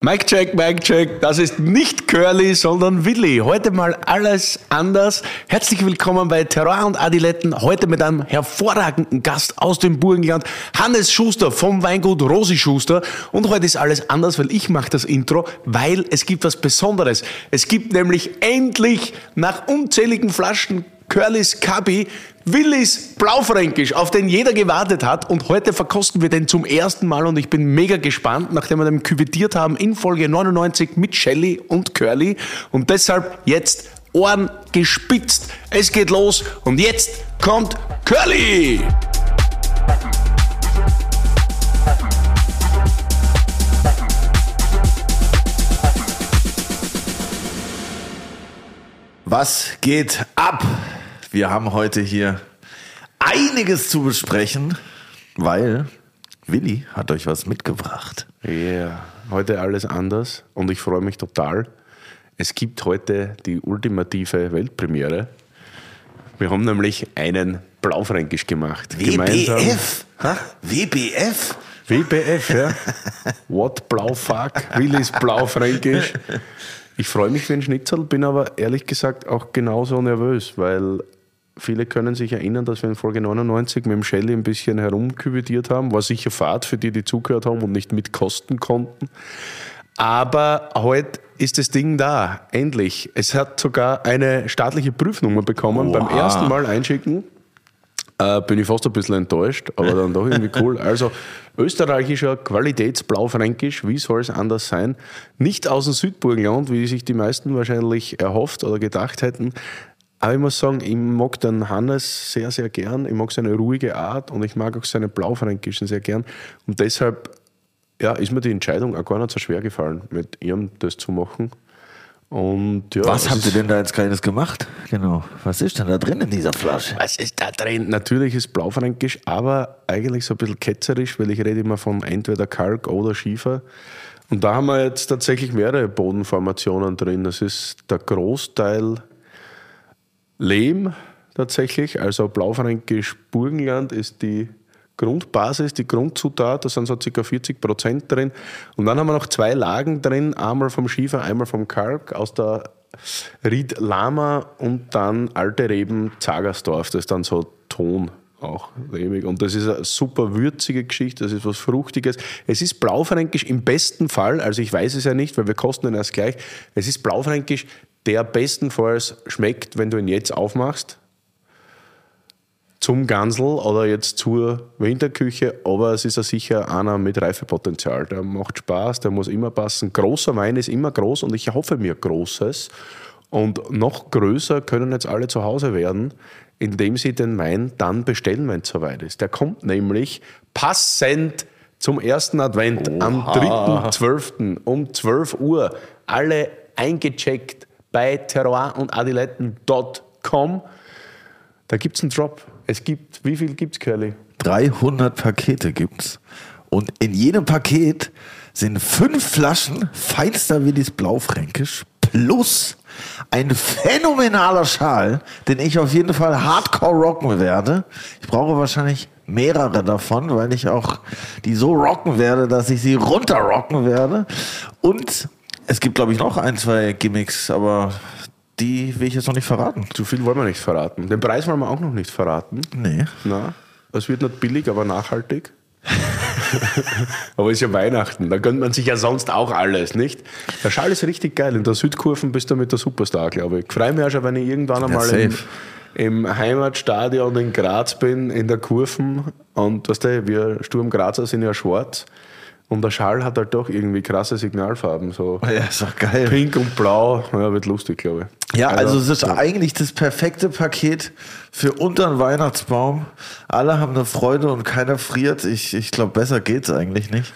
Mike check, Mike check. Das ist nicht Curly, sondern Willi. Heute mal alles anders. Herzlich willkommen bei Terror und Adiletten. Heute mit einem hervorragenden Gast aus dem Burgenland, Hannes Schuster vom Weingut Rosi Schuster. Und heute ist alles anders, weil ich mache das Intro, weil es gibt was Besonderes. Es gibt nämlich endlich nach unzähligen Flaschen Curlys Kabi, Willis Blaufränkisch, auf den jeder gewartet hat. Und heute verkosten wir den zum ersten Mal und ich bin mega gespannt, nachdem wir den küvetiert haben in Folge 99 mit Shelly und Curly. Und deshalb jetzt Ohren gespitzt. Es geht los und jetzt kommt Curly! Was geht ab? Wir haben heute hier einiges zu besprechen, weil Willi hat euch was mitgebracht. Ja, yeah. heute alles anders und ich freue mich total. Es gibt heute die ultimative Weltpremiere. Wir haben nämlich einen Blaufränkisch gemacht. WBF? WBF? WBF, ja. What Blaufuck? Willis Blaufränkisch. Ich freue mich wie ein Schnitzel, bin aber ehrlich gesagt auch genauso nervös, weil viele können sich erinnern, dass wir in Folge 99 mit dem Shelly ein bisschen herumküvetiert haben. War sicher Fahrt für die, die zugehört haben und nicht mitkosten konnten. Aber heute ist das Ding da, endlich. Es hat sogar eine staatliche Prüfnummer bekommen wow. beim ersten Mal einschicken. Äh, bin ich fast ein bisschen enttäuscht, aber dann doch irgendwie cool. Also österreichischer Qualitätsblaufränkisch, wie soll es anders sein? Nicht aus dem Südburgenland, wie sich die meisten wahrscheinlich erhofft oder gedacht hätten. Aber ich muss sagen, ich mag den Hannes sehr, sehr gern. Ich mag seine ruhige Art und ich mag auch seine Blaufränkischen sehr gern. Und deshalb ja, ist mir die Entscheidung auch gar nicht so schwer gefallen, mit ihm das zu machen. Und, ja, was habt ihr denn da jetzt Kleines gemacht? Genau. Was ist denn da drin in dieser Flasche? Was ist da drin? Natürlich ist Blaufränkisch, aber eigentlich so ein bisschen ketzerisch, weil ich rede immer von entweder Kalk oder Schiefer. Und da haben wir jetzt tatsächlich mehrere Bodenformationen drin. Das ist der Großteil Lehm tatsächlich, also Blaufränkisch Burgenland ist die Grundbasis, die Grundzutat, da sind so ca. 40 Prozent drin. Und dann haben wir noch zwei Lagen drin, einmal vom Schiefer, einmal vom Kalk aus der Ried Lama und dann alte Reben Zagersdorf, das ist dann so Ton auch lehmig. Und das ist eine super würzige Geschichte, das ist was Fruchtiges. Es ist Blaufränkisch im besten Fall, also ich weiß es ja nicht, weil wir kosten ihn erst gleich, es ist Blaufränkisch, der bestenfalls schmeckt, wenn du ihn jetzt aufmachst zum Gansel oder jetzt zur Winterküche, aber es ist ja sicher einer mit Reifepotenzial. Der macht Spaß, der muss immer passen. Großer Wein ist immer groß und ich hoffe mir Großes. Und noch größer können jetzt alle zu Hause werden, indem sie den Wein dann bestellen, wenn es soweit ist. Der kommt nämlich passend zum ersten Advent Oha. am 3.12. um 12 Uhr. Alle eingecheckt bei terroir und adiletten.com. Da gibt es einen Drop. Es gibt, wie viel gibt es, Curly? 300 Pakete gibt's. Und in jedem Paket sind fünf Flaschen feinster Willis Blaufränkisch plus ein phänomenaler Schal, den ich auf jeden Fall hardcore rocken werde. Ich brauche wahrscheinlich mehrere davon, weil ich auch die so rocken werde, dass ich sie runterrocken werde. Und es gibt, glaube ich, noch ein, zwei Gimmicks, aber die will ich jetzt noch nicht verraten. Zu viel wollen wir nicht verraten. Den Preis wollen wir auch noch nicht verraten. Nee. Na, es wird nicht billig, aber nachhaltig. aber es ist ja Weihnachten, da gönnt man sich ja sonst auch alles, nicht? Der Schal ist richtig geil. In der Südkurven bist du mit der Superstar, glaube ich. Ich freue mich auch schon, wenn ich irgendwann einmal im, im, Heimatstadion in Graz bin, in der Kurven. Und weißt du, wir Sturm Grazer sind ja schwarz. Und der Schal hat halt doch irgendwie krasse Signalfarben. So ja, ist doch geil. Pink und blau. Ja, wird lustig, glaube ich. Ja, also, also es ist ja. eigentlich das perfekte Paket für unter den Weihnachtsbaum. Alle haben eine Freude und keiner friert. Ich, ich glaube, besser geht's eigentlich nicht.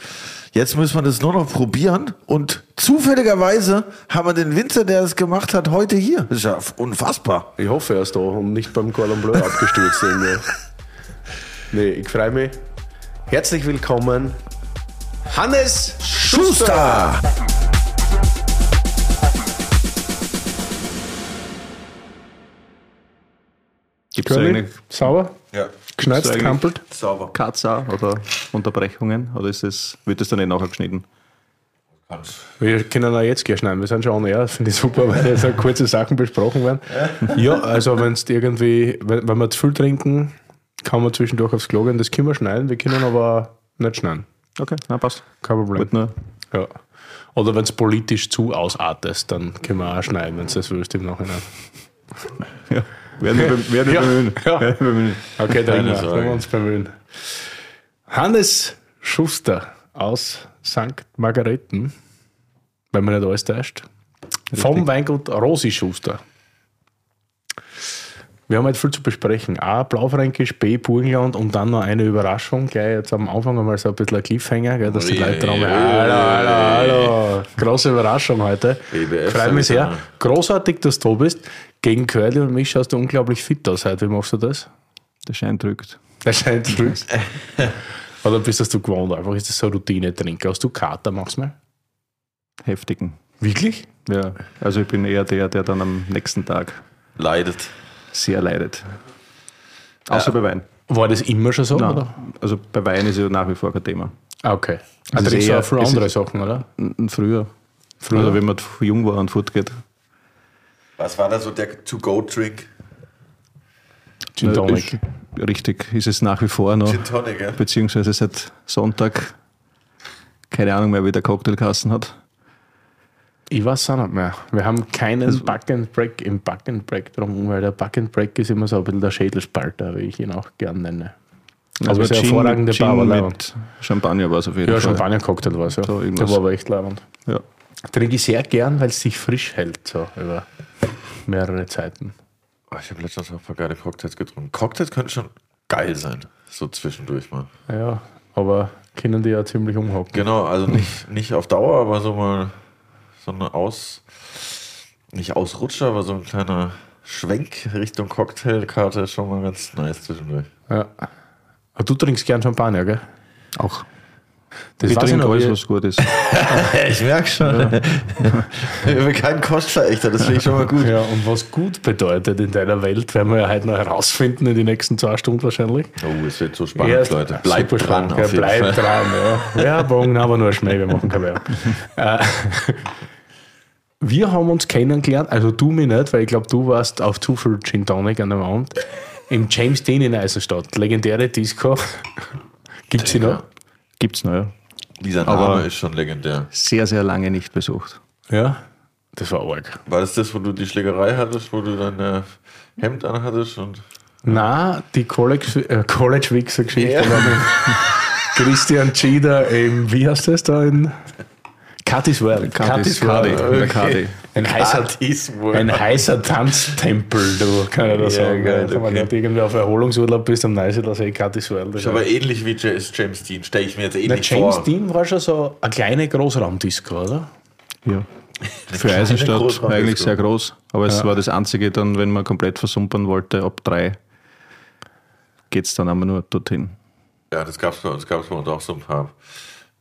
Jetzt müssen wir das nur noch probieren und zufälligerweise haben wir den Winzer, der es gemacht hat, heute hier. Das ist ja unfassbar. Ich hoffe, er ist da und nicht beim Cordon Bleu abgestürzt. nee, ich freue mich. Herzlich willkommen Hannes Schuster. Gibt es eigentlich sauber? Ja. Geschneit, kampelt? Sauber. Katza oder Unterbrechungen? Oder ist es, wird das dann nicht nachher geschnitten? Wir können auch jetzt gleich schneiden, wir sind schon on air, finde ich super, weil jetzt auch kurze Sachen besprochen werden. Ja, also wenn es irgendwie, wenn, wenn wir zu viel trinken, kann man zwischendurch aufs Klo gehen, das können wir schneiden, wir können aber nicht schneiden. Okay, na passt. Kein Problem. Gut, nur. Ja. Oder wenn es politisch zu ausartest, dann können wir auch schneiden, wenn es das willst im Nachhinein. Ja. Werden wir, werden wir Ja. bemühen. Ja. Werden wir bemühen. Okay, dann werden wir uns bemühen. Hannes Schuster aus St. Margareten, wenn man nicht alles täuscht. Vom Weingut Rosi Schuster. Wir haben heute viel zu besprechen. A, Blaufränkisch, B, Burgenland und dann noch eine Überraschung. Gleich jetzt am Anfang einmal so ein bisschen ein Cliffhanger, gell, dass die Leute dran ui, Hallo, hallo, hallo. Große Überraschung heute. BBF Freue mich sehr. Großartig, dass du da bist. Gegen Curly und mich schaust du unglaublich fit aus heute. Wie machst du das? Der Schein drückt. Der scheint drückt. Oder bist das du gewohnt? Einfach ist das so Routine trinken. Hast du Kater manchmal? Heftigen. Wirklich? Ja. Also ich bin eher der, der dann am nächsten Tag Leidet. Sehr leidet. Außer bei Wein. War das immer schon so? Nein. Oder? Also bei Wein ist ja nach wie vor kein Thema. Ah, okay. Es Also trinkst du eher- auch für andere Sachen, oder? Früher. Früher? Also wenn man jung war und fortgeht. Was war da so der To-Go-Drink? Gin Tonic. Ist, richtig, ist es nach wie vor noch. Gin Tonic, ja? Beziehungsweise seit Sonntag keine Ahnung mehr, wie der Cocktailkassen hat. Ich weiß auch nicht mehr. Wir haben keinen Back and Break im Back and Break drum, weil der Back and Break ist immer so ein bisschen der Schädelspalter, wie ich ihn auch gern nenne. Aber es ist eine hervorragende Gin aber mit. Champagner war es auf jeden Ja, Fall. Champagner-Cocktail war es, ja. So der war aber echt leibend. Ja. Trinke ich sehr gern, weil es sich frisch hält, so über mehrere Zeiten. Oh, ich habe letztens noch ein paar geile Cocktails getrunken. Cocktails können schon geil sein. So zwischendurch mal. Ja, aber können die ja ziemlich umhocken. Genau, also nicht, nicht auf Dauer, aber so mal so eine Aus. Nicht Ausrutscher, aber so ein kleiner Schwenk Richtung Cocktailkarte ist schon mal ganz nice zwischendurch. Ja. Aber du trinkst gern Champagner, gell? Auch. Das ich trinke alles, was gut ist. Ich merke schon. ich bin kein Kostverächter, das finde ich schon mal gut. Ja, und was gut bedeutet in deiner Welt, werden wir ja heute noch herausfinden in den nächsten zwei Stunden wahrscheinlich. Oh, es wird so spannend, Erst- Leute. Bleibt super dran, spannend, auf ja, jeden bleibt Fall. dran. Ja. Werbung, aber nur Schmäh, wir machen keine Werbung. Äh, wir haben uns kennengelernt, also du mich nicht, weil ich glaube, du warst auf zu viel Gin Tonic an dem Abend, im James Dean in Eisenstadt. Legendäre Disco. Gibt sie noch? Gibt's noch, ja. Dieser Name Aber- ist schon legendär. Sehr, sehr lange nicht besucht. Ja. Das war arg. War das das, wo du die Schlägerei hattest, wo du dein äh, Hemd anhattest und Na, die College, äh, College Wichser Geschichte Ja. war mit Christian Schieder im, wie heißt das da in Cutty's World? Cutty's Ein heißer, ein heißer Tanztempel, du, kann ich das Ja, sagen. geil, Wenn man okay. nicht irgendwie auf Erholungsurlaub bist am Neusiedler See, Cutty's World. ist aber ähnlich wie James Dean, stelle ich mir jetzt Na, ähnlich James vor. Dean war schon so eine kleine Großraumdisco, oder? Ja. Für Eisenstadt eigentlich sehr groß. Aber es Ja. war das einzige dann, wenn man komplett versumpern wollte, ab drei geht es dann einmal nur dorthin. Ja, das gab es bei uns, gab es bei uns auch so ein paar.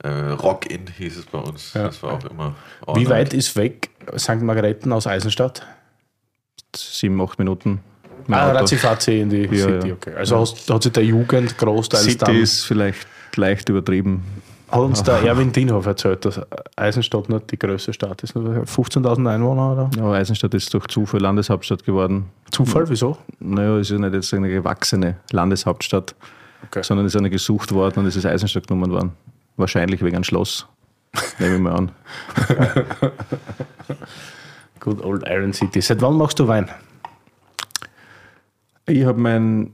Äh, Rock-In hieß es bei uns. Ja. Das war auch immer. Wie all weit ist weg St. Margareten aus Eisenstadt? Sieben, acht Minuten. Ah, Auto. Ratzifatzi in die Ja, City, ja. okay. Also hast, hat sich der Jugend großteils City dann... ist vielleicht leicht übertrieben. Hat uns der Erwin Dienhoff erzählt, dass Eisenstadt nicht die größte Stadt ist. 15.000 Einwohner oder? Ja, Eisenstadt ist durch Zufall Landeshauptstadt geworden. Zufall, wieso? Naja, es ist ja nicht jetzt eine gewachsene Landeshauptstadt, Okay. sondern es ist eine gesucht worden und es ist Eisenstadt genommen worden. Wahrscheinlich wegen einem Schloss. Nehme ich mal an. Good old Iron City. Seit wann machst du Wein? Ich habe meinen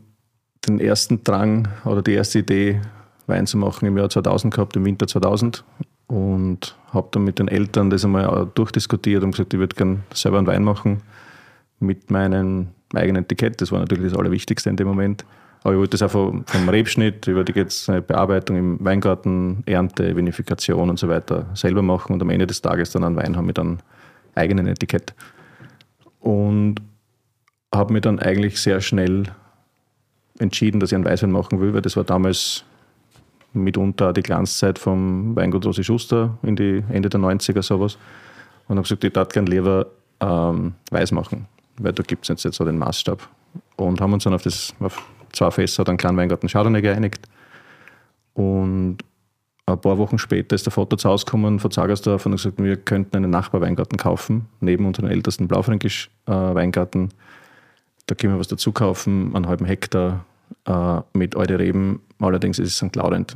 den ersten Drang oder die erste Idee, Wein zu machen im Jahr 2000 gehabt, im Winter 2000. Und habe dann mit den Eltern das einmal durchdiskutiert und gesagt, ich würde gerne selber einen Wein machen mit meinem eigenen Etikett. Das war natürlich das Allerwichtigste in dem Moment. Aber ich wollte das auch vom, Rebschnitt über die eine Bearbeitung im Weingarten, Ernte, Vinifikation und so weiter selber machen und am Ende des Tages dann einen Wein haben mit einem eigenen Etikett. Und habe mich dann eigentlich sehr schnell entschieden, dass ich einen Weißwein machen will, weil das war damals mitunter die Glanzzeit vom Weingut Rosi Schuster in die Ende der 90er sowas. Und habe gesagt, ich darf gerne lieber ähm, weiß machen, weil da gibt es jetzt, jetzt so den Maßstab. Und haben uns dann auf, das, auf zwei Fässer dann kleinen Weingarten Chardonnay geeinigt und ein paar Wochen später ist der Vater zu Hause gekommen von Zagersdorf und hat gesagt, wir könnten einen Nachbarweingarten kaufen, neben unserem ältesten Blaufränkisch-Weingarten. da können wir was dazu kaufen, einen halben Hektar äh, mit alte Reben. Allerdings ist es St. Laurent.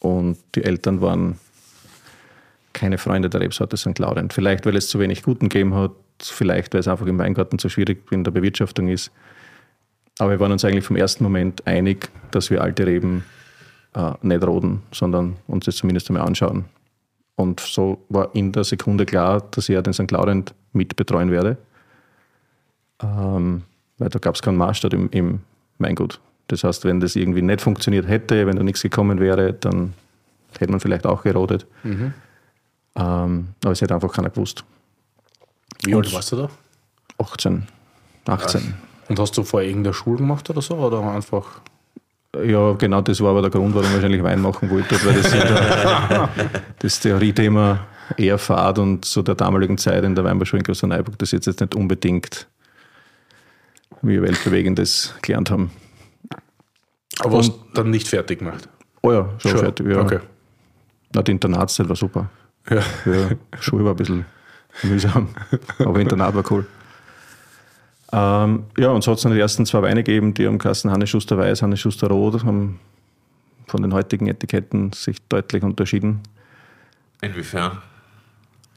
Und die Eltern waren keine Freunde der Rebsorte St. Laurent. Vielleicht, weil es zu wenig Guten gegeben hat, vielleicht, weil es einfach im Weingarten zu schwierig in der Bewirtschaftung ist. Aber wir waren uns eigentlich vom ersten Moment einig, dass wir alte Reben äh, nicht roden, sondern uns das zumindest einmal anschauen. Und so war in der Sekunde klar, dass ich ja den St. Laurent mitbetreuen werde. Ähm, weil da gab es keinen Maßstab im, im Weingut. Das heißt, wenn das irgendwie nicht funktioniert hätte, wenn da nichts gekommen wäre, dann hätte man vielleicht auch gerodet. Mhm. Ähm, aber es hätte einfach keiner gewusst. Wie alt warst du da? 18, 18. Und hast du vorher irgendeine Schule gemacht oder so? Oder einfach ja, genau das war aber der Grund, warum ich wahrscheinlich Wein machen wollte, weil das, ja das Theoriethema eher fad und zu der damaligen Zeit in der Weinbauschule in Klosterneuburg das jetzt, jetzt nicht unbedingt wie weltbewegendes gelernt haben. Aber hast du dann nicht fertig gemacht? Oh ja, schon, schon. fertig. Ja. Okay. Na, die Internatszeit war super. Ja. ja. Schule war ein bisschen mühsam, aber Internat war cool. Ähm, ja, und so hat es dann die ersten zwei Weine gegeben, die am Kassen Hannes Schuster Weiß, Hannes Schuster Rot, haben von den heutigen Etiketten sich deutlich unterschieden. Inwiefern?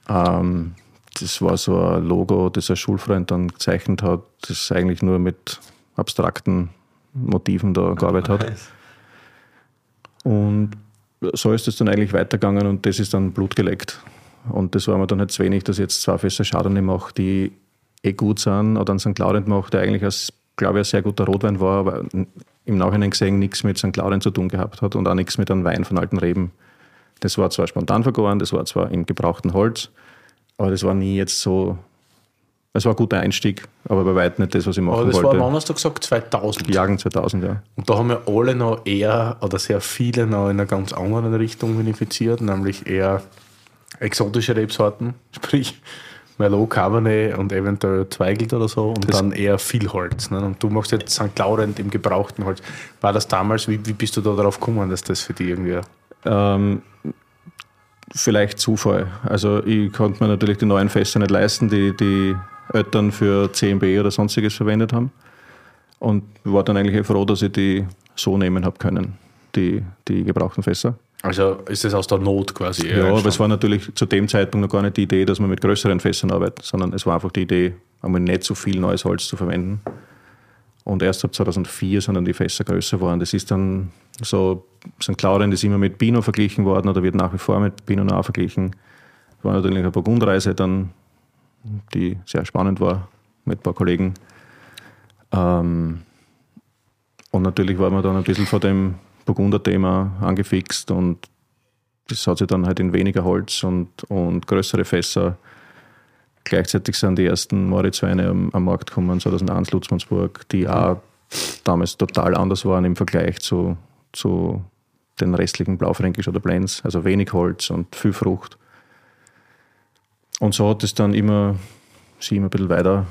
Ähm, das war so ein Logo, das ein Schulfreund dann gezeichnet hat, das eigentlich nur mit abstrakten Motiven da gearbeitet hat. Und so ist es dann eigentlich weitergegangen und das ist dann Blut geleckt. Und das war mir dann halt zu wenig, dass ich jetzt zwei Fässer Chardonnay mache, die eh gut sind. Oder einen St. Laurent macht, der eigentlich, als, glaube ich, ein sehr guter Rotwein war, aber im Nachhinein gesehen nichts mit St. Laurent zu tun gehabt hat und auch nichts mit einem Wein von alten Reben. Das war zwar spontan vergoren, das war zwar im gebrauchten Holz, aber das war nie jetzt so. Es war ein guter Einstieg, aber bei weitem nicht das, was ich machen wollte. Aber das wollte. war, wann hast du gesagt, 2000? Jagen 2000, ja. Und da haben wir alle noch eher, oder sehr viele noch in einer ganz anderen Richtung benefiziert, nämlich eher exotische Rebsorten, sprich Merlot, Cabernet und eventuell Zweigelt oder so und das dann eher viel Holz. Ne? Und du machst jetzt St. Laurent im gebrauchten Holz. War das damals, wie, wie bist du da darauf gekommen, dass das für dich irgendwie. Ähm, vielleicht Zufall. Also, ich konnte mir natürlich die neuen Fässer nicht leisten, die die Eltern für CMB oder sonstiges verwendet haben. Und war dann eigentlich froh, dass ich die so nehmen habe können, die, die gebrauchten Fässer. Also ist das aus der Not quasi? Ja, aber es war natürlich zu dem Zeitpunkt noch gar nicht die Idee, dass man mit größeren Fässern arbeitet, sondern es war einfach die Idee, einmal nicht so viel neues Holz zu verwenden. Und erst ab 2004 sind dann die Fässer größer geworden. Das ist dann so, St. Claudien ist immer mit Pinot verglichen worden oder wird nach wie vor mit Pinot Noir verglichen. War natürlich eine Burgundreise dann, die sehr spannend war mit ein paar Kollegen. Ähm, und natürlich war man dann ein bisschen vor dem Burgunder-Thema angefixt und das hat sich dann halt in weniger Holz und, und größere Fässer. Gleichzeitig sind die ersten Moritz-Weine am, am, Markt gekommen, 2001 Lutzmannsburg, die auch damals total anders waren im Vergleich zu, zu den restlichen Blaufränkisch oder Blends. Also wenig Holz und viel Frucht. Und so hat es dann immer, sich immer ein bisschen weiter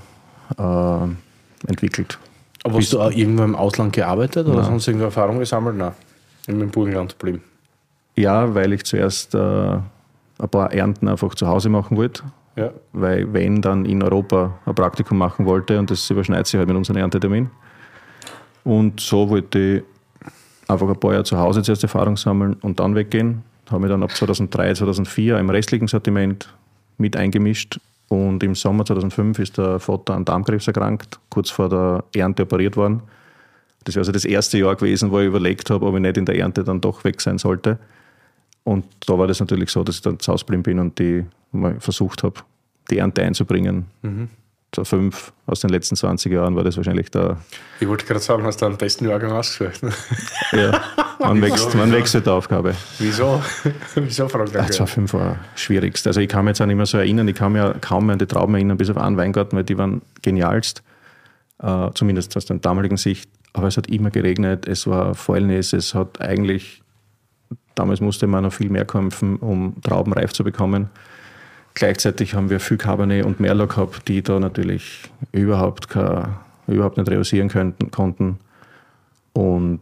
äh, entwickelt. Aber hast du auch irgendwo im Ausland gearbeitet oder sonst irgendwo Erfahrung gesammelt? Nein. Im Burgenland geblieben. Ja, weil ich zuerst äh, ein paar Ernten einfach zu Hause machen wollte. Ja. Weil, wenn dann in Europa ein Praktikum machen wollte und das überschneidet sich halt mit unserem Erntetermin. Und so wollte ich einfach ein paar Jahre zu Hause zuerst Erfahrung sammeln und dann weggehen. Habe mich dann ab 2003, 2004 im restlichen Sortiment mit eingemischt und im Sommer 2005 ist der Vater an Darmkrebs erkrankt, kurz vor der Ernte operiert worden. Das wäre also das erste Jahr gewesen, wo ich überlegt habe, ob ich nicht in der Ernte dann doch weg sein sollte. Und da war das natürlich so, dass ich dann zu Hause geblieben bin und die mal versucht habe, die Ernte einzubringen. Mhm. So fünf aus den letzten 20 Jahren war das wahrscheinlich der. Ich wollte gerade sagen, hast du am besten Jahrgang ausgesucht. Ne? ja, man, wächst, man wechselt die Aufgabe. Wieso? Wieso fragt er? 2005 war schwierigst. Also ich kann mich jetzt auch nicht mehr so erinnern, ich kann mich ja kaum mehr an die Trauben erinnern, bis auf einen Weingarten, weil die waren genialst. Uh, zumindest aus der damaligen Sicht. Aber es hat immer geregnet, es war Fäulnis, es hat eigentlich, damals musste man noch viel mehr kämpfen, um Trauben reif zu bekommen. Gleichzeitig haben wir viel Cabernet und Merlot gehabt, die da natürlich überhaupt, kein, überhaupt nicht reüssieren könnten, konnten. Und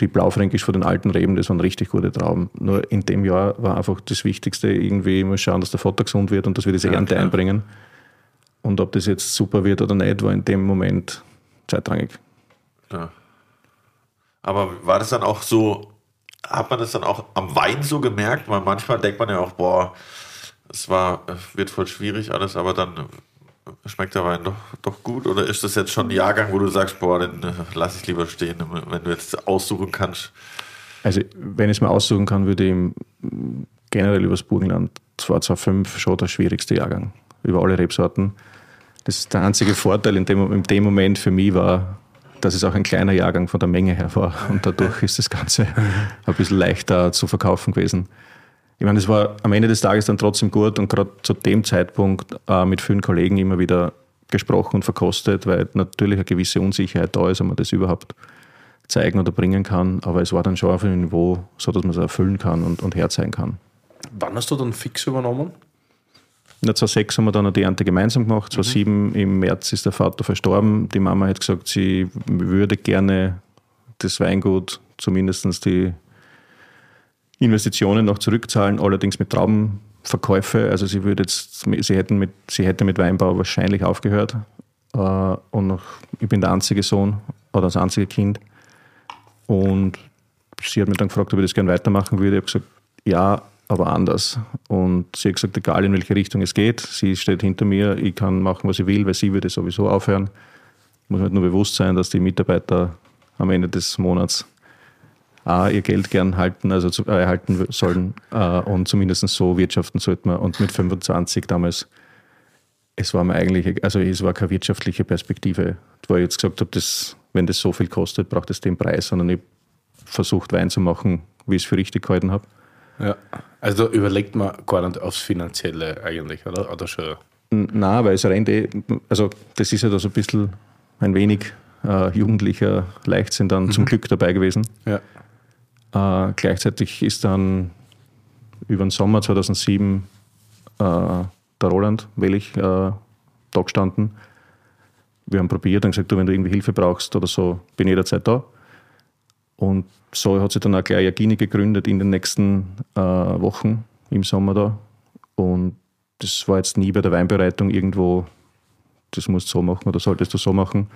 die Blaufränkisch von den alten Reben, das waren richtig gute Trauben. Nur in dem Jahr war einfach das Wichtigste, irgendwie mal schauen, dass der Vater gesund wird und dass wir diese Ja, Ernte klar. einbringen. Und ob das jetzt super wird oder nicht, war in dem Moment zweitrangig. Ja. Aber war das dann auch so, hat man das dann auch am Wein so gemerkt? Weil manchmal denkt man ja auch, boah, es war, wird voll schwierig alles, aber dann schmeckt der Wein doch, doch gut? Oder ist das jetzt schon ein Jahrgang, wo du sagst, boah, den äh, lass ich lieber stehen, wenn du jetzt aussuchen kannst? Also, wenn ich es mir aussuchen kann, würde ich generell übers Burgenland 225 schon der schwierigste Jahrgang über alle Rebsorten. Das ist der einzige Vorteil in dem, in dem Moment für mich war, dass es auch ein kleiner Jahrgang von der Menge her war und dadurch ist das Ganze ein bisschen leichter zu verkaufen gewesen. Ich meine, es war am Ende des Tages dann trotzdem gut und gerade zu dem Zeitpunkt äh, mit vielen Kollegen immer wieder gesprochen und verkostet, weil natürlich eine gewisse Unsicherheit da ist, ob man das überhaupt zeigen oder bringen kann. Aber es war dann schon auf einem Niveau, so dass man es erfüllen kann und, und herzeigen kann. Wann hast du dann fix übernommen? In der 2006 haben wir dann die Ernte gemeinsam gemacht. 2007 im März ist der Vater verstorben. Die Mama hat gesagt, sie würde gerne das Weingut, zumindest die Investitionen noch zurückzahlen, allerdings mit Traubenverkäufe. Also sie würde jetzt, sie hätten mit, sie hätte mit Weinbau wahrscheinlich aufgehört. Äh, Und noch, ich bin der einzige Sohn oder das einzige Kind. Und sie hat mich dann gefragt, ob ich das gerne weitermachen würde. Ich habe gesagt, ja, aber anders. Und sie hat gesagt, egal in welche Richtung es geht, sie steht hinter mir, ich kann machen, was ich will, weil sie würde sowieso aufhören. Muss halt nur bewusst sein, dass die Mitarbeiter am Ende des Monats auch ihr Geld gern halten, also zu, äh, erhalten sollen äh, und zumindest so wirtschaften sollte man. Und mit 25 damals, es war mir eigentlich, also es war keine wirtschaftliche Perspektive, wo ich jetzt gesagt habe, das, wenn das so viel kostet, braucht es den Preis, sondern ich versucht Wein zu machen, wie ich es für richtig gehalten habe. Ja. Also da überlegt man gar nicht aufs Finanzielle eigentlich, oder? Oder schon? Na, weil es rennt eh, also das ist ja da so ein bisschen ein wenig äh, jugendlicher Leichtsinn dann zum Glück dabei gewesen. Ja. Äh, gleichzeitig ist dann über den Sommer 2007 äh, der Roland Wellig äh, da gestanden. Wir haben probiert und gesagt, du, wenn du irgendwie Hilfe brauchst oder so, bin jederzeit da. Und so hat sich dann auch gleich Agini gegründet in den nächsten äh, Wochen im Sommer da. Und das war jetzt nie bei der Weinbereitung irgendwo, das musst du so machen oder solltest du so machen.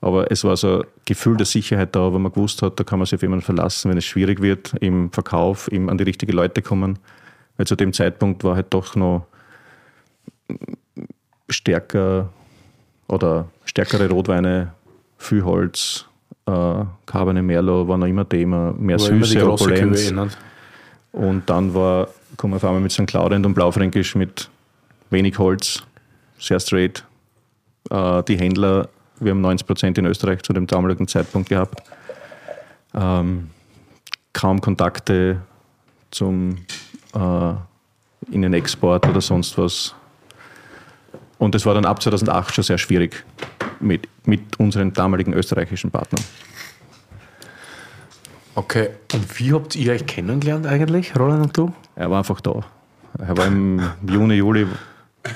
Aber es war so ein Gefühl der Sicherheit da, wo man gewusst hat, da kann man sich auf jemanden verlassen, wenn es schwierig wird im Verkauf, im, an die richtigen Leute kommen. Weil zu dem Zeitpunkt war halt doch noch stärker oder stärkere Rotweine, viel Holz, äh, Cabernet Merlot war noch immer Thema, mehr War immer Süße, große Opulenz. Und dann war, kommen wir auf einmal mit St. Claudent und Blaufränkisch mit wenig Holz, sehr straight. Äh, die Händler, wir haben 90 Prozent in Österreich zu dem damaligen Zeitpunkt gehabt. Ähm, kaum Kontakte zum äh, in den Export oder sonst was. Und das war dann ab 2008 schon sehr schwierig mit, mit unseren damaligen österreichischen Partnern. Okay. Und wie habt ihr euch kennengelernt eigentlich, Roland und du? Er war einfach da. Er war im Juni, Juli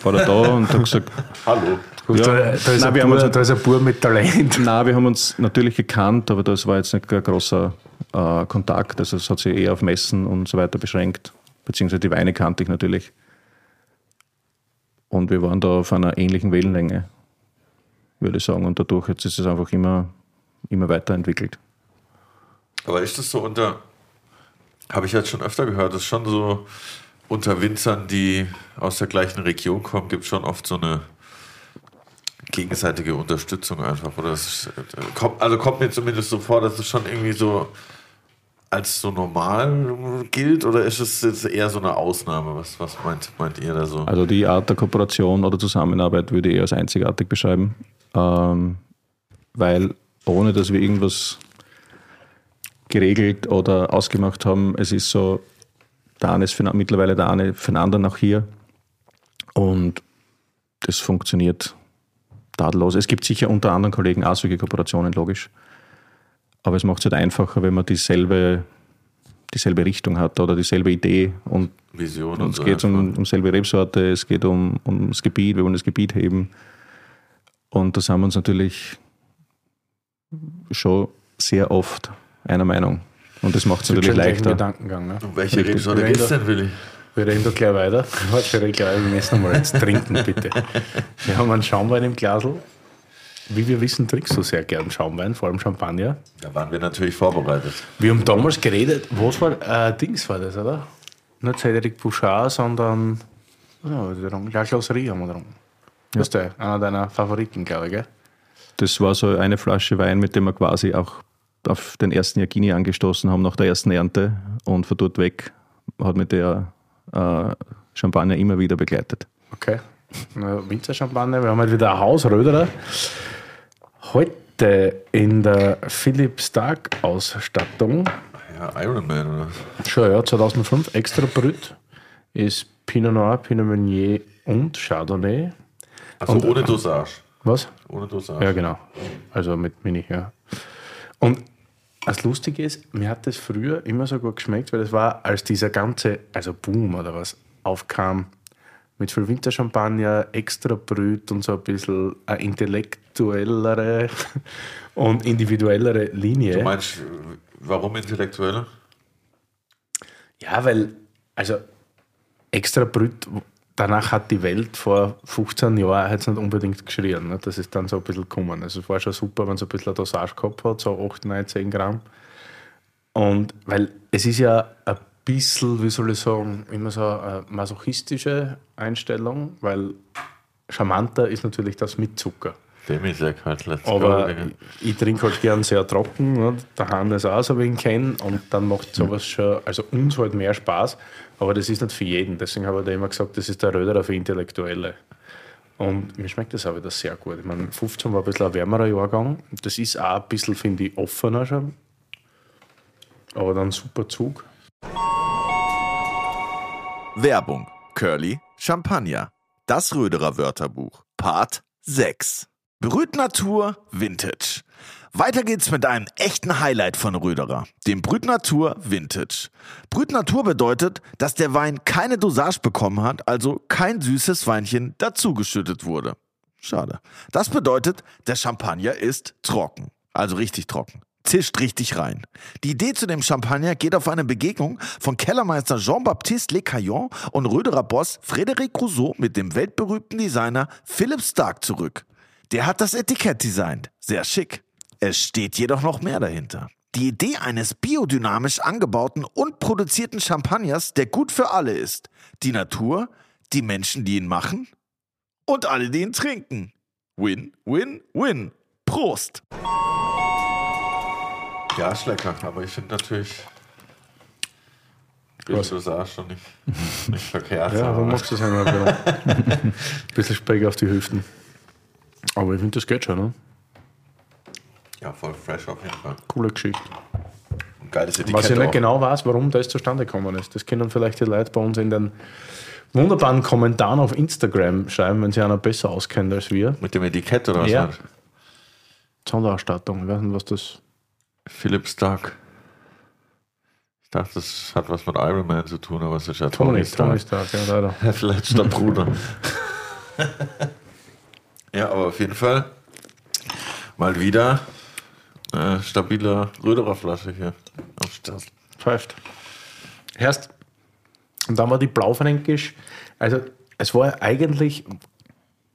war er da und hat gesagt, Hallo. Ja. da, da, ist Nein, ein wir haben Bur, uns- da ist ein Bur mit Talent. na, wir haben uns natürlich gekannt, aber das war jetzt nicht ein großer äh, Kontakt. Also es hat sich eher auf Messen und so weiter beschränkt. Beziehungsweise die Weine kannte ich natürlich. Und wir waren da auf einer ähnlichen Wellenlänge, würde ich sagen. Und dadurch hat sich das einfach immer, immer weiterentwickelt. Aber ist das so unter, habe ich jetzt schon öfter gehört, das ist schon so unter Winzern, die aus der gleichen Region kommen, gibt es schon oft so eine gegenseitige Unterstützung einfach. Oder ist, äh, also kommt mir zumindest so vor, dass es schon irgendwie so als so normal gilt oder ist es jetzt eher so eine Ausnahme? Was, was meint, meint ihr da so? Also die Art der Kooperation oder Zusammenarbeit würde ich eher als einzigartig beschreiben, ähm, weil ohne dass wir irgendwas geregelt oder ausgemacht haben, es ist so, der eine ist für, mittlerweile der eine für den anderen auch hier und das funktioniert tadellos. Es gibt sicher unter anderen Kollegen auch solche Kooperationen, logisch, aber es macht es halt einfacher, wenn man dieselbe, dieselbe Richtung hat oder dieselbe Idee und Vision und es geht um, um selbe Rebsorte, es geht um, um das Gebiet, wir wollen das Gebiet heben. Und das haben wir uns natürlich schon sehr oft einer Meinung. Und das macht es natürlich leichter. Gedankengang. Ne? Um welche. Rebsorte Wir geht's reden denn, Willi? Wir reden da gleich weiter. Warte, wir reden gleich, wir müssen mal jetzt trinken, bitte. Wir haben einen Schaumwein im Glasl. Wie wir wissen, trinkst du sehr gern Schaumwein, vor allem Champagner. Da waren wir natürlich vorbereitet. Wir haben damals geredet, was war, äh, Dings war das, oder? Nicht Cedric Bouchard, sondern, was haben wir getrunken? La Glosserie haben wir getrunken. Das ist der, einer deiner Favoriten, glaube ich, gell? Das war so eine Flasche Wein, mit dem wir quasi auch auf den ersten Jagini angestoßen haben nach der ersten Ernte. Und von dort weg hat mit der äh, Champagner immer wieder begleitet. Okay. Winzerchampagner. Wir haben halt wieder ein Hausröderer. Heute in der Philipp Stark Ausstattung. Ja, Ironman, oder? Schon, ja, 2005, extra Brüt. Ist Pinot Noir, Pinot Meunier und Chardonnay. Also ohne Dosage. Was? Ohne Dosage. Ja, genau. Also mit Mini, ja. Und das Lustige ist, mir hat das früher immer so gut geschmeckt, weil das war, als dieser ganze, also Boom oder was, aufkam, mit viel Winterchampagner, extra Brüt und so ein bisschen eine intellektuellere und individuellere Linie. Du meinst, warum intellektuell? Ja, weil, also extra Brüt, danach hat die Welt vor 15 Jahren jetzt nicht unbedingt geschrien. Ne? Das ist dann so ein bisschen gekommen. Also es war schon super, wenn es ein bisschen eine Dosage gehabt hat, so 8, 9, 10 Gramm. Und weil es ist ja ein bisschen, wie soll ich sagen, immer so eine masochistische Einstellung, weil charmanter ist natürlich das mit Zucker. Dem ist ja kein Aber ich, ich trinke halt gern sehr trocken. Ne? Der Hannes auch, so wie ich ihn kenne. Und dann macht sowas schon, also uns halt mehr Spaß. Aber das ist nicht für jeden. Deswegen habe ich da immer gesagt, das ist der Röderer für Intellektuelle. Und mir schmeckt das auch wieder sehr gut. Ich meine, 15 war ein bisschen ein wärmerer Jahrgang. Das ist auch ein bisschen, finde ich, offener schon. Aber dann super Zug. Werbung. Curly Champagner. Das Röderer Wörterbuch. Part 6. Brüt Natur Vintage. Weiter geht's mit einem echten Highlight von Röderer, dem Brüt Natur Vintage. Brüt Natur bedeutet, dass der Wein keine Dosage bekommen hat, also kein süßes Weinchen dazugeschüttet wurde. Schade. Das bedeutet, der Champagner ist trocken, also richtig trocken. Zischt richtig rein. Die Idee zu dem Champagner geht auf eine Begegnung von Kellermeister Jean-Baptiste Lecaillon und Röderer Boss Frédéric Rousseau mit dem weltberühmten Designer Philip Stark zurück. Der hat das Etikett designt. Sehr schick. Es steht jedoch noch mehr dahinter. Die Idee eines biodynamisch angebauten und produzierten Champagners, der gut für alle ist. Die Natur, die Menschen, die ihn machen und alle, die ihn trinken. Win, win, win. Prost! Ja, ist lecker, aber ich finde natürlich. Was? Du sagst schon nicht, nicht verkehrt. Ja, aber warum magst du das einmal ein bisschen Speck auf die Hüften. Aber ich finde, das geht schon, ne? Ja, voll fresh auf jeden Fall. Coole Geschichte. Und geiles Etikett. Was ich nicht auch. genau weiß, warum das zustande gekommen ist. Das können vielleicht die Leute bei uns in den wunderbaren Kommentaren auf Instagram schreiben, wenn sie einer besser auskennt als wir. Mit dem Etikett oder was? Ja. Sonderausstattung, ich weiß nicht, was das. Philip Stark. Ich dachte, das hat was mit Iron Man zu tun, aber es ist ja Tony, Tony, Tony Stark. Stark, ja, leider. Vielleicht ist der Bruder. ja, aber auf jeden Fall mal wieder äh, stabile Röderer Flasche hier am Start. Pfeift. Erst, und dann war die Blaufränkisch. Also, es war ja eigentlich,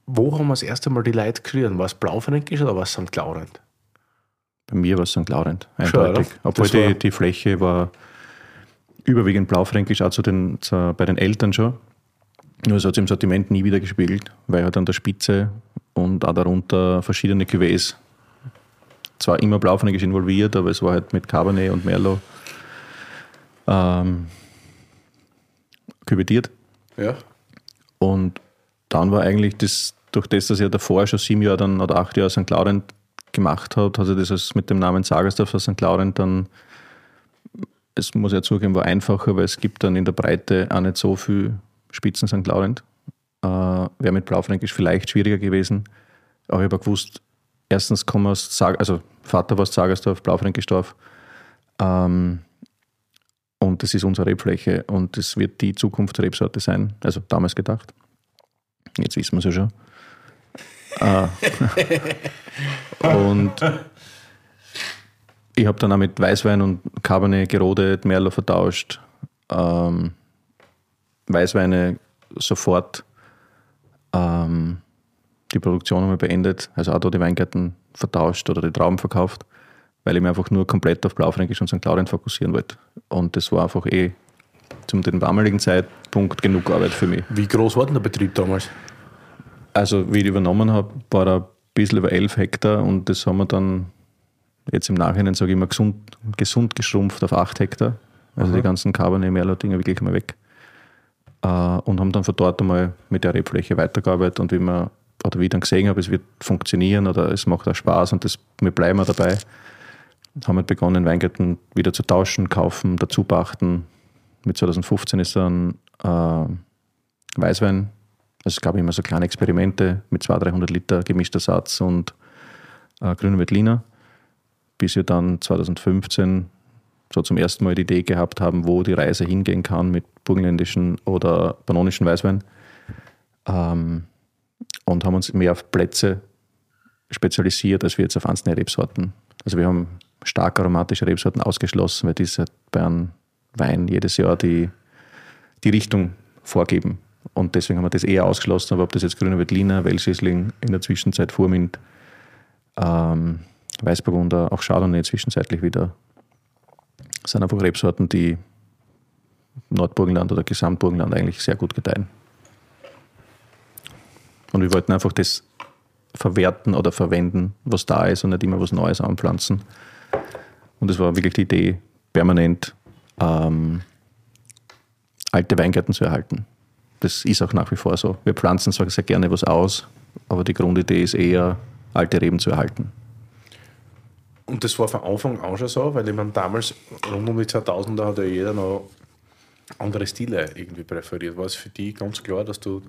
wo haben wir das erste Mal die Leute geschrien? War es Blaufränkisch oder war es St. Laurent? Bei mir war es St. Laurent, eindeutig. oder? Obwohl die, die Fläche war überwiegend blaufränkisch, auch zu den, zu, bei den Eltern schon. Nur es hat sich im Sortiment nie wieder gespiegelt, weil halt an der Spitze und auch darunter verschiedene Cuvées zwar immer blaufränkisch involviert, aber es war halt mit Cabernet und Merlot ähm, küvettiert. Ja. Und dann war eigentlich das, durch das, dass er davor schon sieben Jahre dann, oder acht Jahre St. Laurent gemacht hat, hat er das mit dem Namen Sagersdorf für St. Laurent dann, es muss ja zugeben, war einfacher, weil es gibt dann in der Breite auch nicht so viel Spitzen St. Laurent. Äh, Wäre mit Blaufränkisch vielleicht schwieriger gewesen. Aber ich habe auch gewusst, erstens komme aus, Sag also Vater war aus Sagersdorf, Blaufränkischdorf. Ähm, und das ist unsere Rebfläche und das wird die Zukunftsrebsorte sein. Also damals gedacht. Jetzt wissen wir es ja schon. äh, und ich habe dann auch mit Weißwein und Cabernet gerodet, Merlot vertauscht. Ähm, Weißweine sofort ähm, die Produktion einmal beendet, also auch da die Weingärten vertauscht oder die Trauben verkauft, weil ich mich einfach nur komplett auf Blaufränkisch und St. Claudien fokussieren wollte. Und das war einfach eh zum damaligen Zeitpunkt genug Arbeit für mich. Wie groß war denn der Betrieb damals? Also, wie ich übernommen habe, war er ein bisschen über 11 Hektar und das haben wir dann jetzt im Nachhinein, sage ich mal, gesund, gesund geschrumpft auf 8 Hektar. Also die ganzen Cabernet Merlot-Dinge wirklich mal weg. Äh, und haben dann von dort einmal mit der Rebfläche weitergearbeitet und wie man oder wie ich dann gesehen habe, es wird funktionieren oder es macht auch Spaß und das, wir bleiben dabei, haben wir begonnen, Weingärten wieder zu tauschen, kaufen, dazu pachten. Mit 2015 ist dann äh, Weißwein, also es gab immer so kleine Experimente mit 200, 300 Liter gemischter Satz und äh, grüner Veltliner, bis wir dann 2015 so zum ersten Mal die Idee gehabt haben, wo die Reise hingehen kann mit burgenländischen oder pannonischen Weißwein. Ähm, und haben uns mehr auf Plätze spezialisiert, als wir jetzt auf einzelne Rebsorten. Also wir haben stark aromatische Rebsorten ausgeschlossen, weil diese bei einem Wein jedes Jahr die, die Richtung vorgeben. Und deswegen haben wir das eher ausgeschlossen, aber ob das jetzt grüner Veltliner, Welschriesling, in der Zwischenzeit Furmint, ähm, Weißburgunder, auch Chardonnay zwischenzeitlich wieder, das sind einfach Rebsorten, die Nordburgenland oder Gesamtburgenland eigentlich sehr gut gedeihen. Und wir wollten einfach das verwerten oder verwenden, was da ist und nicht immer was Neues anpflanzen. Und es war wirklich die Idee, permanent ähm, alte Weingärten zu erhalten. Das ist auch nach wie vor so. Wir pflanzen zwar sehr gerne was aus, aber die Grundidee ist eher, alte Reben zu erhalten. Und das war von Anfang an schon so, weil ich meine, damals, rund um die 2000er, hat ja jeder noch andere Stile irgendwie präferiert. War es für dich ganz klar, dass du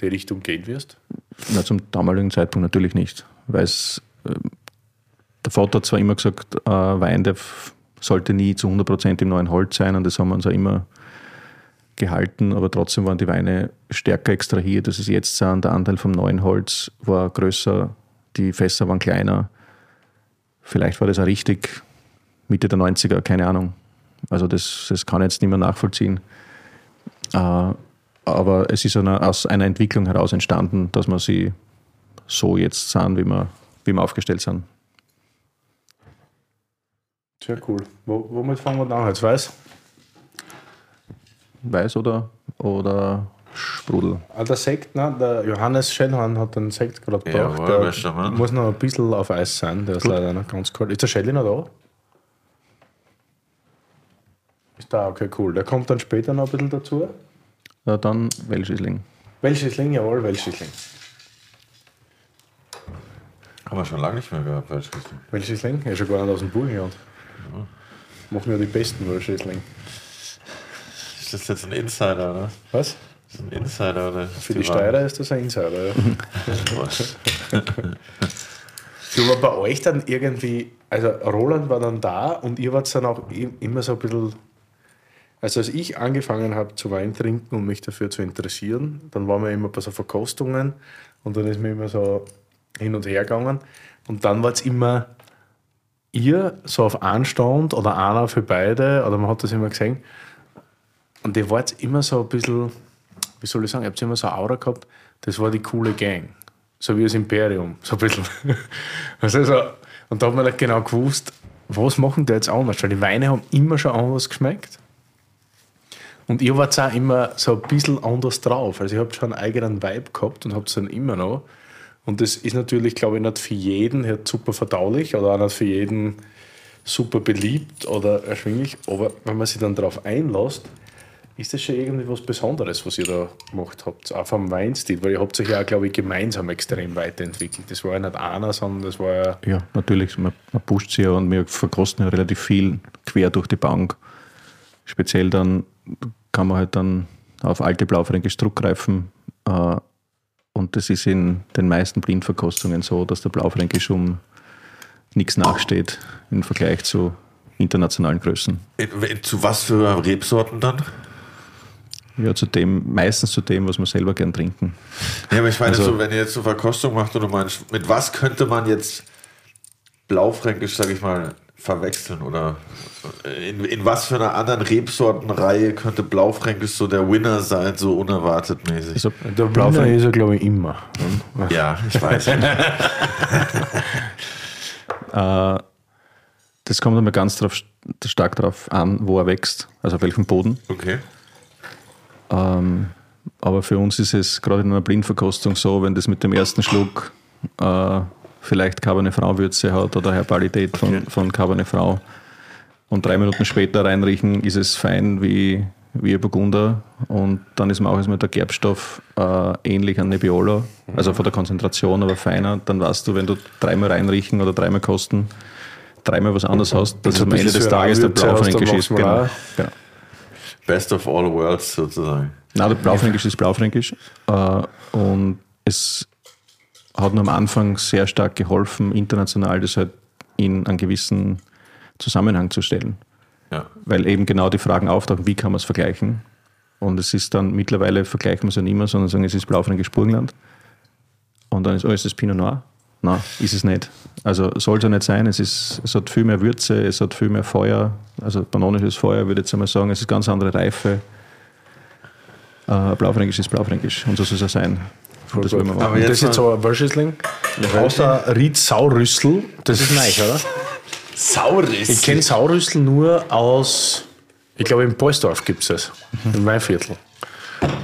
die Richtung gehen wirst? Na, zum damaligen Zeitpunkt natürlich nicht, weil es, äh, der Vater hat zwar immer gesagt, äh, Wein sollte nie zu 100% im neuen Holz sein und das haben wir uns auch immer gehalten, aber trotzdem waren die Weine stärker extrahiert, als es jetzt sind. Der Anteil vom neuen Holz war größer, die Fässer waren kleiner. Vielleicht war das auch richtig, Mitte der 90er, keine Ahnung. Also das, das kann ich jetzt nicht mehr nachvollziehen. Äh, aber es ist eine, aus einer Entwicklung heraus entstanden, dass wir sie so jetzt sind, wie wir, wie wir aufgestellt sind. Sehr cool. Wo, womit fangen wir an? Jetzt weiß? Weiß oder, oder Sprudel? Ah, der Sekt, nein, der Johannes Schellhorn hat den Sekt gerade gebracht. Jawohl, der Mann. muss noch ein bisschen auf Eis sein, der ist leider noch ganz kalt. Ist der Shelly noch da? Ist da, okay, cool. Der kommt dann später noch ein bisschen dazu. Ja, dann Welschriesling. Welschriesling, jawohl, Welschriesling. Haben wir schon lange nicht mehr gehabt, Welschriesling. Welschriesling? Ja, schon gar nicht aus dem Burgenland. Machen wir die besten Welschriesling. Ist das jetzt ein Insider, oder? Was? Ist das ein Insider, oder? Für die Steirer ist das ein Insider, ja. Du, aber bei euch dann irgendwie, also Roland war dann da und ihr wart dann auch immer so ein bisschen, also als ich angefangen habe zu Wein trinken und mich dafür zu interessieren, dann waren wir immer bei so Verkostungen und dann ist mir immer so hin und her gegangen und dann war es immer ihr so auf einen Stand oder einer für beide oder man hat das immer gesehen und ihr wart immer so ein bisschen, wie soll ich sagen, ihr habt immer so eine Aura gehabt, das war die coole Gang. So wie das Imperium, so ein bisschen. Also so, und da hat man nicht genau gewusst, was machen die jetzt anders? Weil die Weine haben immer schon anders geschmeckt. Und ihr wart auch immer so ein bisschen anders drauf. Also ihr habt schon einen eigenen Vibe gehabt und habt es dann immer noch. Und das ist natürlich, glaube ich, nicht für jeden super verdaulich oder auch nicht für jeden super beliebt oder erschwinglich. Aber wenn man sich dann darauf einlässt, ist das schon irgendwie was Besonderes, was ihr da gemacht habt, auch vom Weinstil, weil ihr habt euch ja, auch, glaube ich, gemeinsam extrem weiterentwickelt. Das war ja nicht einer, sondern das war ja, Ja, natürlich, man, pusht sie ja und wir verkosten ja relativ viel quer durch die Bank. Speziell dann kann man halt dann auf alte Blaufränkisch zurückgreifen. Äh, und das ist in den meisten Blindverkostungen so, dass der Blaufränkisch um nichts nachsteht im Vergleich zu internationalen Größen. In- Zu was für Rebsorten dann? Ja, zu dem, meistens zu dem, was wir selber gern trinken. Ja, aber ich meine, Also- so, wenn ihr jetzt so Verkostung macht du meinst, mit was könnte man jetzt Blaufränkisch, sag ich mal, verwechseln oder in, in was für einer anderen Rebsortenreihe könnte Blaufränkisch so der Winner sein, so unerwartet mäßig? Also, Der Blaufer ist er, glaube ich, immer. ja, ich weiß. äh, das kommt immer ganz drauf, stark darauf an, wo er wächst, also auf welchem Boden. Okay. Ähm, aber für uns ist es gerade in einer Blindverkostung so, wenn das mit dem ersten Schluck äh, vielleicht Cabernet Franc Würze hat oder Herbalität von, Okay. von Cabernet Franc und drei Minuten später reinriechen, ist es fein wie, wie ein Burgunder und dann ist mir auch erstmal der Gerbstoff äh, ähnlich an Nebbiolo, also von der Konzentration, aber feiner. Dann weißt du, wenn du dreimal reinriechen oder dreimal kosten, dreimal was anderes hast, dass am Ende des Tages der Blaufränkisch ist. Genau. genau. Best of all worlds sozusagen. Nein, der Blaufränkisch ist Blaufränkisch. Äh, und es hat nur am Anfang sehr stark geholfen, international das halt in einen gewissen Zusammenhang zu stellen. Ja. Weil eben genau die Fragen auftauchen, wie kann man es vergleichen? Und es ist dann, mittlerweile vergleichen wir es ja nicht mehr, sondern sagen, es ist Blaufränkisch Burgenland. Und dann ist, oh, ist das Pinot Noir? Nein, ist es nicht. Also soll es ja nicht sein. Es, ist, es hat viel mehr Würze, es hat viel mehr Feuer. Also bananisches Feuer, würde ich jetzt einmal sagen. Es ist ganz andere Reife. Äh, Blaufränkisch ist Blaufränkisch. Und so soll es auch sein. Und das wollen wir Aber machen. Und jetzt das ist jetzt ein Wölschisling. Außer Ried Saurüssel, das ist neu, oder? Sauris. Ich kenne Saurüssel nur aus, ich glaube, in Polsdorf gibt es das, im Weinviertel.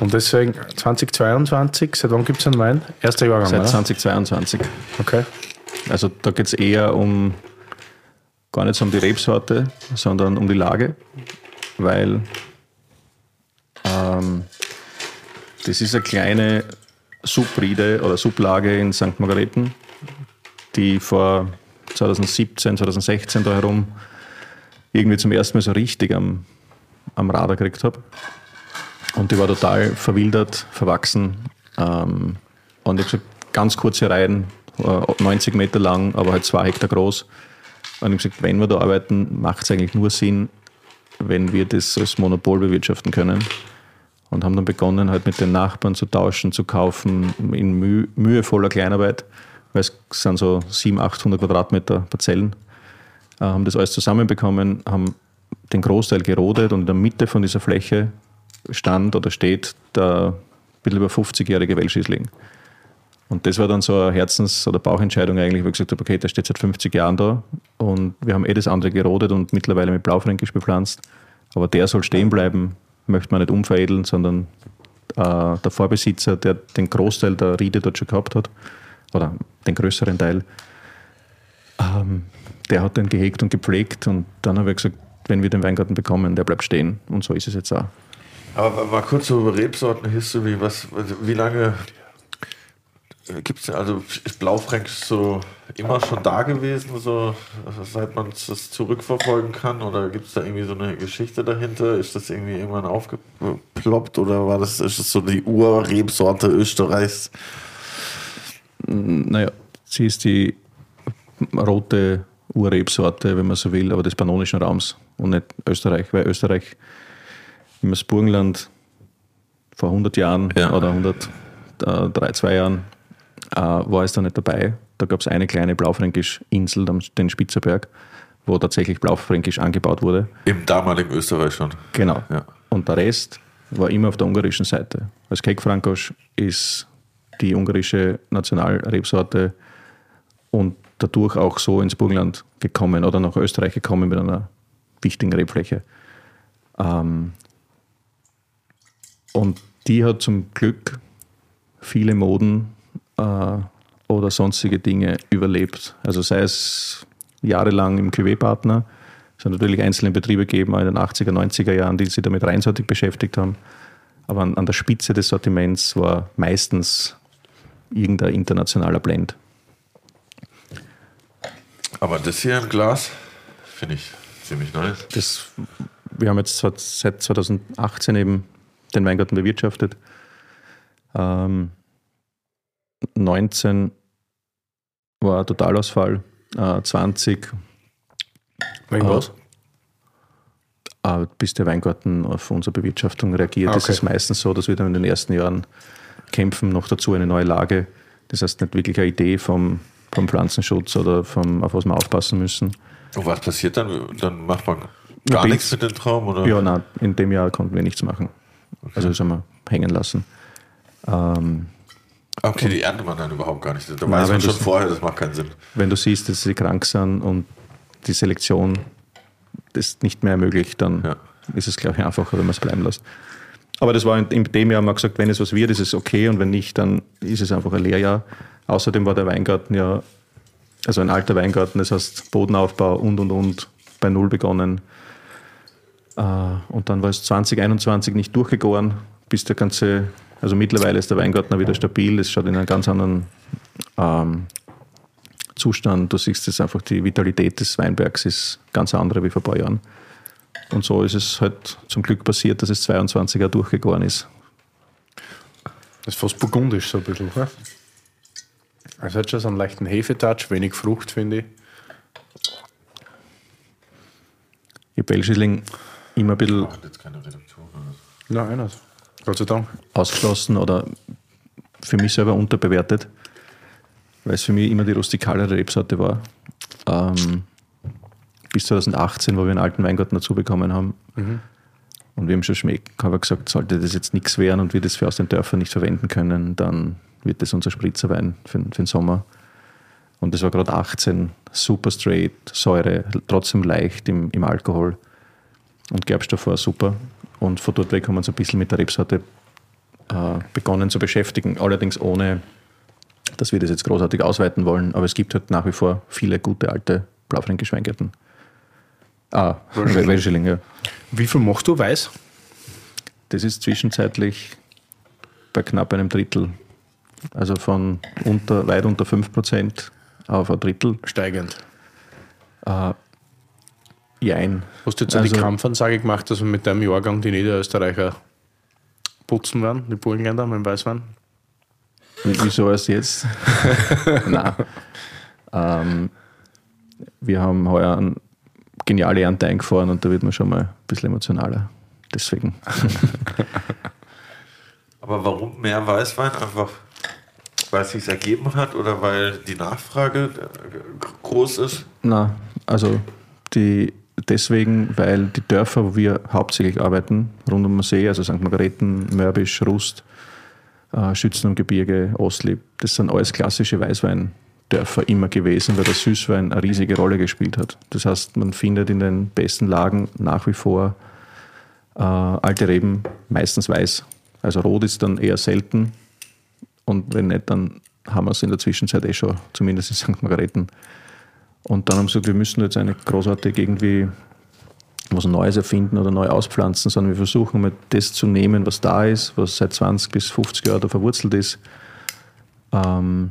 Und deswegen 2022, seit wann gibt es einen Wein? Erster Jahrgang, Seit oder? 2022. Okay. Also da geht es eher um gar nicht so um die Rebsorte, sondern um die Lage, weil ähm, das ist eine kleine Subriede oder Sublage in St. Margareten, die vor 2017, 2016 da herum irgendwie zum ersten Mal so richtig am, am Radar gekriegt habe. Und die war total verwildert, verwachsen. Ähm, und ich habe gesagt, ganz kurze Reihen, äh, 90 Meter lang, aber halt zwei Hektar groß. Und ich habe gesagt, wenn wir da arbeiten, macht es eigentlich nur Sinn, wenn wir das als Monopol bewirtschaften können. Und haben dann begonnen, halt mit den Nachbarn zu tauschen, zu kaufen, in müh mühevoller Kleinarbeit, weil es sind so 700, 800 Quadratmeter Parzellen. Äh, haben das alles zusammenbekommen, haben den Großteil gerodet und in der Mitte von dieser Fläche stand oder steht der ein bisschen über 50-jährige Welschisling. Und das war dann so eine Herzens- oder Bauchentscheidung eigentlich, wo ich gesagt habe, okay, der steht seit 50 Jahren da und wir haben eh das andere gerodet und mittlerweile mit Blaufränkisch bepflanzt. Aber der soll stehen bleiben, möchte man nicht umveredeln, sondern äh, der Vorbesitzer, der den Großteil der Riede dort schon gehabt hat, oder den größeren Teil, ähm, der hat den gehegt und gepflegt und dann habe ich gesagt, wenn wir den Weingarten bekommen, der bleibt stehen und so ist es jetzt auch. Aber mal kurz so über Rebsorten-History. Was, wie lange gibt es, also ist Blaufränkisch so immer schon da gewesen, so seit man das zurückverfolgen kann? Oder gibt es da irgendwie so eine Geschichte dahinter? Ist das irgendwie irgendwann aufgeploppt oder war das, ist das so die Urrebsorte Österreichs? Naja, sie ist die rote Urrebsorte, wenn man so will, aber des pannonischen Raums und nicht Österreich, weil Österreich, das Burgenland vor 100 Jahren Ja. oder 103, zwei Jahren, äh, war es da nicht dabei. Da gab es eine kleine Blaufränkisch-Insel, den Spitzerberg, wo tatsächlich Blaufränkisch angebaut wurde. Im damaligen Österreich schon. Genau. Ja. Und der Rest war immer auf der ungarischen Seite. Als Kekfrankosch ist die ungarische Nationalrebsorte und dadurch auch so ins Burgenland gekommen oder nach Österreich gekommen mit einer wichtigen Rebfläche. Ähm, und die hat zum Glück viele Moden äh, oder sonstige Dinge überlebt. Also sei es jahrelang im QW-Partner, es hat natürlich einzelne Betriebe gegeben, auch in den 80er, 90er Jahren, die sich damit reinseitig beschäftigt haben. Aber an, an der Spitze des Sortiments war meistens irgendein internationaler Blend. Aber das hier im Glas finde ich ziemlich nice. Das, wir haben jetzt seit- seit 2018 eben den Weingarten bewirtschaftet. Ähm, 19 war Totalausfall, äh, 20 Wegen was? äh, bis der Weingarten auf unsere Bewirtschaftung reagiert. Das Okay. ist meistens so, dass wir dann in den ersten Jahren kämpfen, noch dazu eine neue Lage. Das heißt nicht wirklich eine Idee vom, vom Pflanzenschutz oder vom, auf was wir aufpassen müssen. Und was passiert dann? Dann macht man gar Ja, nichts mit dem Traum, oder? Ja, nein, in dem Jahr konnten wir nichts machen. Also das haben wir hängen lassen. Ähm, Okay, die erntet man dann überhaupt gar nicht. Da weiß man schon vorher, das macht keinen Sinn. wenn du siehst, dass sie krank sind und die Selektion das nicht mehr ermöglicht, dann Ja. ist es, glaube ich, einfacher, wenn man es bleiben lässt. Aber das war in, in dem Jahr, haben wir gesagt, wenn es was wird, ist es okay und wenn nicht, dann ist es einfach ein Lehrjahr. Außerdem war der Weingarten ja, also ein alter Weingarten, das heißt Bodenaufbau und und und bei Null begonnen. Äh, Und dann war es 2021 nicht durchgegoren, bis der ganze, also mittlerweile ist der Weingarten auch wieder stabil, es schaut in einem ganz anderen ähm, Zustand. Du siehst jetzt einfach, die Vitalität des Weinbergs ist ganz andere wie vor ein paar Jahren. Und so ist es halt zum Glück passiert, dass es 22 Jahre durchgegangen ist. Das ist fast burgundisch so ein bisschen. Ne? Es hat schon so einen leichten Hefetouch, wenig Frucht, finde ich. Ich Belschisling immer ein bisschen Macht jetzt keine Redaktion. Nein, nicht. Gott sei Dank. ausgeschlossen oder für mich selber unterbewertet, weil es für mich immer die rustikalere Rebsorte war. Ähm, bis 2018, wo wir einen alten Weingarten dazu bekommen haben. Und wir haben schon schmeckt, habe ich gesagt, sollte das jetzt nichts werden und wir das für aus den Dörfern nicht verwenden können, dann wird das unser Spritzerwein für, für den Sommer. Und das war gerade 18, super straight, Säure, trotzdem leicht im, im Alkohol. Und Gerbstoff war super. Und von dort weg haben wir uns ein bisschen mit der Rebsorte äh, begonnen zu beschäftigen, allerdings ohne, dass wir das jetzt großartig ausweiten wollen. Aber es gibt halt nach wie vor viele gute alte blaufränkische Weingärten. Ah, Welschilling, ja. Wie viel machst du weiß? Das ist zwischenzeitlich bei knapp einem Drittel. Also von unter, weit unter 5% auf ein Drittel. Steigend. Jein. Hast du jetzt Also- die Kampfansage gemacht, dass wir mit deinem Jahrgang die Niederösterreicher putzen werden, die Burgenländer mit dem Weißwein? Wie- Wieso erst jetzt? Nein. Ähm, wir haben heuer eine geniale Ernte eingefahren und da wird man schon mal ein bisschen emotionaler. Deswegen. Aber warum mehr Weißwein? Einfach, weil es sich ergeben hat oder weil die Nachfrage äh, groß ist? Na, also die, deswegen, weil die Dörfer, wo wir hauptsächlich arbeiten, rund um den See, also St. Margareten, Mörbisch, Rust, äh, Schützen am Gebirge, Ostlieb, das sind alles klassische Weißweindörfer immer gewesen, weil der Süßwein eine riesige Rolle gespielt hat. Das heißt, man findet in den besten Lagen nach wie vor äh, alte Reben, meistens weiß. Also rot ist dann eher selten und wenn nicht, dann haben wir es in der Zwischenzeit eh schon, zumindest in St. Margareten. Und dann haben sie gesagt, wir müssen jetzt eine großartig irgendwie was Neues erfinden oder neu auspflanzen, sondern wir versuchen mal das zu nehmen, was da ist, was seit 20 bis 50 Jahren da verwurzelt ist. Ähm,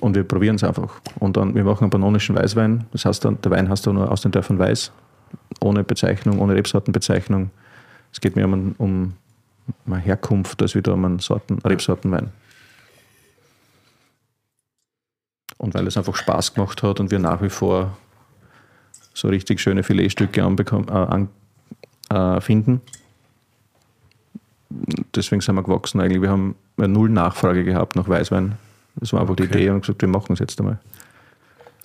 und wir probieren es einfach. Und dann, wir machen einen panonischen Weißwein. Das heißt dann, der Wein heißt dann nur aus den Dörfern Weiß, ohne Bezeichnung, ohne Rebsortenbezeichnung. Es geht mehr um, um Herkunft als wieder um einen Sorten, Rebsortenwein. Und weil es einfach Spaß gemacht hat und wir nach wie vor so richtig schöne Filetstücke anbekommen, äh, an, äh, finden. Deswegen sind wir gewachsen eigentlich. Wir haben null Nachfrage gehabt nach Weißwein. Das war einfach die Idee und gesagt, wir machen es jetzt einmal.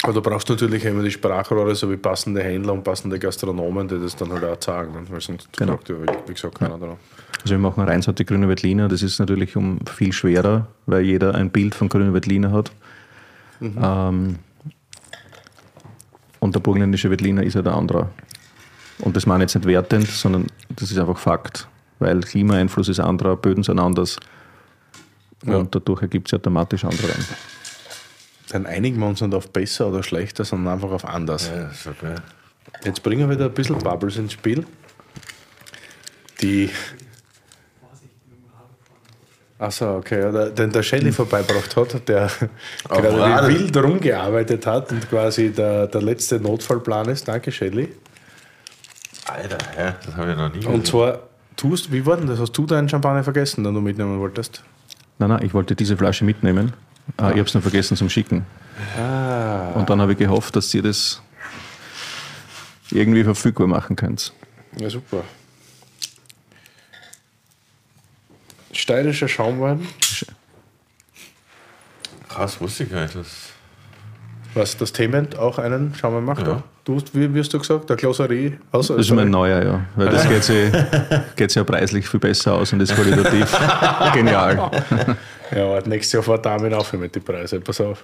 Aber du brauchst natürlich immer die Sprachrohre, so wie passende Händler und passende Gastronomen, die das dann halt auch sagen. ne? Weil sonst Genau. fragt ja, wie- gesagt, keiner danach. Also wir machen reinsorte grüne Veltliner. Das ist natürlich um viel schwerer, weil jeder ein Bild von grünen Veltliner hat. Ähm, und der burgenländische Veltliner ist ja der andere. Und das meine ich jetzt nicht wertend, sondern das ist einfach Fakt. Weil Klimaeinfluss ist anderer, Böden sind anders. Ja. Und dadurch ergibt es automatisch andere Weine. Dann einigen wir uns nicht auf besser oder schlechter, sondern einfach auf anders. Ja, ist okay. Jetzt bringen wir wieder ein bisschen Bubbles ins Spiel. Die. Achso, okay, ja, der- den der Shelley vorbeibracht hat, der gerade Rade. wie wild rumgearbeitet hat und quasi der, der letzte Notfallplan ist. Danke, Shelley. Alter, hä? das habe ich noch nie Und zwar, tust, wie war denn das? Hast du deinen Champagner vergessen, den du mitnehmen wolltest? Nein, nein, ich wollte diese Flasche mitnehmen. Äh, Ich habe es noch vergessen zum Schicken. Und dann habe ich gehofft, dass ihr das irgendwie verfügbar machen könnt. Ja, super. Steirischer Schaumwein. Krass, wusste ich gar nicht. Das Was, das Thement auch einen Schaum macht? Ja. Du, wie wirst du gesagt, der Glosserie? Aus, das ist mein neuer, ja. Weil das geht sich, geht sich ja preislich viel besser aus und ist qualitativ genial. Ja, aber nächstes Jahr fährt Damen auf mit den Preisen, pass auf.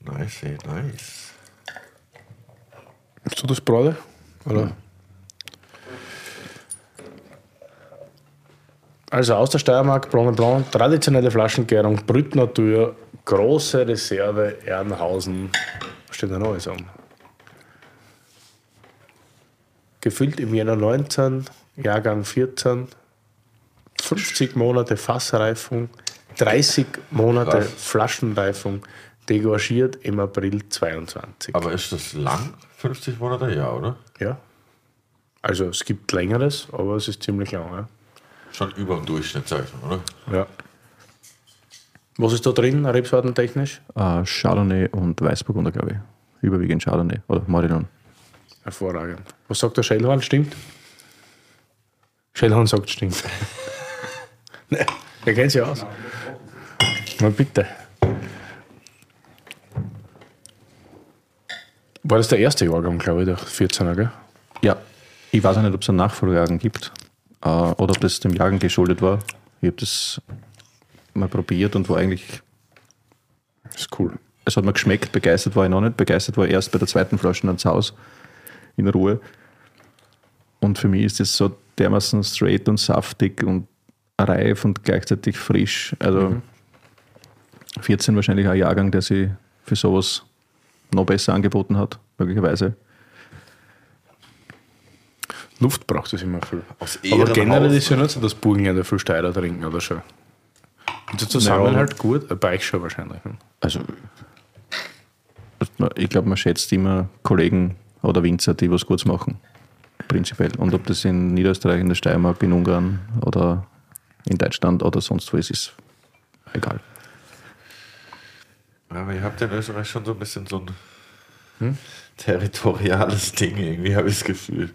Nice, nice. Ist du das Brade? Oder? Ja. Also aus der Steiermark, Blanc Blanc, traditionelle Flaschengärung, Brütnatur, große Reserve, Ehrenhausen. Was steht da noch alles an? Gefüllt im Jänner 19, Jahrgang 14, 50 Monate Fassreifung, 30 Monate Krass. Flaschenreifung, degorgiert im April 22. Aber ist das lang? 50 Monate? Ja, oder? Ja. Also es gibt längeres, aber es ist ziemlich lang. Ja. Schon über dem Durchschnitt, sag ich mal, oder? Ja. Was ist da drin, rebsortentechnisch? Uh, Chardonnay und Weißburgunder, glaube ich. Überwiegend Chardonnay oder Marillon. Hervorragend. Was sagt der Schellhorn? Stimmt? Schellhorn sagt, stimmt. er kennt sich aus. Na bitte. War das der erste Jahrgang, glaube ich, der 14er, gell? Ja. Ich weiß auch nicht, ob es einen Nachfolgejahrgang gibt. Äh, oder ob das dem Jagen geschuldet war. Ich habe das mal probiert und war eigentlich. Das ist cool. Es hat mir geschmeckt, begeistert war ich noch nicht. Begeistert war ich erst bei der zweiten Flasche ans Haus in Ruhe. Und für mich ist das so dermaßen straight und saftig und reif und gleichzeitig frisch. Also mhm. 14 wahrscheinlich ein Jahrgang, der sich für sowas noch besser angeboten hat, möglicherweise. Luft braucht es immer viel. Aber generell ist ja nicht so, dass Burgenländer viel Steirer trinken oder schon. Und der Zusammenhalt naja, gut, ein Bike schon wahrscheinlich. Ne? Also, ich glaube, man schätzt immer Kollegen oder Winzer, die was Gutes machen. Prinzipiell. Und ob das in Niederösterreich, in der Steiermark, in Ungarn oder in Deutschland oder sonst wo ist, ist egal. Aber ihr habt in Österreich schon so ein bisschen so ein hm? Territoriales Ding, irgendwie habe ich das Gefühl.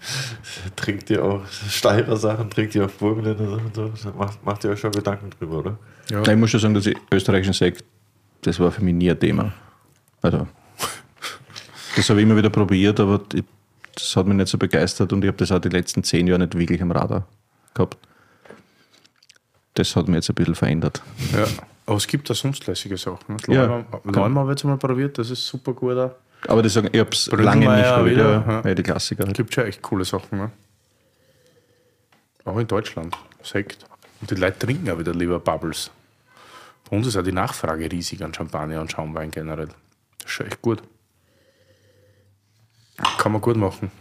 Trinkt ihr auch Steirer Sachen, trinkt ihr auch Burgenländer Sachen so? Macht, macht ihr euch schon Gedanken drüber, oder? Ja. Ich muss schon sagen, dass ich österreichischen Sekt, das war für mich nie ein Thema. Also, das habe ich immer wieder probiert, aber das hat mich nicht so begeistert und ich habe das auch die letzten zehn Jahre nicht wirklich am Radar gehabt. Das hat mich jetzt ein bisschen verändert. Ja, aber es gibt da sonst lässige Sachen. Ne? Leumann habe ich jetzt mal probiert, das ist super gut. Auch. Aber das sagen, ich habe es lange nicht probiert, ja, ja. die Klassiker. Es gibt schon echt coole Sachen. Ne? Auch in Deutschland. Sekt. Und die Leute trinken auch wieder lieber Bubbles. Bei uns ist auch die Nachfrage riesig an Champagner und Schaumwein generell. Das ist schon echt gut. Kann man gut machen.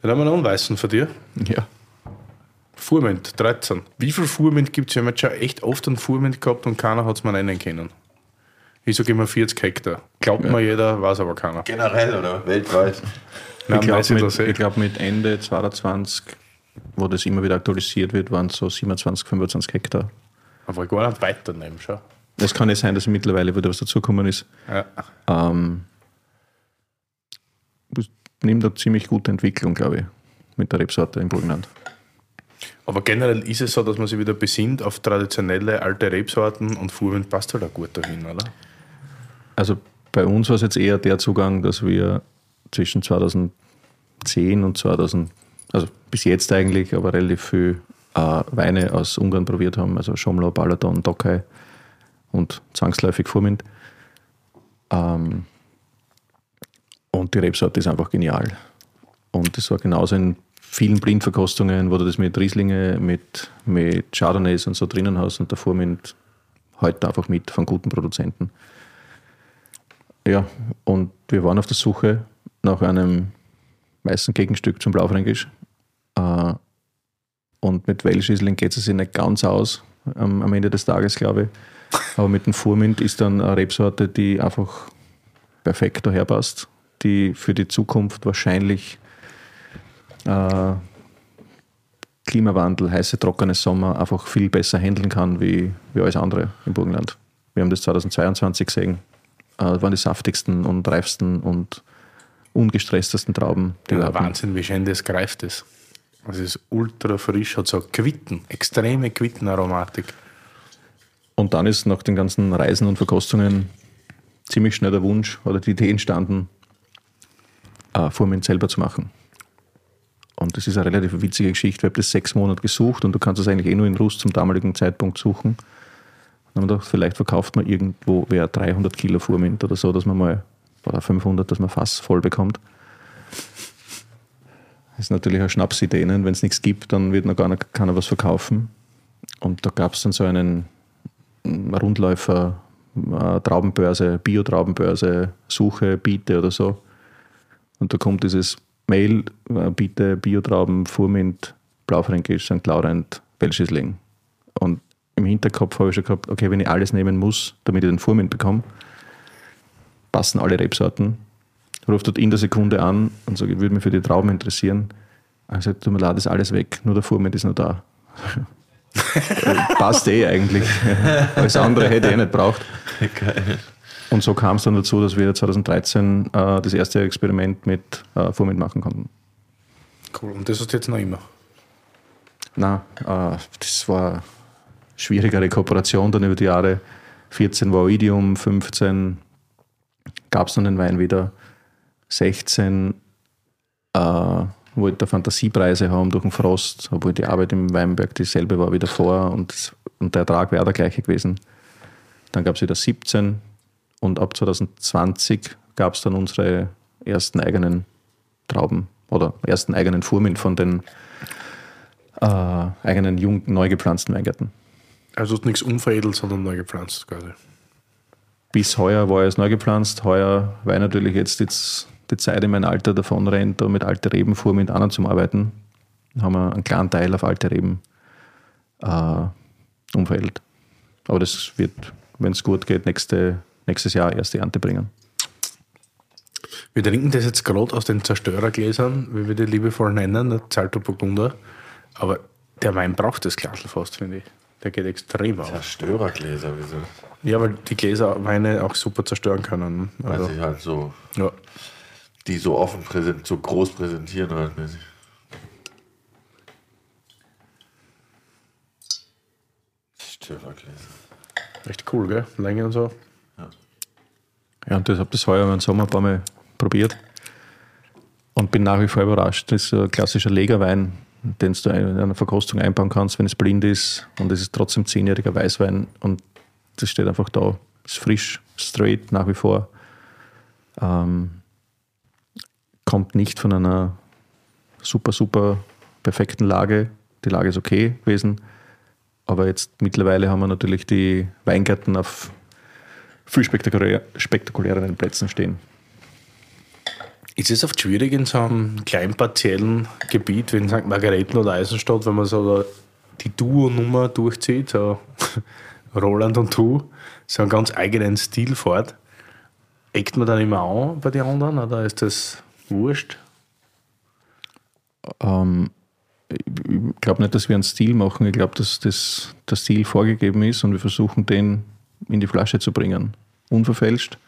Dann haben wir noch einen weißen für dir. Ja. Furment, 13. Wie viel Furment gibt es? Wir haben jetzt schon echt oft einen Furment gehabt und keiner hat es mal nennen können. Ich sage immer 40 Hektar. Glaubt ja. mir jeder, weiß aber keiner. Generell oder weltweit? Nein, ich glaube mit, glaub mit Ende 2020, wo das immer wieder aktualisiert wird, waren es so 27, 25 Hektar. Aber gar nicht weiternehmen, schau. Es kann nicht sein, dass mittlerweile wieder was dazugekommen ist. Ja. Ähm, nimmt eine ziemlich gute Entwicklung, glaube ich, mit der Rebsorte im Burgenland. Aber generell ist es so, dass man sich wieder besinnt auf traditionelle alte Rebsorten und Furwind passt halt auch gut dahin, oder? Also bei uns war es jetzt eher der Zugang, dass wir zwischen 2010 und 2000, also bis jetzt eigentlich, aber relativ viel äh, Weine aus Ungarn probiert haben, also Schomlo, Balaton, Tokai und zwangsläufig Furmint. Ähm, und die Rebsorte ist einfach genial. Und das war genauso in vielen Blindverkostungen, wo du das mit Rieslinge, mit, mit Chardonnays und so drinnen hast und der Furmint heute einfach mit von guten Produzenten. Ja, und wir waren auf der Suche nach einem weißen Gegenstück zum Blaufränkisch. Äh, und mit Welschisling geht es sich nicht ganz aus am, Ende des Tages, glaube ich. Aber mit dem Furmint ist dann eine Rebsorte, die einfach perfekt daherpasst, die für die Zukunft wahrscheinlich äh, Klimawandel, heiße, trockene Sommer einfach viel besser handeln kann wie, wie alles andere im Burgenland. Wir haben das 2022 gesehen äh, waren die saftigsten und reifsten und ungestresstesten Trauben. Die ja, Wahnsinn, wie schön das greift ist. Es ist ultra frisch, hat so Quitten, extreme Quittenaromatik. Und dann ist nach den ganzen Reisen und Verkostungen ziemlich schnell der Wunsch oder die Idee entstanden, äh, Furmint selber zu machen. Und das ist eine relativ witzige Geschichte. Wir haben das sechs Monate gesucht und du kannst es eigentlich eh nur in Rust zum damaligen Zeitpunkt suchen. Dann haben wir gedacht, vielleicht verkauft man irgendwo wer 300 Kilo Furmint oder so, dass man mal, oder 500, dass man Fass voll bekommt. Das ist natürlich eine Schnapsidee. Ne? Wenn es nichts gibt, dann wird noch gar nicht, keiner was verkaufen. Und da gab es dann so einen Rundläufer, äh, Traubenbörse, Bio-Traubenbörse, Suche, Biete oder so. Und da kommt dieses Mail, äh, bitte Biotrauben, Furmint, Blaufränkisch, St. Laurent, Welschisling. Und im Hinterkopf habe ich schon gehabt, okay, wenn ich alles nehmen muss, damit ich den Furmint bekomme, passen alle Rebsorten. Ruft dort in der Sekunde an und sage, ich würde mich für die Trauben interessieren. Also tut mir leid, ist alles weg, nur der Furmint ist noch da. Passt eh eigentlich. Alles andere hätte ich eh nicht braucht. Geil. Und so kam es dann dazu, dass wir 2013 äh, das erste Experiment mit äh, Furmint machen konnten. Cool. Und das hast du jetzt noch immer. Na, äh, das war schwierigere Kooperation dann über die Jahre. 14 war Oidium, 15 gab es dann den Wein wieder, 16 äh, wollte der Fantasiepreise haben durch den Frost, obwohl die Arbeit im Weinberg dieselbe war wie davor und, und der Ertrag wäre der gleiche gewesen. Dann gab es wieder 17 und ab 2020 gab es dann unsere ersten eigenen Trauben oder ersten eigenen Furmint von den äh, eigenen jung, neu gepflanzten Weingärten. Also nichts unveredelt, sondern neu gepflanzt quasi. Bis heuer war es neu gepflanzt. Heuer, weil natürlich jetzt, jetzt die Zeit in meinem Alter davon rennt, da mit alten Reben Furmint anderen zu arbeiten, haben wir einen kleinen Teil auf alte Reben äh, umveredelt. Aber das wird, wenn es gut geht, nächste, nächstes Jahr erste Ernte bringen. Wir trinken das jetzt gerade aus den Zerstörergläsern, wie wir die liebevoll nennen, der Zalto Burgunder. Aber der Wein braucht das Glasl fast, finde ich. Der geht extrem auf. Zerstörergläser, wieso? Ja, weil die Gläser Weine auch super zerstören können. Weil Also, sie halt so, ja. die so offen präsent, so groß präsentieren halt mäßig. Zerstörergläser. Echt cool, gell? Länge und so. Ja, und das habe das heuer im Sommer ein paar Mal probiert und bin nach wie vor überrascht. Das ist so ein klassischer Legerwein, den du in einer Verkostung einbauen kannst, wenn es blind ist. Und es ist trotzdem zehnjähriger Weißwein und das steht einfach da. Ist frisch, straight nach wie vor. Ähm, kommt nicht von einer super, super perfekten Lage. Die Lage ist okay gewesen. Aber jetzt mittlerweile haben wir natürlich die Weingärten auf viel spektakulär, spektakuläreren Plätzen stehen. Ist es oft schwierig in so einem kleinpartiellen Gebiet wie in St. Margareten oder Eisenstadt, wenn man so die Duo-Nummer durchzieht, so Roland und Du, so einen ganz eigenen Stil fährt? Eckt man dann immer an bei den anderen oder ist das wurscht? Ähm, ich glaube nicht, dass wir einen Stil machen. Ich glaube, dass das, der Stil vorgegeben ist und wir versuchen, den in die Flasche zu bringen. Unverfälscht.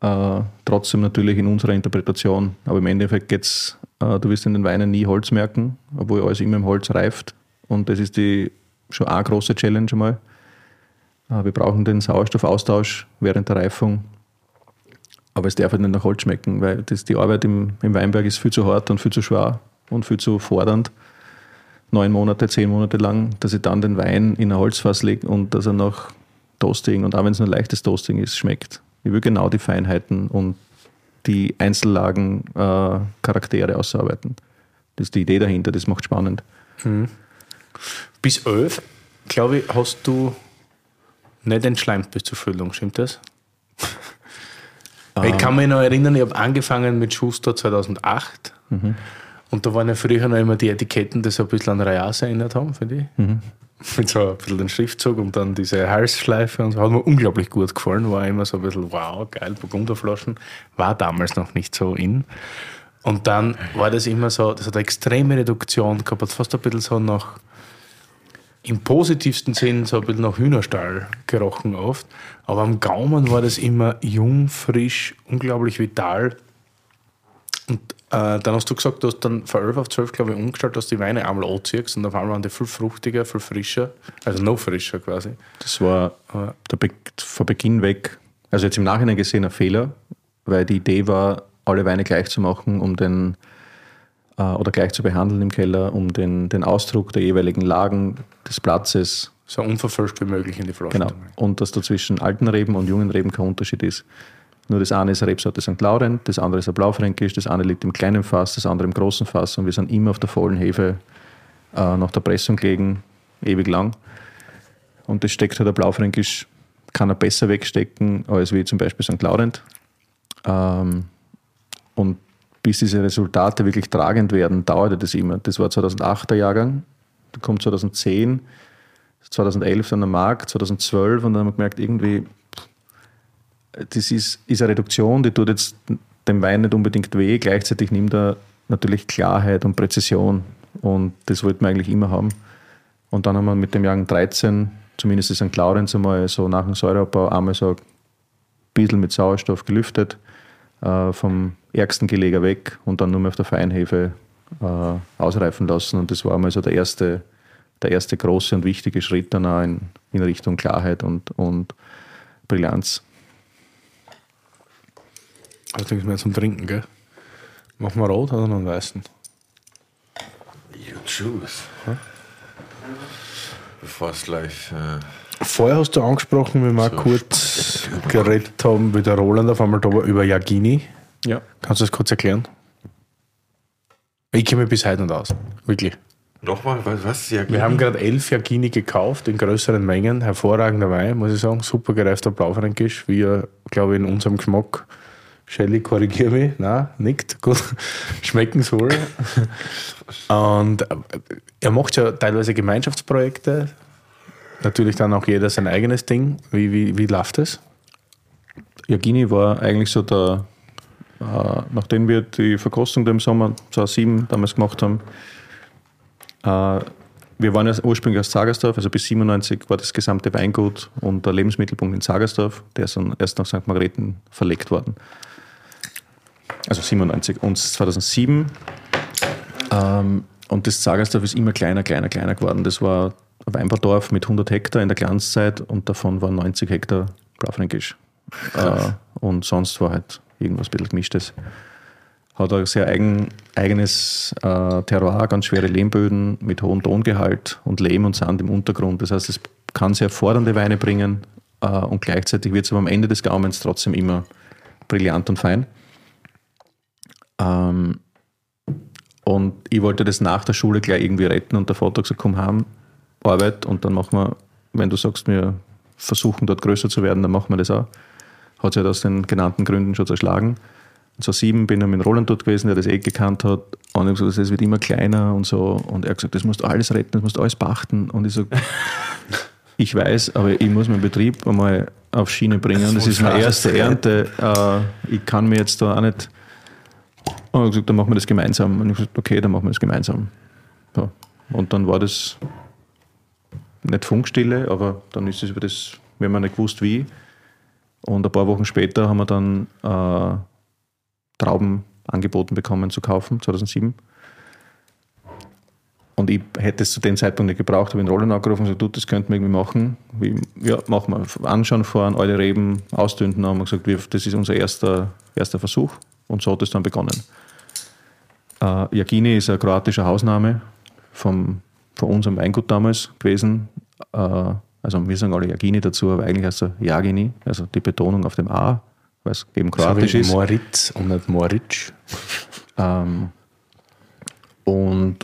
Äh, trotzdem natürlich in unserer Interpretation. Aber im Endeffekt geht's, äh, du wirst in den Weinen nie Holz merken, obwohl alles immer im Holz reift. Und das ist die schon eine große Challenge einmal. Äh, wir brauchen den Sauerstoffaustausch während der Reifung. Aber es darf halt nicht nach Holz schmecken, weil das, die Arbeit im, im Weinberg ist viel zu hart und viel zu schwer und viel zu fordernd. Neun Monate, zehn Monate lang, dass ich dann den Wein in ein Holzfass lege und dass er nach Toasting und auch wenn es nur leichtes Toasting ist, schmeckt. Ich will genau die Feinheiten und die Einzellagen, äh, Charaktere ausarbeiten. Das ist die Idee dahinter, das macht spannend. Bis elf, glaube ich, hast du nicht entschleimt bis zur Füllung, stimmt das? Ich kann mich noch erinnern, ich habe angefangen mit Schuster 2008 und da waren ja früher noch immer die Etiketten, die so ein bisschen an Rayas erinnert haben, finde ich. Mit so ein bisschen den Schriftzug und dann diese Halsschleife und so. Hat mir unglaublich gut gefallen, war immer so ein bisschen, wow, geil, Burgunderflaschen. War damals noch nicht so in. Und dann war das immer so, das hat eine extreme Reduktion gehabt, hat fast ein bisschen so nach, im positivsten Sinn so ein bisschen nach Hühnerstall gerochen oft. Aber am Gaumen war das immer jung, frisch, unglaublich vital. Und äh, dann hast du gesagt, du hast dann von 11 auf 12, glaube ich, umgestellt, dass die Weine einmal anziehst und auf einmal waren die viel fruchtiger, viel frischer, also noch frischer quasi. Das war äh, der Be von Beginn weg, also jetzt im Nachhinein gesehen, ein Fehler, weil die Idee war, alle Weine gleich zu machen, um den äh, oder gleich zu behandeln im Keller, um den, den Ausdruck der jeweiligen Lagen des Platzes So unverfälscht wie möglich in die Flasche. Genau. zu bringen. Und dass da zwischen alten Reben und jungen Reben kein Unterschied ist. Nur das eine ist Rebsorte St. Laurent, das andere ist ein Blaufränkisch, das eine liegt im kleinen Fass, das andere im großen Fass und wir sind immer auf der vollen Hefe äh, nach der Pressung gelegen, ewig lang. Und das steckt halt der Blaufränkisch, kann er besser wegstecken als wie zum Beispiel St. Laurent. Ähm, und bis diese Resultate wirklich tragend werden, dauerte das immer. Das war 2008er Jahrgang, dann kommt 2010, 2011 dann der Markt, 2012 und dann haben wir gemerkt, irgendwie, das ist, ist eine Reduktion, die tut jetzt dem Wein nicht unbedingt weh, gleichzeitig nimmt er natürlich Klarheit und Präzision und das wollten wir eigentlich immer haben. Und dann haben wir mit dem Jahrgang 13, zumindest in St. Laurenz einmal so nach dem Säureabbau einmal so ein bisschen mit Sauerstoff gelüftet, äh, vom ärgsten Geleger weg und dann nur mehr auf der Feinhefe äh, ausreifen lassen. Und das war einmal so der erste, der erste große und wichtige Schritt dann auch in, in Richtung Klarheit und, und Brillanz. Also denkst du mir zum Trinken, gell? Machen wir rot oder noch einen weißen? You choose. Bevor es gleich. Äh, Vorher hast du angesprochen, wie wir So, kurz geredet haben, wie der Roland auf einmal da war, über Jagini. Ja. Kannst du das kurz erklären? Ich kenne mich bis heute nicht aus. Wirklich. Nochmal, was? was? Wir haben gerade elf Jagini gekauft in größeren Mengen. Hervorragender Wein, muss ich sagen. Super gereifter Blaufränkisch, wie er, glaube ich, in unserem Geschmack. Shelly, korrigiere mich. Nein, nickt. Gut. Schmecken soll. Und äh, er macht ja teilweise Gemeinschaftsprojekte. Natürlich dann auch jeder sein eigenes Ding. Wie, wie, wie läuft das? Jagini war eigentlich so der, äh, nachdem wir die Verkostung im Sommer 2007 damals gemacht haben, äh, wir waren ja ursprünglich aus Zagersdorf, also bis 97 war das gesamte Weingut und der Lebensmittelpunkt in Zagersdorf, der ist dann erst nach St. Margrethen verlegt worden. Also 97 und 2007. Ähm, und das Zagersdorf ist immer kleiner, kleiner, kleiner geworden. Das war ein Weinbaudorf mit 100 Hektar in der Glanzzeit und davon waren 90 Hektar Blaufränkisch. Äh, und sonst war halt irgendwas ein bisschen gemischtes. Hat ein sehr eigen, eigenes äh, Terroir, ganz schwere Lehmböden mit hohem Tongehalt und Lehm und Sand im Untergrund. Das heißt, es kann sehr fordernde Weine bringen äh, und gleichzeitig wird es aber am Ende des Gaumens trotzdem immer brillant und fein. Ähm, und ich wollte das nach der Schule gleich irgendwie retten und der Vater hat gesagt, komm heim, Arbeit und dann machen wir, wenn du sagst, wir versuchen dort größer zu werden, dann machen wir das auch. Hat sich halt aus den genannten Gründen schon zerschlagen. Und so sieben bin ich mit Roland dort gewesen, der das eh gekannt hat. Und ich habe gesagt, es wird immer kleiner und so. Und er hat gesagt, das musst du alles retten, das musst du alles beachten. Und ich sage, ich weiß, aber ich muss meinen Betrieb einmal auf Schiene bringen. Das ist meine erste Ernte. Äh, ich kann mir jetzt da auch nicht. Und er hat gesagt, dann machen wir das gemeinsam. Und ich habe gesagt, okay, dann machen wir das gemeinsam. Ja. Und dann war das nicht Funkstille, aber dann ist es über das, wir haben nicht gewusst wie. Und ein paar Wochen später haben wir dann äh, Trauben angeboten bekommen zu kaufen, 2007. Und ich hätte es zu dem Zeitpunkt nicht gebraucht, habe den Roland angerufen und gesagt, du, das könnten wir irgendwie machen. Wie, ja, machen wir. Anschauen, fahren, alle Reben, ausdünnen, haben wir gesagt, wir, das ist unser erster, erster Versuch. Und so hat es dann begonnen. Äh, Jagini ist ein kroatischer Hausname vom, von unserem Weingut damals gewesen. Äh, also wir sagen alle Jagini dazu, aber eigentlich heißt er Jagini, also die Betonung auf dem A, weil es eben kroatisch so ist. Moritz und nicht Moritz. Ähm, und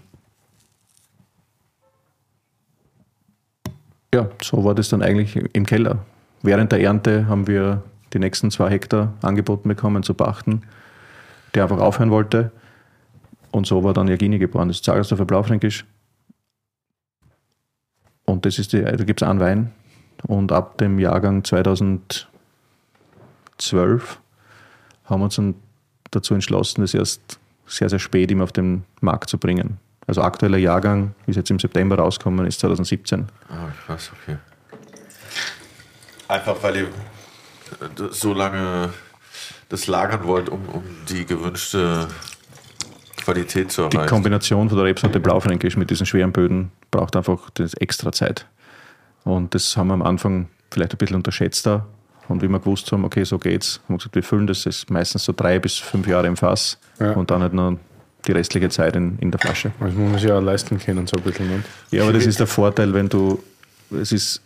ja, so war das dann eigentlich im Keller. Während der Ernte haben wir die nächsten zwei Hektar angeboten bekommen zu pachten, der einfach aufhören wollte. Und so war dann Jagini geboren, das ist Zagersdorfer Blaufränkisch. Und das ist die, da gibt es einen Wein. Und ab dem Jahrgang 2012 haben wir uns dann dazu entschlossen, das erst sehr, sehr spät immer auf den Markt zu bringen. Also aktueller Jahrgang ist jetzt im September rausgekommen, ist 2017. Ah, krass, okay. Einfach weil ihr so lange das lagern wollt, um, um die gewünschte Qualität zu die erreichen. Kombination von der Rebsorte Blaufränkisch mit diesen schweren Böden braucht einfach das extra Zeit. Und das haben wir am Anfang vielleicht ein bisschen unterschätzt da. Und wie wir gewusst haben, okay, so geht's, haben wir gesagt, wir füllen das ist meistens so drei bis fünf Jahre im Fass Ja. und dann halt noch die restliche Zeit in, in der Flasche. Das muss man sich ja auch leisten können, so ein bisschen. Ne? Ja, aber das ist der Vorteil, wenn du, es ist,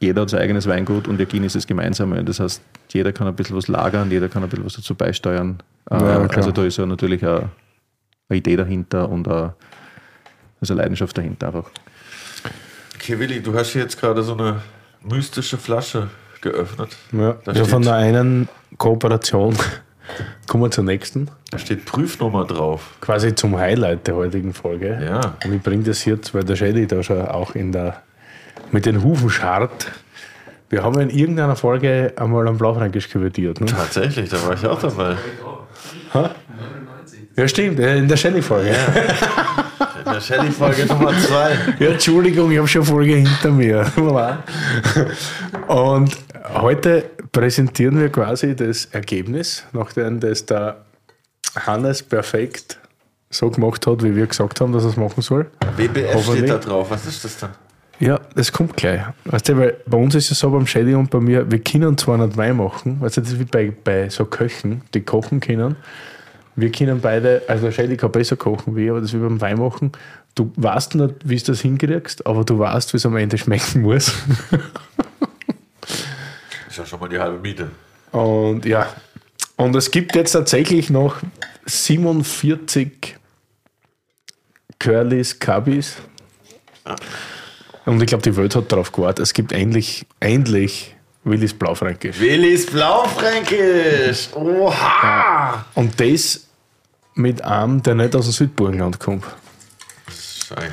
jeder hat sein eigenes Weingut und wir gehen ist das Gemeinsame. Das heißt, jeder kann ein bisschen was lagern, jeder kann ein bisschen was dazu beisteuern. Ja, klar. also da ist ja natürlich eine, eine Idee dahinter und eine, also eine Leidenschaft dahinter einfach. Okay, Willi, du hast hier jetzt gerade so eine mystische Flasche geöffnet. Ja. Da ja, von der einen Kooperation kommen wir zur nächsten. Da steht Prüfnummer drauf. Quasi zum Highlight der heutigen Folge. Ja. Und ich bringe das jetzt, weil der Shelly da schon auch in der, mit den Hufen scharrt. Wir haben in irgendeiner Folge einmal am Blaufränkisch kuvertiert. Ne? Tatsächlich, da war ich auch dabei. Ja, stimmt, äh, in der Shelly-Folge. In der Shelly-Folge Nummer 2. Ja, Entschuldigung, ich habe schon Folge hinter mir. Und heute präsentieren wir quasi das Ergebnis, nachdem das der Hannes perfekt so gemacht hat, wie wir gesagt haben, dass er es machen soll. Hoffentlich. steht da drauf. Was ist das denn? Ja, das kommt gleich. Weißt du, weil bei uns ist es so beim Shelly und bei mir, wir können zwar nicht Wein machen, weißt du, das ist wie bei, bei so Köchen, die kochen können. Wir können beide, also Shelly kann besser kochen wie ich, aber das ist wie beim Wein machen. Du weißt nicht, wie du das hinkriegst, aber du weißt, wie es am Ende schmecken muss. Ist ja schon mal die halbe Miete. Und ja, und es gibt jetzt tatsächlich noch 47 Curlys Cubbies. Und ich glaube, die Welt hat darauf gewartet. Es gibt endlich, endlich Willis Blaufränkisch. Willis Blaufränkisch. Oha! Und das mit einem, der nicht aus dem Südburgenland kommt. Scheiße.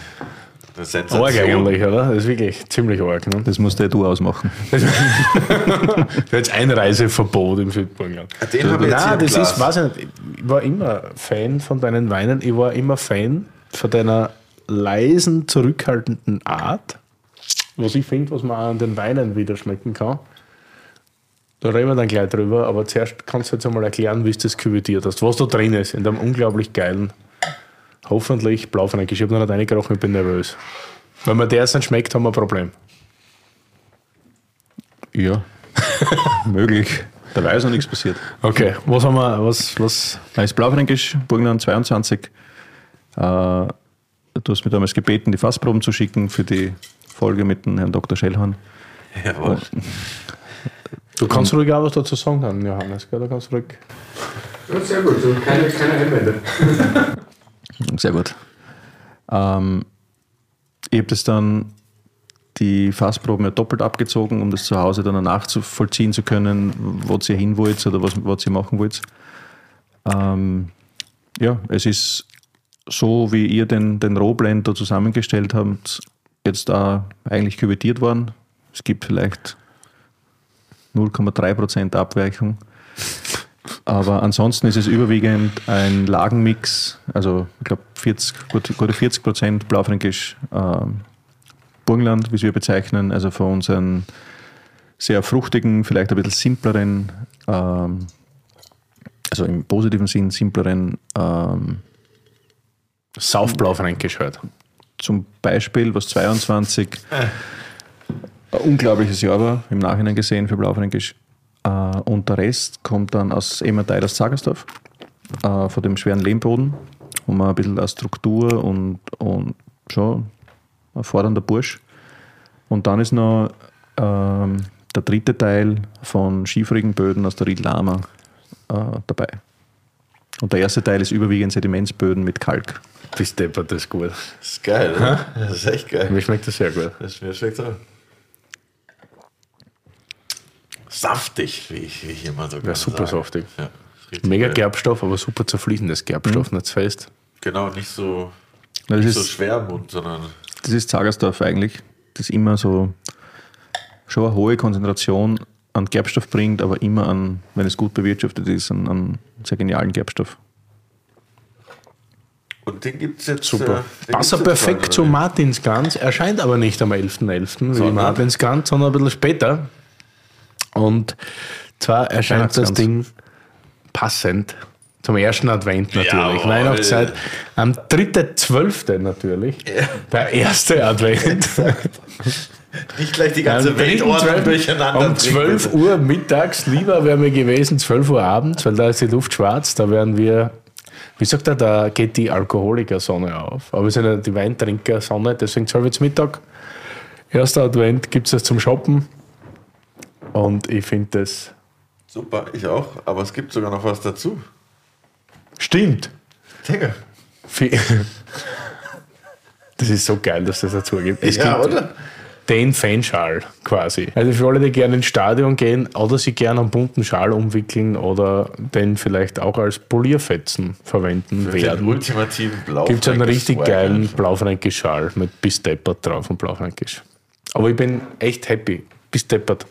Das ist Arg eigentlich, oder? Das ist wirklich ziemlich arg. Ne? Das musst du ausmachen. Das ist jetzt Einreiseverbot im Südburgenland. Den habe ich jetzt Nein, das Glas. ist, weiß ich nicht, ich war immer Fan von deinen Weinen. Ich war immer Fan von deiner leisen, zurückhaltenden Art. Was ich finde, was man auch an den Weinen wieder schmecken kann. Da reden wir dann gleich drüber, aber zuerst kannst du jetzt einmal erklären, wie du das küvetiert hast. Was da drin ist, in dem unglaublich geilen, hoffentlich Blaufränkisch. Ich habe noch nicht reingerochen, ich bin nervös. Wenn mir der jetzt nicht schmeckt, haben wir ein Problem. Ja, möglich. Dabei ist noch nichts passiert. Okay, was haben wir, was, was, Er ist Blaufränkisch, Burgenland 22. Äh, du hast mich damals gebeten, die Fassproben zu schicken für die Folge mit dem Herrn Dr. Schellhorn. Jawohl. Du kannst ruhig auch was dazu sagen, dann, Johannes. Gell? Du kannst ruhig. Ja, sehr gut, keine, keine Einwände. Sehr gut. Ähm, ich habe das dann die Fassproben ja doppelt abgezogen, um das zu Hause dann nachzuvollziehen zu können, wo ihr hin wollt oder was, was ihr machen wollt. Ähm, ja, es ist so, wie ihr den, den Rohblend da zusammengestellt habt, jetzt da eigentlich küvetiert worden. Es gibt vielleicht 0,3% Abweichung. Aber ansonsten ist es überwiegend ein Lagenmix, also ich glaube 40, gut, gute 40 Prozent Blaufränkisch ähm, Burgenland, wie wir bezeichnen, also von unseren sehr fruchtigen, vielleicht ein bisschen simpleren, ähm, also im positiven Sinn simpleren, ähm, Saufblaufränkisch halt. Zum Beispiel, was 22 ein unglaubliches Jahr war, im Nachhinein gesehen für Blaufränkisch. Äh, und der Rest kommt dann aus Emmerteil aus Zagersdorf, äh, von dem schweren Lehmboden, wo man ein bisschen eine Struktur und, und schon ein fordernder Bursch. Und dann ist noch ähm, der dritte Teil von schiefrigen Böden aus der Riedlama äh, dabei. Und der erste Teil ist überwiegend Sedimentsböden mit Kalk. Bis deppert das ist gut. Das ist geil, oder? Das ist echt geil. Mir schmeckt das sehr gut. Das mir schmeckt auch. Saftig, wie ich, wie ich immer so Ja, super sage. saftig. Ja, Mega geil. Gerbstoff, aber super zerfließendes Gerbstoff, nicht zu fest. Genau, nicht so, Na, das nicht so ist- schwer im Mund, sondern Das ist Zagersdorf eigentlich, das immer so schon eine hohe Konzentration an Gerbstoff bringt, aber immer an, wenn es gut bewirtschaftet ist, an, an sehr genialen Gerbstoff. Und den gibt es jetzt. Super. äh, Passt er perfekt zu oder? Martinsgans. Erscheint aber nicht am 11.11. wie Sondern? im Adventsgans, sondern ein bisschen später. Und zwar erscheint das. Ding passend Zum ersten Advent natürlich. Jawohl. Weihnachtszeit. Am 3.12. natürlich. Der erste Advent. Nicht gleich die Am 3.12. Um 12 Uhr mittags, lieber wäre mir gewesen, 12 Uhr abends, weil da ist die Luft schwarz, da werden wir, wie sagt er, da geht die Alkoholiker-Sonne auf. Aber wir sind ja die Weintrinker-Sonne, deswegen 12 Uhr Mittag. Erster Advent gibt es das zum Shoppen. Und ich finde das Super, ich auch. Aber es gibt sogar noch was dazu. stimmt. Digga. Das ist so geil, dass das dazu gibt. Es Ja, gibt oder? Den Fanschal quasi. Also für alle, die gerne ins Stadion gehen oder sie gerne einen bunten Schal umwickeln oder den vielleicht auch als Polierfetzen verwenden Den werden, ultimativen Blau. gibt es einen richtig geilen blaufränkisch Schal mit bis deppert drauf und blaufränkisch. Aber ich bin echt happy. Bis deppert.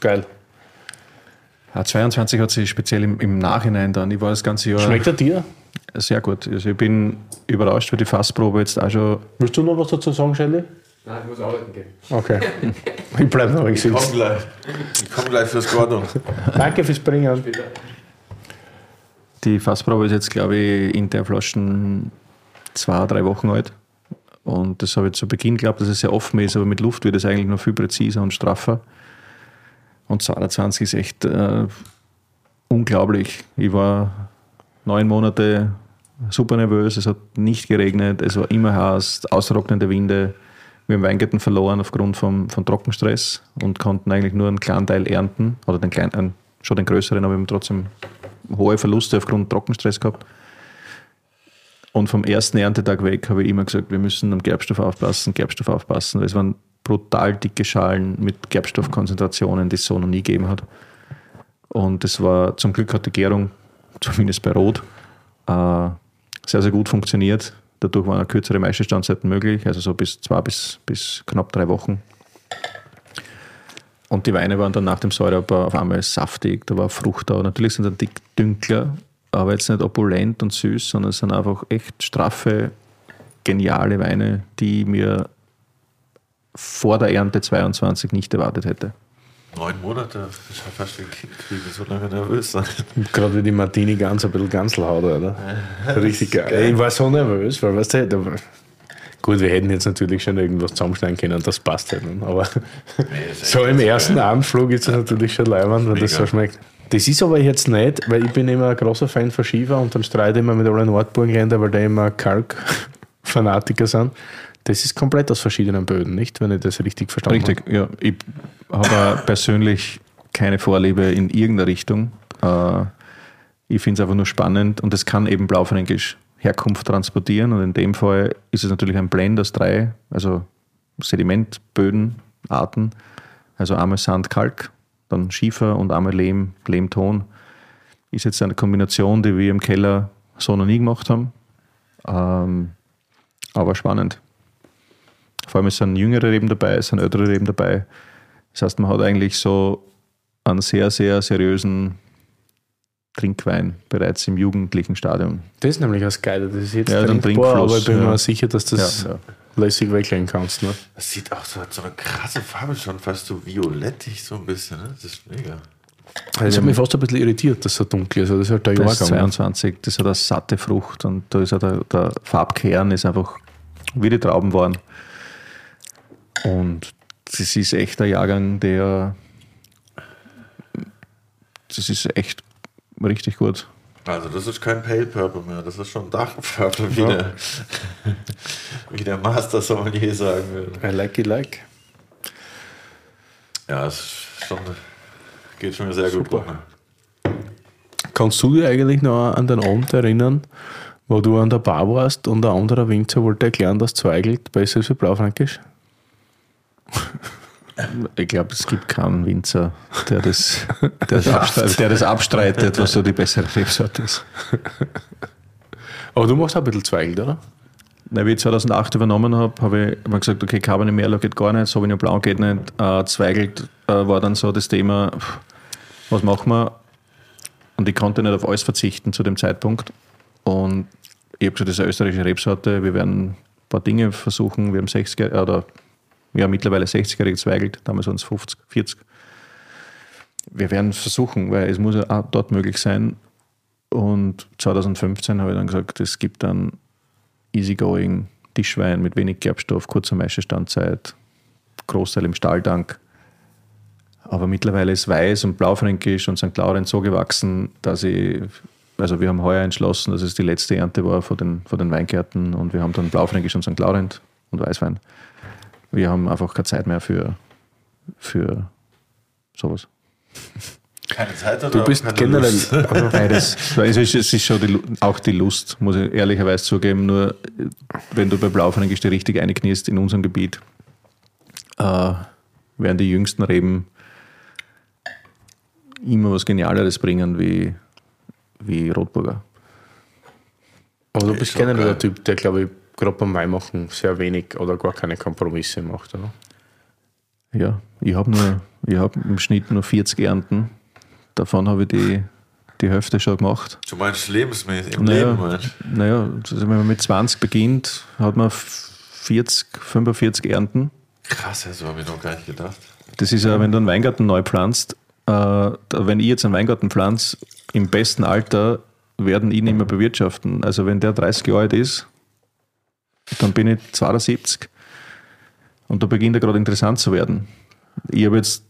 Geil. Ja, 22 hat sich speziell im, im Nachhinein dann, ich war das ganze Jahr Schmeckt er dir? sehr gut. Also ich bin überrascht, weil die Fassprobe jetzt auch schon Willst du noch was dazu sagen, Shelly? Nein, ich muss arbeiten gehen. Okay. ich bleibe noch ein Ich komm sitzen. gleich. Ich komm gleich fürs Gordon. Danke fürs Bringen. Die Fassprobe ist jetzt, glaube ich, in der Flaschen zwei, drei Wochen alt. Und das habe ich zu Beginn geglaubt, dass es sehr offen ist, aber mit Luft wird es eigentlich noch viel präziser und straffer. Und 22 ist echt äh, unglaublich. Ich war neun Monate super nervös, es hat nicht geregnet, es war immer heiß, austrocknende Winde. Wir haben Weingärten verloren aufgrund vom, von Trockenstress und konnten eigentlich nur einen kleinen Teil ernten, oder den kleinen, einen, schon den größeren, aber wir haben trotzdem hohe Verluste aufgrund Trockenstress gehabt. Und vom ersten Erntetag weg habe ich immer gesagt, wir müssen am Gerbstoff aufpassen, Gerbstoff aufpassen, weil es waren brutal dicke Schalen mit Gerbstoffkonzentrationen, die es so noch nie gegeben hat. Und es war, zum Glück hat die Gärung, zumindest bei Rot, äh, sehr, sehr gut funktioniert. Dadurch waren kürzere Maischestandszeiten möglich, also so bis zwei bis, bis knapp drei Wochen. Und die Weine waren dann nach dem Säureabbau auf einmal saftig, da war Frucht da. Natürlich sind sie dick dünkler, aber jetzt nicht opulent und süß, sondern es sind einfach echt straffe, geniale Weine, die mir vor der Ernte 22 nicht erwartet hätte. Neun Monate, das ist ja fast wie ein Kind kriegen, so lange nervös sein. Gerade wie die Martini ganz ein bisschen Ganzelhaut, oder? Richtig geil. Ich war so nervös, weil, weißt du, gut, wir hätten jetzt natürlich schon irgendwas zusammenschneiden können, das passt halt. Aber so im ersten Abendflug ist das natürlich schon leibend, wenn das so schmeckt. Das ist aber jetzt nicht, weil ich bin immer ein großer Fan von Schiefer und dann streite immer mit allen Nordburgenländern, weil die immer Kalk-Fanatiker sind. Das ist komplett aus verschiedenen Böden, nicht? Wenn ich das richtig verstanden Richtig, ja. Ich habe persönlich keine Vorliebe in irgendeiner Richtung. Äh, Ich finde es einfach nur spannend und es kann eben Blaufränkisch Herkunft transportieren und in dem Fall ist es natürlich ein Blend aus drei, also Sedimentböden, Arten, also einmal Sand, Kalk, dann Schiefer und einmal Lehm, Lehmton. Ist jetzt eine Kombination, die wir im Keller so noch nie gemacht haben, ähm, aber spannend. Vor allem es sind jüngere Reben dabei, es sind ältere Reben dabei. Das heißt, man hat eigentlich so einen sehr, sehr seriösen Trinkwein bereits im jugendlichen Stadium. Das ist nämlich das Geile. Das ist jetzt Ja, dann trinkbar, aber Trinkfluss, ich bin ja. mir sicher, dass du das Ja, ja. lässig weglegen kannst. Ne? Das sieht auch so, hat so eine krasse Farbe, schon fast so violettig so ein bisschen. Ne? Das ist mega. Das hat mich fast ein bisschen irritiert, dass es so dunkel ist. Das ist halt der Das ist Jahrgang. 22, das hat eine satte Frucht und da ist auch der, der Farbkern ist einfach wie die Trauben waren. Und das ist echt ein Jahrgang, der das ist echt richtig gut. Also das ist kein Pale Purple mehr, das ist schon Dark Purple, wie, Ja. der, wie der Master Sommelier sagen würde. I like it like. Ja, es ist schon, geht schon sehr gut. Super. rum. Kannst du dich eigentlich noch an den Abend erinnern, wo du an der Bar warst und ein anderer Winzer wollte erklären, dass Zweigelt besser ist wie Blaufränkisch? Ich glaube, es gibt keinen Winzer, der das, der das, abstreitet, der das abstreitet, was so die bessere Rebsorte ist. Aber du machst auch ein bisschen Zweigelt, oder? Na, wie ich 2008 übernommen habe, habe ich mir gesagt, okay, Cabernet Merlot geht gar nicht, Sauvignon Blanc geht nicht, äh, Zweigelt äh, war dann so das Thema, was machen wir? Und ich konnte nicht auf alles verzichten zu dem Zeitpunkt. Und ich habe gesagt, das ist eine österreichische Rebsorte, wir werden ein paar Dinge versuchen, wir haben 60 oder ja, mittlerweile 60-jährige Zweigelt, damals waren es 50, 40. Wir werden es versuchen, weil es muss ja dort möglich sein. Und 2015 habe ich dann gesagt, es gibt dann easygoing Tischwein mit wenig Gerbstoff, kurzer Maischestandzeit, Großteil im Stahltank. Aber mittlerweile ist Weiß und Blaufränkisch und St. Laurent so gewachsen, dass ich, also wir haben heuer entschlossen, dass es die letzte Ernte war von den, von den Weingärten und wir haben dann Blaufränkisch und St. Laurent und Weißwein. Wir haben einfach keine Zeit mehr für, für sowas. Keine Zeit oder Du bist keine generell. Lust? Beides. Es ist, es ist schon die, auch die Lust, muss ich ehrlicherweise zugeben. Nur äh, wenn du bei Blaufränkisch die richtig einkniest in unserem Gebiet, äh, werden die jüngsten Reben immer was Genialeres bringen wie, wie Rotburger. Aber du Ist bist generell der Typ, der, glaube ich, gerade beim Weinmachen sehr wenig oder gar keine Kompromisse macht, oder? Ja, ich habe nur, ich habe im Schnitt nur 40 Ernten. Davon habe ich die, die Hälfte schon gemacht. Du meinst lebensmäßig im Naja, Leben, meinst naja, also wenn man mit 20 beginnt, hat man 40, 45 Ernten. Krass, ja, so habe ich noch gar nicht gedacht. Das ist ja, wenn du einen Weingarten neu pflanzt, äh, wenn ich jetzt einen Weingarten pflanze, im besten Alter werden ihn nicht mehr bewirtschaften. Also wenn der 30 Jahre alt ist, dann bin ich 72 und da beginnt er gerade interessant zu werden. Ich habe jetzt,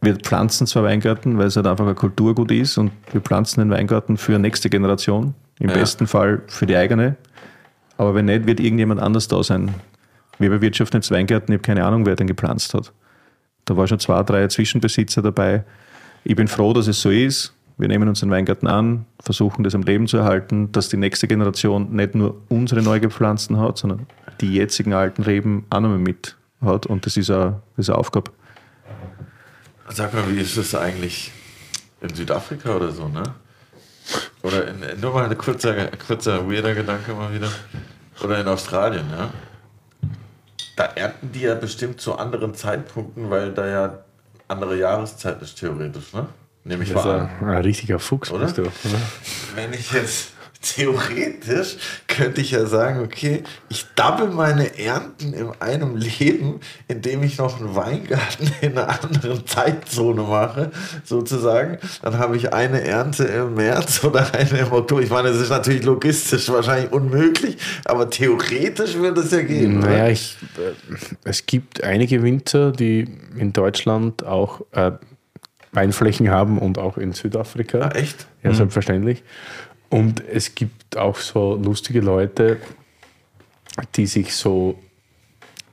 wir pflanzen zwar Weingarten, weil es halt einfach ein Kulturgut ist und wir pflanzen den Weingarten für nächste Generation, im Ja. besten Fall für die eigene, aber wenn nicht, wird irgendjemand anders da sein. Wir bewirtschaften jetzt Weingärten, ich habe keine Ahnung, wer den gepflanzt hat. Da war schon zwei, drei Zwischenbesitzer dabei. Ich bin froh, dass es so ist. Wir nehmen uns den Weingarten an, versuchen das am Leben zu erhalten, dass die nächste Generation nicht nur unsere neu gepflanzten hat, sondern die jetzigen alten Reben auch noch mal mit hat. Und das ist eine, ist eine Aufgabe. Sag mal, wie ist das eigentlich in Südafrika oder so, ne? Oder in, nur mal ein kurzer, kurzer weirder Gedanke mal wieder. Oder in Australien, ja? Da ernten die ja bestimmt zu anderen Zeitpunkten, weil da ja andere Jahreszeit ist, theoretisch, ne? Nehme ich mal ein, an. ein richtiger Fuchs, Oder? bist du. Oder? Wenn ich jetzt theoretisch könnte ich ja sagen, okay, ich dabbe meine Ernten in einem Leben, indem ich noch einen Weingarten in einer anderen Zeitzone mache, sozusagen. Dann habe ich eine Ernte im März oder eine im Oktober. Ich meine, es ist natürlich logistisch wahrscheinlich unmöglich, aber theoretisch würde es ja gehen. oder? Naja, ich, äh, es gibt einige Winzer, die in Deutschland auch äh, Weinflächen haben und auch in Südafrika. Ah, echt? Ja, selbstverständlich. Und es gibt auch so lustige Leute, die sich so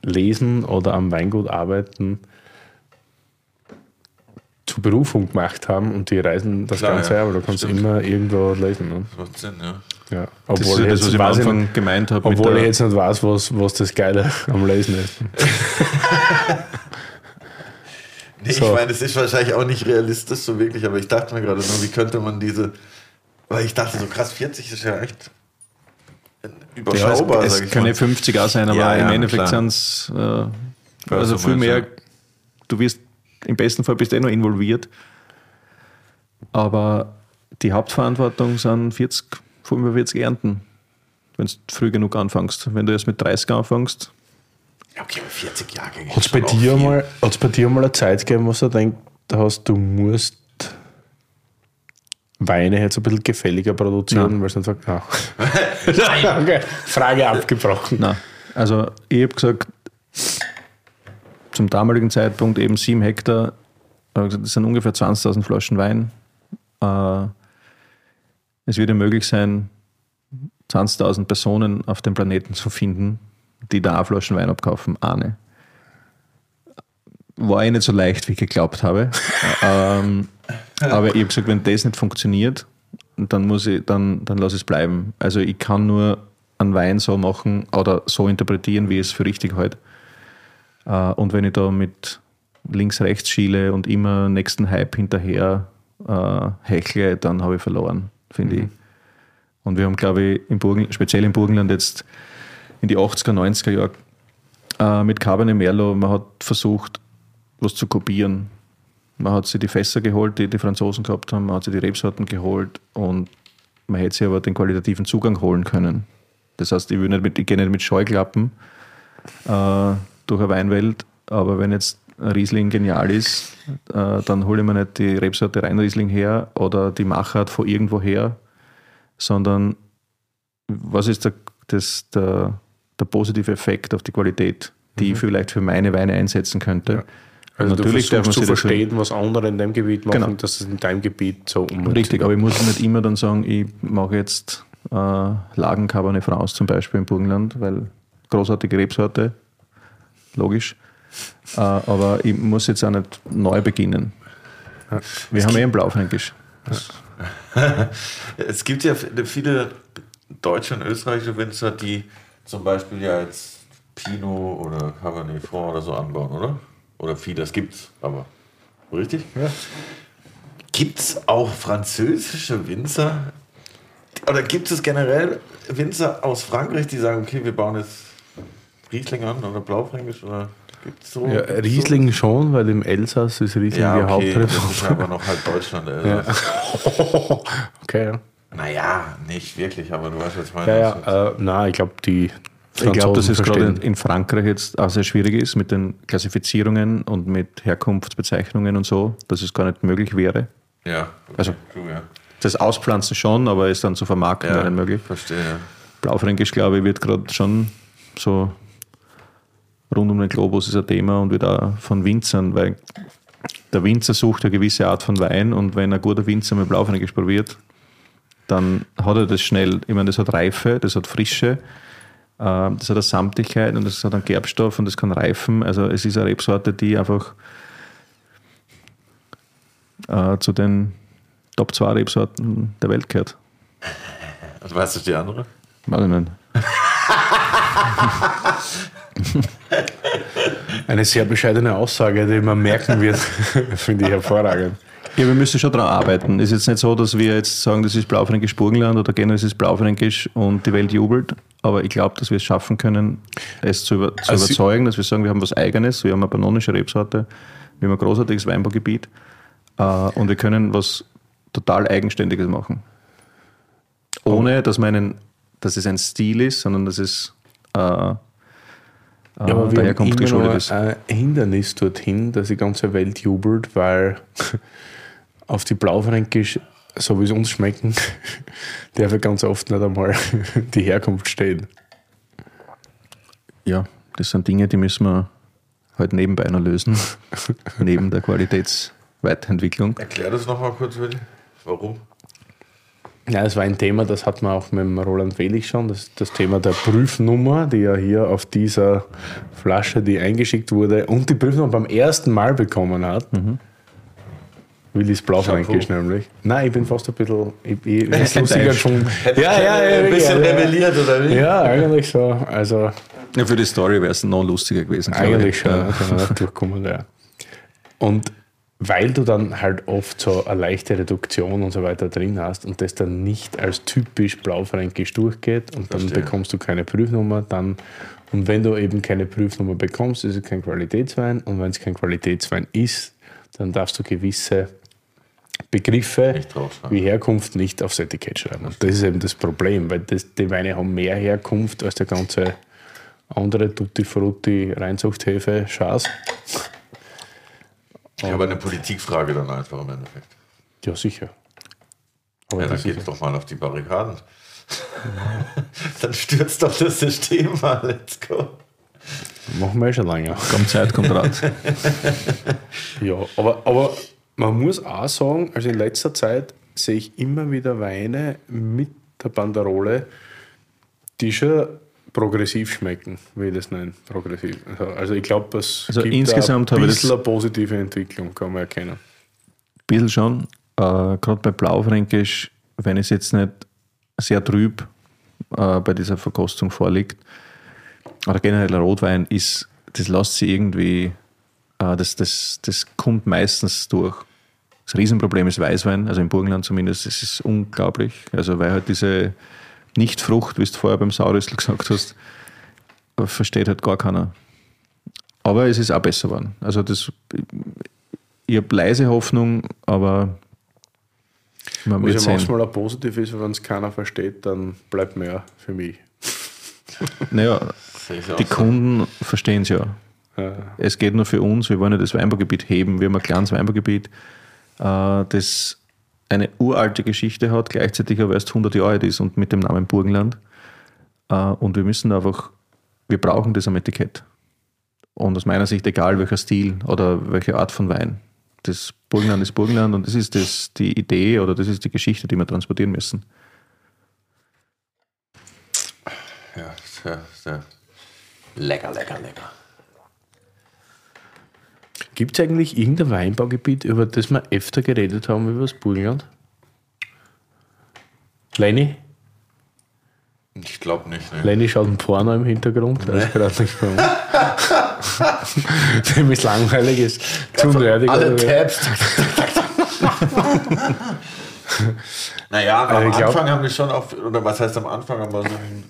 lesen oder am Weingut arbeiten zur Berufung gemacht haben und die reisen das Klar, Ganze ja. her, aber du kannst Stimmt. immer irgendwo lesen. Ne? Das macht Sinn, ja. Ja. Das ist Obwohl, ja ich das, jetzt was ich am Anfang nicht- gemeint habe. obwohl ich jetzt nicht weiß, was, was das Geile am Lesen ist. Nee, So. ich meine, es ist wahrscheinlich auch nicht realistisch so wirklich, aber ich dachte mir gerade nur, wie könnte man diese. Weil ich dachte so krass, 40 ist ja echt Ja, überschaubar, es, sag es ich können mal. 50 auch sein, aber Ja, ja, im Endeffekt klar. sind es äh, also so viel mehr. Du wirst im besten Fall bist du eh noch involviert, aber die Hauptverantwortung sind 40, 45 Ernten, wenn du früh genug anfängst. Wenn du erst mit 30 anfängst, Ja, okay, aber 40 Jahrgänge. Hat es bei, dir mal- hat's bei dir mal eine Zeit gegeben, was du denkst, hast, du musst Weine jetzt ein bisschen gefälliger produzieren, weil du nicht sagst, ah. okay. Frage abgebrochen. Nein. Also ich habe gesagt, zum damaligen Zeitpunkt eben 7 Hektar, das sind ungefähr 20.000 Flaschen Wein. Äh, es wird ja möglich sein, 20.000 Personen auf dem Planeten zu finden, die da auch Flaschen Wein abkaufen. Eine. War eh nicht so leicht, wie ich geglaubt habe. ähm, aber ich habe gesagt, wenn das nicht funktioniert, dann muss ich, dann, dann lass es bleiben. Also ich kann nur einen Wein so machen oder so interpretieren, wie ich es für richtig halte. Äh, und wenn ich da mit links, rechts schiele und immer nächsten Hype hinterher äh, hechle, dann habe ich verloren, finde ich. Und wir haben, glaube ich, im Burgen, speziell im Burgenland jetzt in die 80er, 90er Jahre äh, mit Cabernet Merlot, man hat versucht, was zu kopieren. Man hat sich die Fässer geholt, die die Franzosen gehabt haben, man hat sich die Rebsorten geholt und man hätte sich aber den qualitativen Zugang holen können. Das heißt, ich, nicht mit, ich gehe nicht mit Scheuklappen äh, durch eine Weinwelt, aber wenn jetzt Riesling genial ist, äh, dann hole ich mir nicht die Rebsorte Rheinriesling her oder die Machart von irgendwo her, sondern was ist der, das, der, der positive Effekt auf die Qualität, die ich vielleicht für meine Weine einsetzen könnte. Also natürlich du versuchst zu verstehen, was andere in deinem Gebiet machen, Genau. dass es in deinem Gebiet so um Richtig, aber ich muss nicht immer dann sagen, ich mache jetzt äh, Lagen Cabernet France zum Beispiel im Burgenland, weil großartige Rebsorte, logisch. Äh, aber ich muss jetzt auch nicht neu beginnen. Wir haben eh einen Blaufränkisch. Es gibt ja viele deutsche und österreichische Winzer, die zum Beispiel ja jetzt Pinot oder Cabernet Franc oder so anbauen, oder? Oder viele, das gibt's, aber. Richtig? Ja. Gibt es auch französische Winzer? Oder gibt es generell Winzer aus Frankreich, die sagen, okay, wir bauen jetzt Riesling an oder Blaufränkisch? Oder gibt's so? Ja, Riesling schon, weil im Elsass ist Riesling Ja, die okay, das ist Hauptrebsorte. aber noch halt Deutschland. Also. Ja. okay, ja. Naja, nicht wirklich, aber du weißt, was ich meine. Ja, ja, äh, nein, ich glaube, die Ich glaube, dass es gerade in, Frankreich jetzt auch sehr schwierig ist mit den Klassifizierungen und mit Herkunftsbezeichnungen und so, dass es gar nicht möglich wäre. Ja, okay, Also- true, ja. Das Auspflanzen schon, aber es dann zu vermarkten ja gar nicht möglich. Verstehe. ja. Blaufränkisch, glaube ich, wird gerade schon so rund um den Globus ist ein Thema und wird auch von Winzern, weil der Winzer sucht eine gewisse Art von Wein und wenn ein guter Winzer mit Blaufränkisch probiert, dann hat er das schnell. Ich meine, das hat Reife, das hat Frische, äh, das hat eine Samtigkeit und das hat einen Gerbstoff und das kann reifen. Also es ist eine Rebsorte, die einfach äh, zu den Top 2 Rebsorten der Welt gehört. Und weißt du die andere? Weiß ich nicht. Eine sehr bescheidene Aussage, die man merken wird, finde ich hervorragend. Ja, wir müssen schon daran arbeiten. Es ist jetzt nicht so, dass wir jetzt sagen, das ist Blaufränkisch Burgenland oder generell ist es Blaufränkisch und die Welt jubelt. Aber ich glaube, dass wir es schaffen können, es zu, über, zu Also- überzeugen, dass wir sagen, wir haben was Eigenes, wir haben eine panonische Rebsorte, wir haben ein großartiges Weinbaugebiet äh, und wir können was total Eigenständiges machen. Ohne, dass, man einen, dass es ein Stil ist, sondern dass es äh, äh, Ja, aber wir haben Herkunft immer noch ist. ein Hindernis dorthin, dass die ganze Welt jubelt, weil auf die Blaufränkisch, so wie es uns schmecken, darf ja ganz oft nicht einmal die Herkunft stehen. Ja, das sind Dinge, die müssen wir halt nebenbei noch lösen, neben der Qualitätsweiterentwicklung. Erklär das nochmal kurz, Willi. Warum? Ja, das war ein Thema, das hat man auch mit dem Roland Welig schon, das, das Thema der Prüfnummer, die er hier auf dieser Flasche, die eingeschickt wurde und die Prüfnummer beim ersten Mal bekommen hat. Willis Blaufränkisch nämlich. Nein, ich bin fast ein bisschen. Ich, ich, ich lustiger schon. Ja, ja, ein bisschen ja, rebelliert, oder wie? Ja, eigentlich so. Also, Ja, für die Story wäre es noch lustiger gewesen. eigentlich ich. schon. Ja. Ja. Kann durchkommen, ja. Und weil du dann halt oft so eine leichte Reduktion und so weiter drin hast und das dann nicht als typisch blaufränkisch durchgeht und dann Verstehe. bekommst du keine Prüfnummer, dann und wenn du eben keine Prüfnummer bekommst, ist es kein Qualitätswein und wenn es kein Qualitätswein ist, dann darfst du gewisse Begriffe wie Herkunft nicht aufs Etikett schreiben. Und das ist eben das Problem, weil das, die Weine haben mehr Herkunft als der ganze andere Tutti Frutti Reinzuchthefe Schaß. Ich habe eine Politikfrage dann einfach im Endeffekt. Ja, sicher. Aber Ja, dann geht doch mal auf die Barrikaden. dann stürzt doch das System mal. Let's go. machen wir eh schon länger. Kommt Zeit, kommt Rat. Ja, aber, aber man muss auch sagen, also in letzter Zeit sehe ich immer wieder Weine mit der Banderole, die schon progressiv schmecken, wie ich das nenne, progressiv. Also, Also ich glaube, es Also gibt insgesamt ein bisschen eine positive Entwicklung, kann man erkennen. bisschen schon. Äh, Gerade bei Blaufränkisch, wenn es jetzt nicht sehr trüb äh, bei dieser Verkostung vorliegt, oder generell Rotwein ist, das lässt sich irgendwie, das, das, das kommt meistens durch. Das Riesenproblem ist Weißwein, also im Burgenland zumindest, es ist unglaublich. Also weil halt diese Nichtfrucht, wie du vorher beim Saurüssel gesagt hast, äh, versteht halt gar keiner. Aber es ist auch besser geworden. Also das, ich habe leise Hoffnung, aber man Was ja sehen. manchmal auch positiv ist, wenn es keiner versteht, dann bleibt mehr für mich. Naja, die so. Kunden verstehen es ja. Ja. Es geht nur für uns, wir wollen ja das Weinbaugebiet heben, wir haben ein kleines Weinbaugebiet, äh, das eine uralte Geschichte hat, gleichzeitig aber erst 100 Jahre alt ist und mit dem Namen Burgenland. Äh, und wir müssen einfach, wir brauchen das am Etikett. Und aus meiner Sicht, egal welcher Stil oder welche Art von Wein. Das Burgenland ist Burgenland und das ist das, die Idee oder das ist die Geschichte, die wir transportieren müssen. Ja, sehr, sehr lecker, lecker, lecker. Gibt es eigentlich irgendein Weinbaugebiet, über das wir öfter geredet haben, über das Burgenland? Lenny? Ich glaube nicht. Ne. Lenny schaut ein Porno im Hintergrund. Der ist gerade nicht. Dem ist langweilig, ist zu nerdig. Alle? Tabs. naja, am glaub- Anfang haben wir schon auf, oder was heißt am Anfang, aber so ein,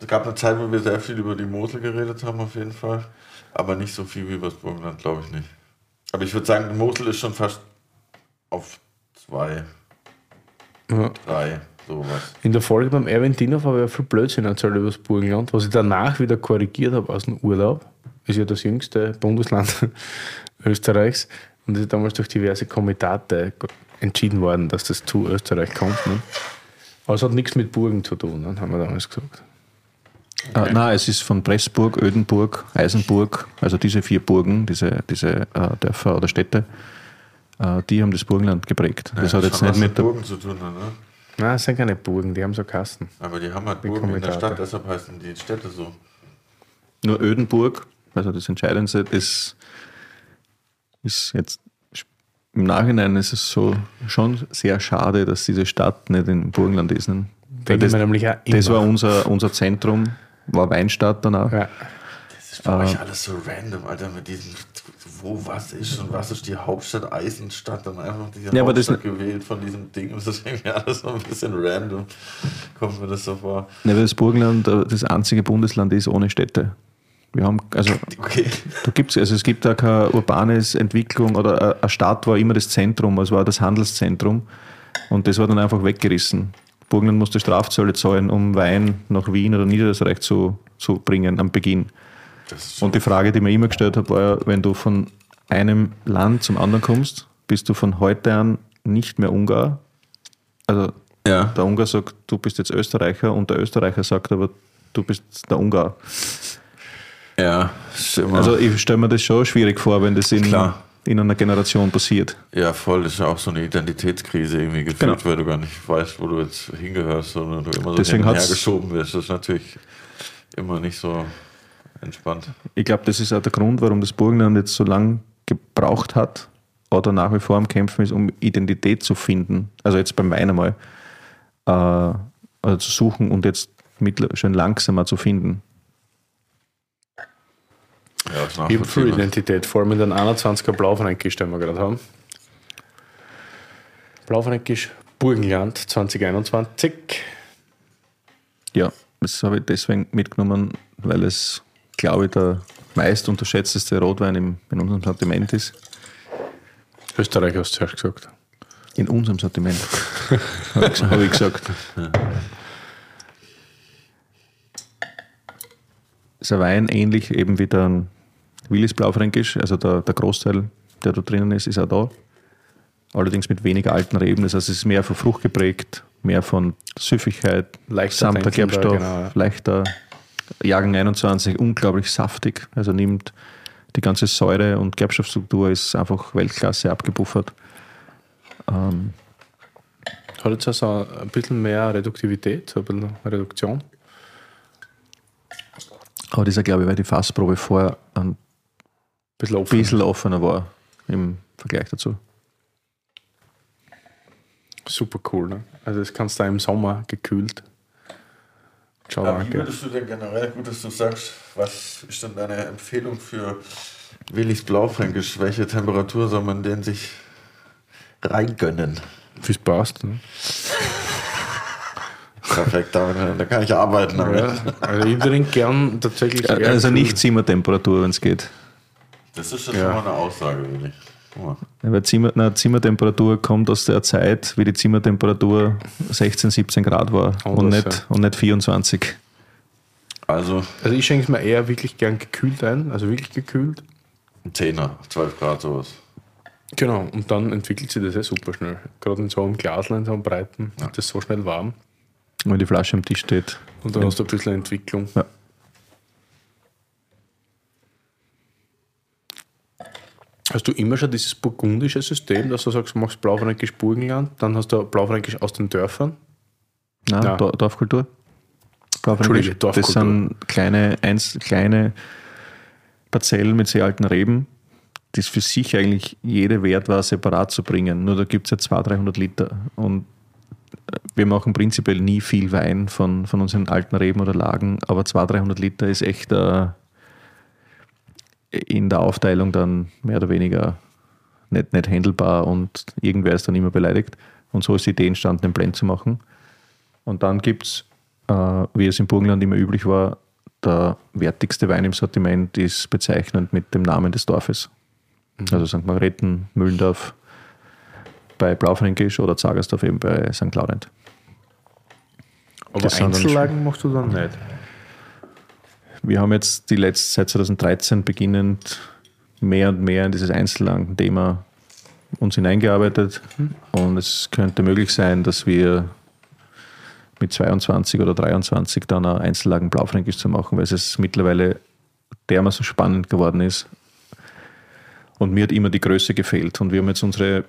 es gab eine Zeit, wo wir sehr viel über die Mosel geredet haben, auf jeden Fall. Aber nicht so viel wie über das Burgenland, glaube ich nicht. Aber ich würde sagen, Mosel ist schon fast auf zwei, Ja. drei, sowas. In der Folge beim Erwin Dinov habe ich ja viel Blödsinn erzählt über das Burgenland, was ich danach wieder korrigiert habe aus dem Urlaub. Ist ja das jüngste Bundesland Österreichs und ist damals durch diverse Komitate entschieden worden, dass das zu Österreich kommt. Ne? Aber es hat nichts mit Burgen zu tun, ne? haben wir damals gesagt. Äh, nein, es ist von Pressburg, Ödenburg, Eisenburg, also diese vier Burgen, diese, diese äh, Dörfer oder Städte, äh, die haben das Burgenland geprägt. Das hat jetzt schon nicht mit der. Burgen zu tun, ne? Nein, es sind keine Burgen, die haben so Kasten. Aber die haben halt Burgen in der. Stadt, deshalb heißen die Städte so. Nur Ödenburg, also das Entscheidendste, ist, ist jetzt im Nachhinein ist es so schon sehr schade, dass diese Stadt nicht in Burgenland ist. Ne? Das, wir nämlich auch das war unser, unser Zentrum, war Weinstadt danach. Ja. Das ist bei euch alles so random, Alter, mit diesem, wo was ist und was ist die Hauptstadt Eisenstadt, dann einfach diese Ja, aber das- Hauptstadt gewählt von diesem Ding. Das ist irgendwie alles so ein bisschen random, kommt mir das so vor. Ne, weil das Burgenland äh, das einzige Bundesland ist ohne Städte. Wir haben, also Okay. Da gibt's, also es gibt da keine urbanes Entwicklung oder eine- eine Stadt war immer das Zentrum, es war das Handelszentrum und das war dann einfach weggerissen. Burgenland musste Strafzölle zahlen, um Wein nach Wien oder Niederösterreich zu, zu bringen am Beginn. Und die Frage, die mir immer gestellt habe, war ja, wenn du von einem Land zum anderen kommst, bist du von heute an nicht mehr Ungar. Also ja. der Ungar sagt, du bist jetzt Österreicher und der Österreicher sagt aber, du bist der Ungar. Ja. Also ich stelle mir das schon schwierig vor, wenn das in, Klar. In einer Generation passiert. ja, voll, das ist ja auch so eine Identitätskrise irgendwie gefühlt, Genau. weil du gar nicht weißt, wo du jetzt hingehörst, sondern du immer so Deswegen hin und hat's- her geschoben wirst. Das ist natürlich immer nicht so entspannt. Ich glaube, das ist auch der Grund, warum das Burgenland jetzt so lange gebraucht hat oder nach wie vor am Kämpfen ist, um Identität zu finden. Also jetzt beim Wein einmal. Äh, also zu suchen und jetzt schon langsamer zu finden. Ja, ist Ich habe viel. Identität, vor allem in den 21er Blaufränkisch, den wir gerade haben. Blaufränkisch Burgenland 2021. Ja, das habe ich deswegen mitgenommen, weil es, glaube ich, der meist unterschätzteste Rotwein im, in unserem Sortiment ist. Österreich hast du zuerst gesagt. In unserem Sortiment, habe ich, gesagt. ist ein Wein ähnlich eben wie der Willis Blaufränkisch, also der, der Großteil, der da drinnen ist, ist auch da. Allerdings mit weniger alten Reben, das heißt, es ist mehr von Frucht geprägt, mehr von Süffigkeit, Leichter tänzelnder, Gerbstoff, genau, leichter. Jahrgang 21, unglaublich saftig, also nimmt die ganze Säure und Gerbstoffstruktur ist einfach Weltklasse abgepuffert. Ähm, Hat jetzt also ein bisschen mehr Reduktivität, ein bisschen Reduktion. Aber das ist ja, glaube ich, weil die Fassprobe vorher ein Ein bisschen offen. bisschen offener war im Vergleich dazu. Super cool, ne? Also das kannst du auch im Sommer gekühlt. Ciao, Aber wie danke. würdest du denn generell, gut, dass du sagst, was ist denn deine Empfehlung für Willis Blaufränkisch? Welche Temperatur soll man denn sich reingönnen? Passt, ne? Perfekt, da, da kann ich arbeiten. Ja, also ich trinke gern tatsächlich eher Also nicht Zimmertemperatur, wenn es geht. Das ist schon Ja. mal eine Aussage. Guck mal. Ja, Weil Zimmer, na, Zimmertemperatur kommt aus der Zeit, wie die Zimmertemperatur 16, 17 Grad war und, Anders, nicht, und nicht 24. Also Also ich schenke es mir eher wirklich gern gekühlt ein, also wirklich gekühlt. ein Zehner, 12 Grad sowas. Genau, und dann entwickelt sich das ja super schnell. Gerade in so einem Glasl, in so einem breiten, wird das so schnell warm. Wenn die Flasche am Tisch steht. Und dann hast du ein bisschen Entwicklung. Ja. Hast du immer schon dieses burgundische System, dass du sagst, du machst Blaufränkisch Burgenland, dann hast du Blaufränkisch aus den Dörfern? Nein, Ja. Dor- Dorfkultur. Entschuldige, Das Dorfkultur. sind kleine, eins, kleine Parzellen mit sehr alten Reben, das für sich eigentlich jede wert war, separat zu bringen. Nur da gibt es ja 200, 300 Liter. Und wir machen prinzipiell nie viel Wein von, von unseren alten Reben oder Lagen, aber 200, 300 Liter ist echt äh, in der Aufteilung dann mehr oder weniger nicht, nicht handelbar und irgendwer ist dann immer beleidigt. Und so ist die Idee entstanden, den Blend zu machen. Und dann gibt es, äh, wie es im Burgenland immer üblich war, der wertigste Wein im Sortiment ist bezeichnend mit dem Namen des Dorfes. Also St. Margrethen, Müllendorf bei Blaufränkisch oder Zagersdorf eben bei St. Laurent. Aber Das Einzellagen machst du dann nicht. Wir haben jetzt die letzte, seit 2013 beginnend mehr und mehr in dieses Einzellagen-Thema uns hineingearbeitet. Und es könnte möglich sein, dass wir mit 22 oder 23 dann eine Einzellagen Blaufränkisch zu machen, weil es mittlerweile dermaßen spannend geworden ist. Und mir hat immer die Größe gefehlt. Und wir haben jetzt unsere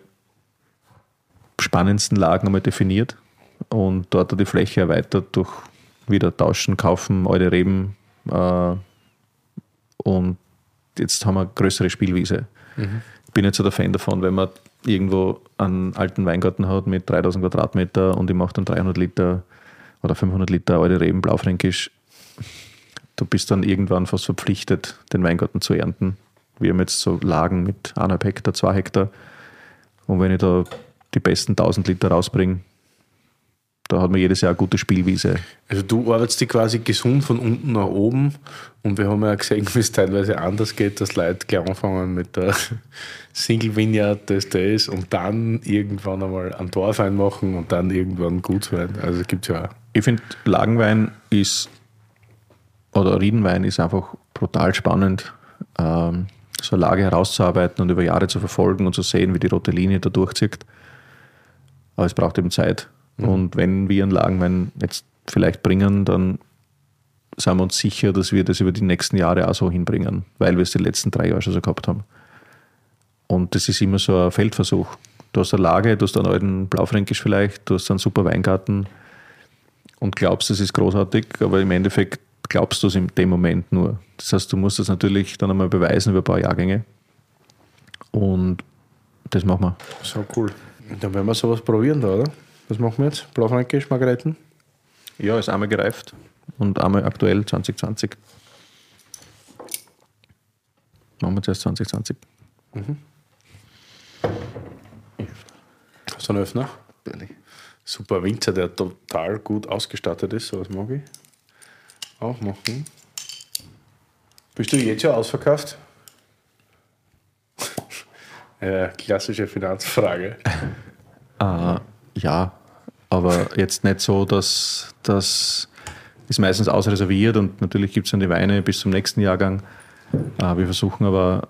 spannendsten Lagen einmal definiert und dort die Fläche erweitert durch wieder tauschen, kaufen, alte Reben. Äh, und jetzt haben wir eine größere Spielwiese. Ich bin jetzt so der Fan davon, wenn man irgendwo einen alten Weingarten hat mit 3000 Quadratmeter und ich mache dann 300 Liter oder 500 Liter alte Reben Blaufränkisch. Du bist dann irgendwann fast verpflichtet, den Weingarten zu ernten. Wir haben jetzt so Lagen mit 1,5 Hektar, 2 Hektar. Und wenn ich da die besten 1000 Liter rausbringe, da hat man jedes Jahr eine gute Spielwiese. Also du arbeitest die quasi gesund von unten nach oben und wir haben ja gesehen, wie es teilweise anders geht, dass Leute gleich anfangen mit der Single Vineyard, das das und dann irgendwann einmal einen Dorfwein machen und dann irgendwann Gutswein. Also gibt ja auch. Ich finde, Lagenwein ist, oder Riedenwein ist einfach brutal spannend, ähm, so eine Lage herauszuarbeiten und über Jahre zu verfolgen und zu sehen, wie die rote Linie da durchzieht. Aber es braucht eben Zeit. Und wenn wir einen Lagenwein jetzt vielleicht bringen, dann sind wir uns sicher, dass wir das über die nächsten Jahre auch so hinbringen, weil wir es die letzten drei Jahre schon so gehabt haben. Und das ist immer so ein Feldversuch. Du hast eine Lage, du hast einen alten Blaufränkisch vielleicht, du hast einen super Weingarten, und glaubst, es ist großartig, aber im Endeffekt glaubst du es in dem Moment nur. Das heißt, du musst das natürlich dann einmal beweisen über ein paar Jahrgänge. Und das machen wir. So cool. Dann werden wir sowas probieren da, oder? Was machen wir jetzt? Blaufränkisch, Margaretten? Ja, ist einmal gereift und einmal aktuell 2020. Machen wir zuerst 2020. So ein Öffner? Super Winzer, der total gut ausgestattet ist, sowas mag ich. Auch machen. Bist du jetzt schon ausverkauft? Ja, klassische Finanzfrage. Äh, ja, aber jetzt nicht so, dass das ist meistens ausreserviert und natürlich gibt es dann die Weine bis zum nächsten Jahrgang. Äh, wir versuchen aber,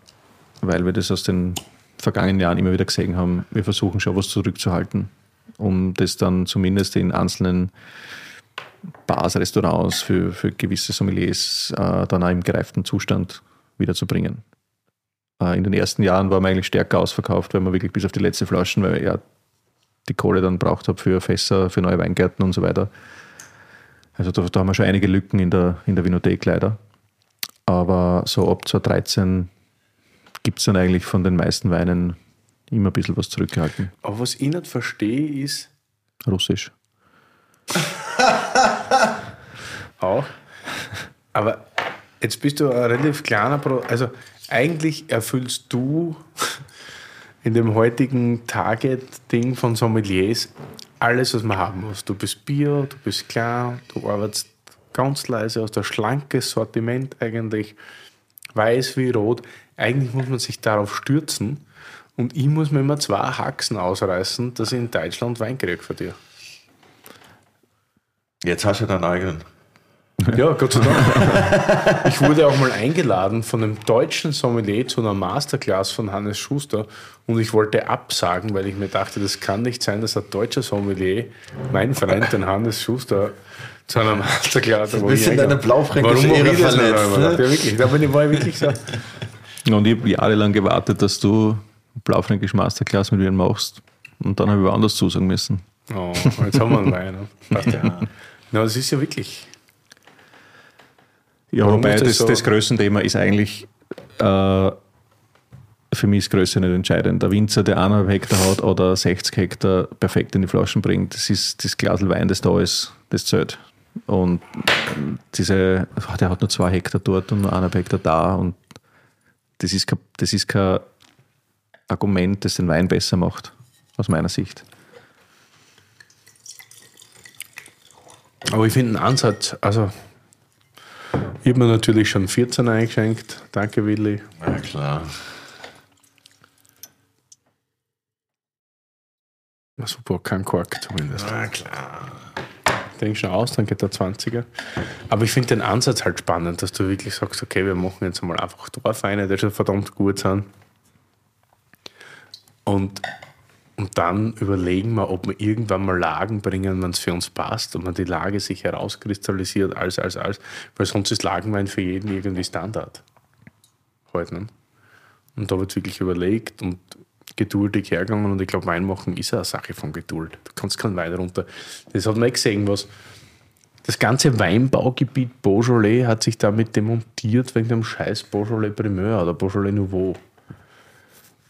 weil wir das aus den vergangenen Jahren immer wieder gesehen haben, wir versuchen schon was zurückzuhalten, um das dann zumindest in einzelnen Bars, Restaurants für, für gewisse Sommeliers äh, dann auch im gereiften Zustand wiederzubringen. Äh, in den ersten Jahren waren wir eigentlich stärker ausverkauft, weil wir wirklich bis auf die letzte Flaschen, weil ja die Kohle dann braucht habe für Fässer, für neue Weingärten und so weiter. Also da, da haben wir schon einige Lücken in der, in der Vinothek leider. Aber so ab 2013 gibt es dann eigentlich von den meisten Weinen immer ein bisschen was zurückgehalten. Aber was ich nicht verstehe, ist Russisch. auch. Aber jetzt bist du ein relativ kleiner Pro. Also eigentlich erfüllst du in dem heutigen Target-Ding von Sommeliers alles, was man haben muss. Du bist Bio, du bist klar, du arbeitest ganz leise aus der schlankes Sortiment eigentlich, weiß wie rot. Eigentlich muss man sich darauf stürzen und ich muss mir immer zwei Haxen ausreißen, dass ich in Deutschland Wein kriege für dir. Jetzt hast du deinen eigenen. Ja, Gott sei Dank. Ich wurde auch mal eingeladen von einem deutschen Sommelier zu einer Masterclass von Hannes Schuster und ich wollte absagen, weil ich mir dachte, das kann nicht sein, dass ein deutscher Sommelier, mein Freund, den Hannes Schuster, zu einer Masterclass. Ein bisschen deine blaufränkische Warum Ehre verletzt, ne? Ja, wirklich. Da bin ich, war ich wirklich so. Und ich habe jahrelang gewartet, dass du Blaufränkisch Masterclass mit mir machst. Und dann habe ich woanders zusagen müssen. Oh, jetzt haben wir einen Wein. ne? Ja. Na, das ist ja wirklich. Ja, wobei das das, so? das Größenthema ist eigentlich äh, für mich ist Größe nicht entscheidend. Der Winzer, der eineinhalb Hektar hat oder 60 Hektar perfekt in die Flaschen bringt, das ist das Glas Wein, das da ist, das zählt. Und diese, ach, der hat nur zwei Hektar dort und nur eineinhalb Hektar da und das ist kein, das ist kein Argument, das den Wein besser macht, aus meiner Sicht. Aber ich finde einen Ansatz, also ich habe mir natürlich schon 14 eingeschenkt. Danke, Willi. Ja, klar. Na super, kein Kork zumindest. Na klar. Trink schon aus, dann geht der 20er. Aber ich finde den Ansatz halt spannend, dass du wirklich sagst, okay, wir machen jetzt mal einfach Dorfweine, die schon verdammt gut sind. Und, und dann überlegen wir, ob wir irgendwann mal Lagen bringen, wenn es für uns passt und wenn die Lage sich herauskristallisiert, als, als, als. Weil sonst ist Lagenwein für jeden irgendwie Standard. Halt, ne? Und da wird wirklich überlegt und geduldig hergegangen und ich glaube, Wein machen ist eine Sache von Geduld. Du kannst keinen Wein runter. Das hat man eh gesehen, was. Das ganze Weinbaugebiet Beaujolais hat sich damit demontiert wegen dem scheiß Beaujolais Primeur oder Beaujolais Nouveau.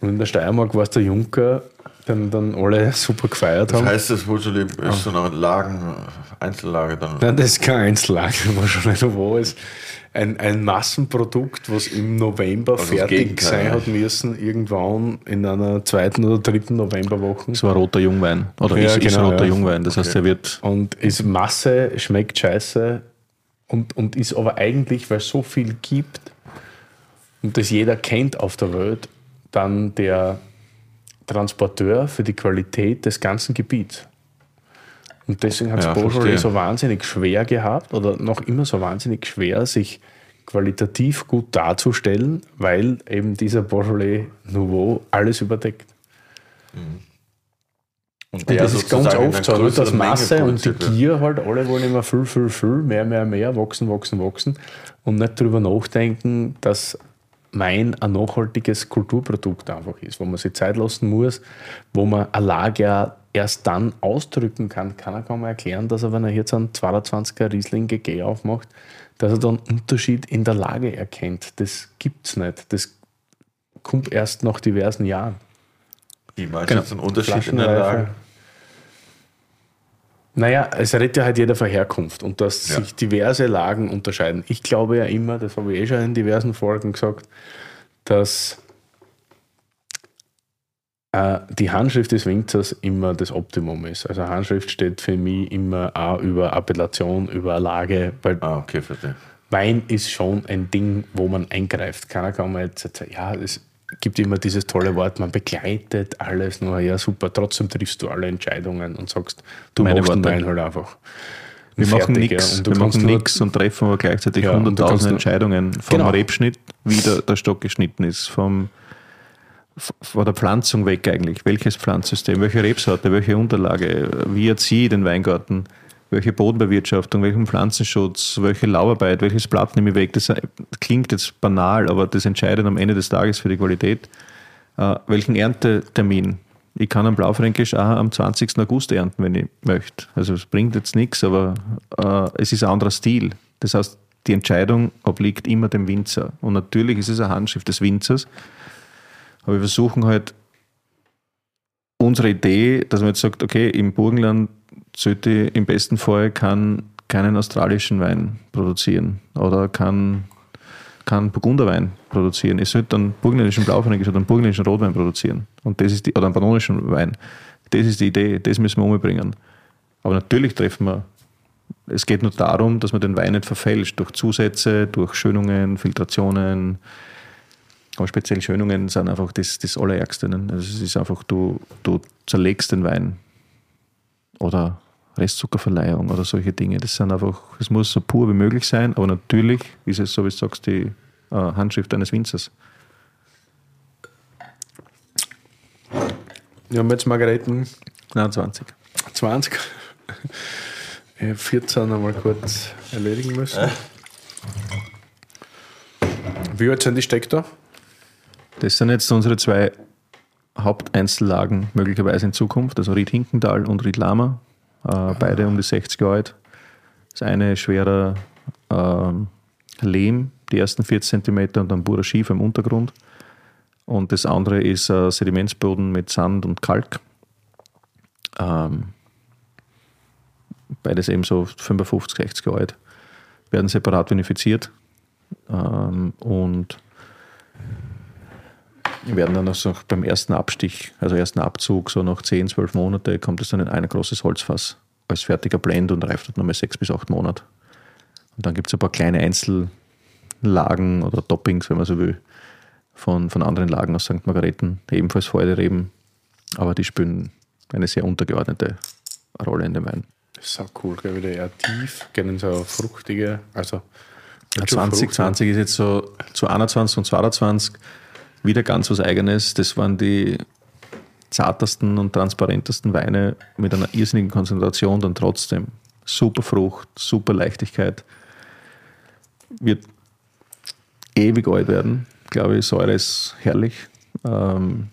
Und in der Steiermark war es der Juncker, den dann alle super gefeiert Das haben. heißt, das Beaujolais ist so eine Lagen, Einzellage dann. Nein, das ist kein Einzellage, Beaujolais Nouveau ist ein, ein Massenprodukt, was im November Also das fertig sein hat müssen, irgendwann in einer zweiten oder dritten Novemberwoche. Das war roter Jungwein. Oder Ja, ist, ist genau, roter ja. Jungwein. Das heißt, er wird Und ist Masse, schmeckt scheiße und, und ist aber eigentlich, weil es so viel gibt und das jeder kennt auf der Welt, dann der Transporteur für die Qualität des ganzen Gebiets. Und deswegen hat es Ja, Beaujolais verstehe. so wahnsinnig schwer gehabt oder noch immer so wahnsinnig schwer, sich qualitativ gut darzustellen, weil eben dieser Beaujolais Nouveau alles überdeckt. Und der das ist ganz oft so, dass Menge Masse und die. Gier halt, alle wollen immer viel, viel, viel, mehr, mehr, mehr, wachsen, wachsen, wachsen und nicht darüber nachdenken, dass Wein ein nachhaltiges Kulturprodukt einfach ist, wo man sich Zeit lassen muss, wo man ein Lager erst dann ausdrücken kann. Keiner kann mir erklären, dass er, wenn er jetzt einen 22er Riesling GG aufmacht, dass er dann einen Unterschied in der Lage erkennt. Das gibt es nicht. Das kommt erst nach diversen Jahren. Wie meinst Genau. du jetzt einen Unterschied in der. Lage? Naja, es redet ja halt jeder von Herkunft und dass Ja. sich diverse Lagen unterscheiden. Ich glaube ja immer, das habe ich eh schon in diversen Folgen gesagt, dass äh, die Handschrift des Winzers immer das Optimum ist. Also Handschrift steht für mich immer auch über Appellation, über Lage, weil Ah, okay. Wein ist schon ein Ding, wo man eingreift. Keiner kann mal jetzt sagen, ja, es gibt immer dieses tolle Wort, man begleitet alles nur, ja super, trotzdem triffst du alle Entscheidungen und sagst, du Meine machst den Worte. Wein halt einfach. Wir machen ja. nichts, Und du wir machen nichts und treffen aber gleichzeitig Ja, hunderttausend Entscheidungen vom Genau. Rebschnitt, wie der, der Stock geschnitten ist, vom, von der Pflanzung weg eigentlich. Welches Pflanzsystem, welche Rebsorte, welche Unterlage, wie erziehe ich den Weingarten, welche Bodenbewirtschaftung, welchen Pflanzenschutz, welche Laubarbeit, welches Blatt nehme ich weg. Das klingt jetzt banal, aber das entscheidet am Ende des Tages für die Qualität. Äh, welchen Erntetermin? Ich kann am Blaufränkisch auch am 20. August ernten, wenn ich möchte. Also es bringt jetzt nichts, aber äh, es ist ein anderer Stil. Das heißt, die Entscheidung obliegt immer dem Winzer. Und natürlich ist es eine Handschrift des Winzers. Aber wir versuchen halt unsere Idee, dass man jetzt sagt, okay, im Burgenland sollte im besten Fall kann keinen australischen Wein produzieren oder kann kann Burgunderwein produzieren. Ich sollte einen burgenländischen Blaufränkisch oder einen burgenländischen Rotwein produzieren. Und das ist die, oder einen pannonischen Wein. Das ist die Idee, das müssen wir umbringen. Aber natürlich treffen wir, es geht nur darum, dass man den Wein nicht verfälscht durch Zusätze, durch Schönungen, Filtrationen. Aber speziell Schönungen sind einfach das, das Allerärgste. ne? Also es ist einfach, du, du zerlegst den Wein. Oder Restzuckerverleihung oder solche Dinge. Das sind einfach, es muss so pur wie möglich sein, aber natürlich ist es, so wie du sagst, die äh, Handschrift eines Winzers. Wir haben jetzt Margareten 29. 20. Ich habe 14 einmal kurz erledigen müssen. Wie alt sind die Steckter? Das sind jetzt unsere zwei Haupteinzellagen möglicherweise in Zukunft, also Ried Hinkental und Ried Lama, äh, beide um die 60 Jahre alt. Das eine schwerer ähm, Lehm, die ersten 40 cm und dann purer Schiefer im Untergrund. Und das andere ist äh, Sedimentsboden mit Sand und Kalk. Ähm, beides eben so 55, 60 Jahre alt. Werden separat vinifiziert ähm, und werden dann also beim ersten Abstich, also ersten Abzug, so nach 10, 12 Monate, kommt es dann in ein großes Holzfass als fertiger Blend und reift dort nochmal 6 bis 8 Monate. Und dann gibt es ein paar kleine Einzellagen oder Toppings, wenn man so will, von, von anderen Lagen aus St. Margareten, ebenfalls Freudereben, aber die spielen eine sehr untergeordnete Rolle in dem Wein. So cool, gell? wieder eher tief, gehen so fruchtige, also Ja, 2020 ist jetzt so zu 21 und 22 wieder ganz was Eigenes. Das waren die zartesten und transparentesten Weine mit einer irrsinnigen Konzentration, dann trotzdem super Frucht, super Leichtigkeit. Wird ewig alt werden, glaube ich. Säure ist herrlich. Ähm,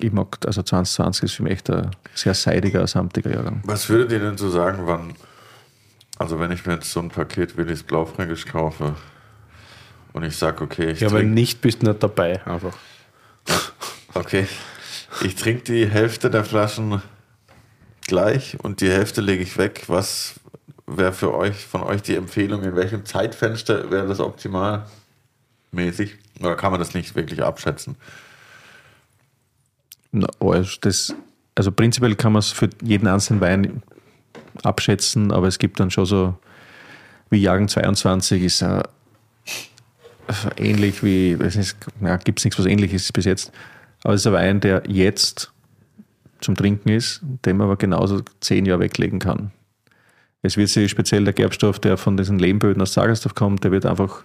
ich mag, also 2020 ist für mich echt ein sehr seidiger, samtiger Jahrgang. Was würdet ihr denn so sagen, wann, also wenn ich mir jetzt so ein Paket Willis Blaufränkisch kaufe und ich sage, okay, ich Ja, wenn nicht, bist du nicht dabei, einfach. okay, ich trinke die Hälfte der Flaschen gleich und die Hälfte lege ich weg. Was wäre für euch, von euch die Empfehlung, in welchem Zeitfenster wäre das optimal mäßig? Oder kann man das nicht wirklich abschätzen? Na, also, das, also prinzipiell kann man es für jeden einzelnen Wein abschätzen, aber es gibt dann schon so, wie Jahrgang 22 ist äh, ähnlich wie, ja, gibt es nichts, was ähnlich ist bis jetzt, aber es ist ein Wein, der jetzt zum Trinken ist, den man aber genauso zehn Jahre weglegen kann. Es wird sich speziell der Gerbstoff, der von diesen Lehmböden aus Sagersdorf kommt, der wird einfach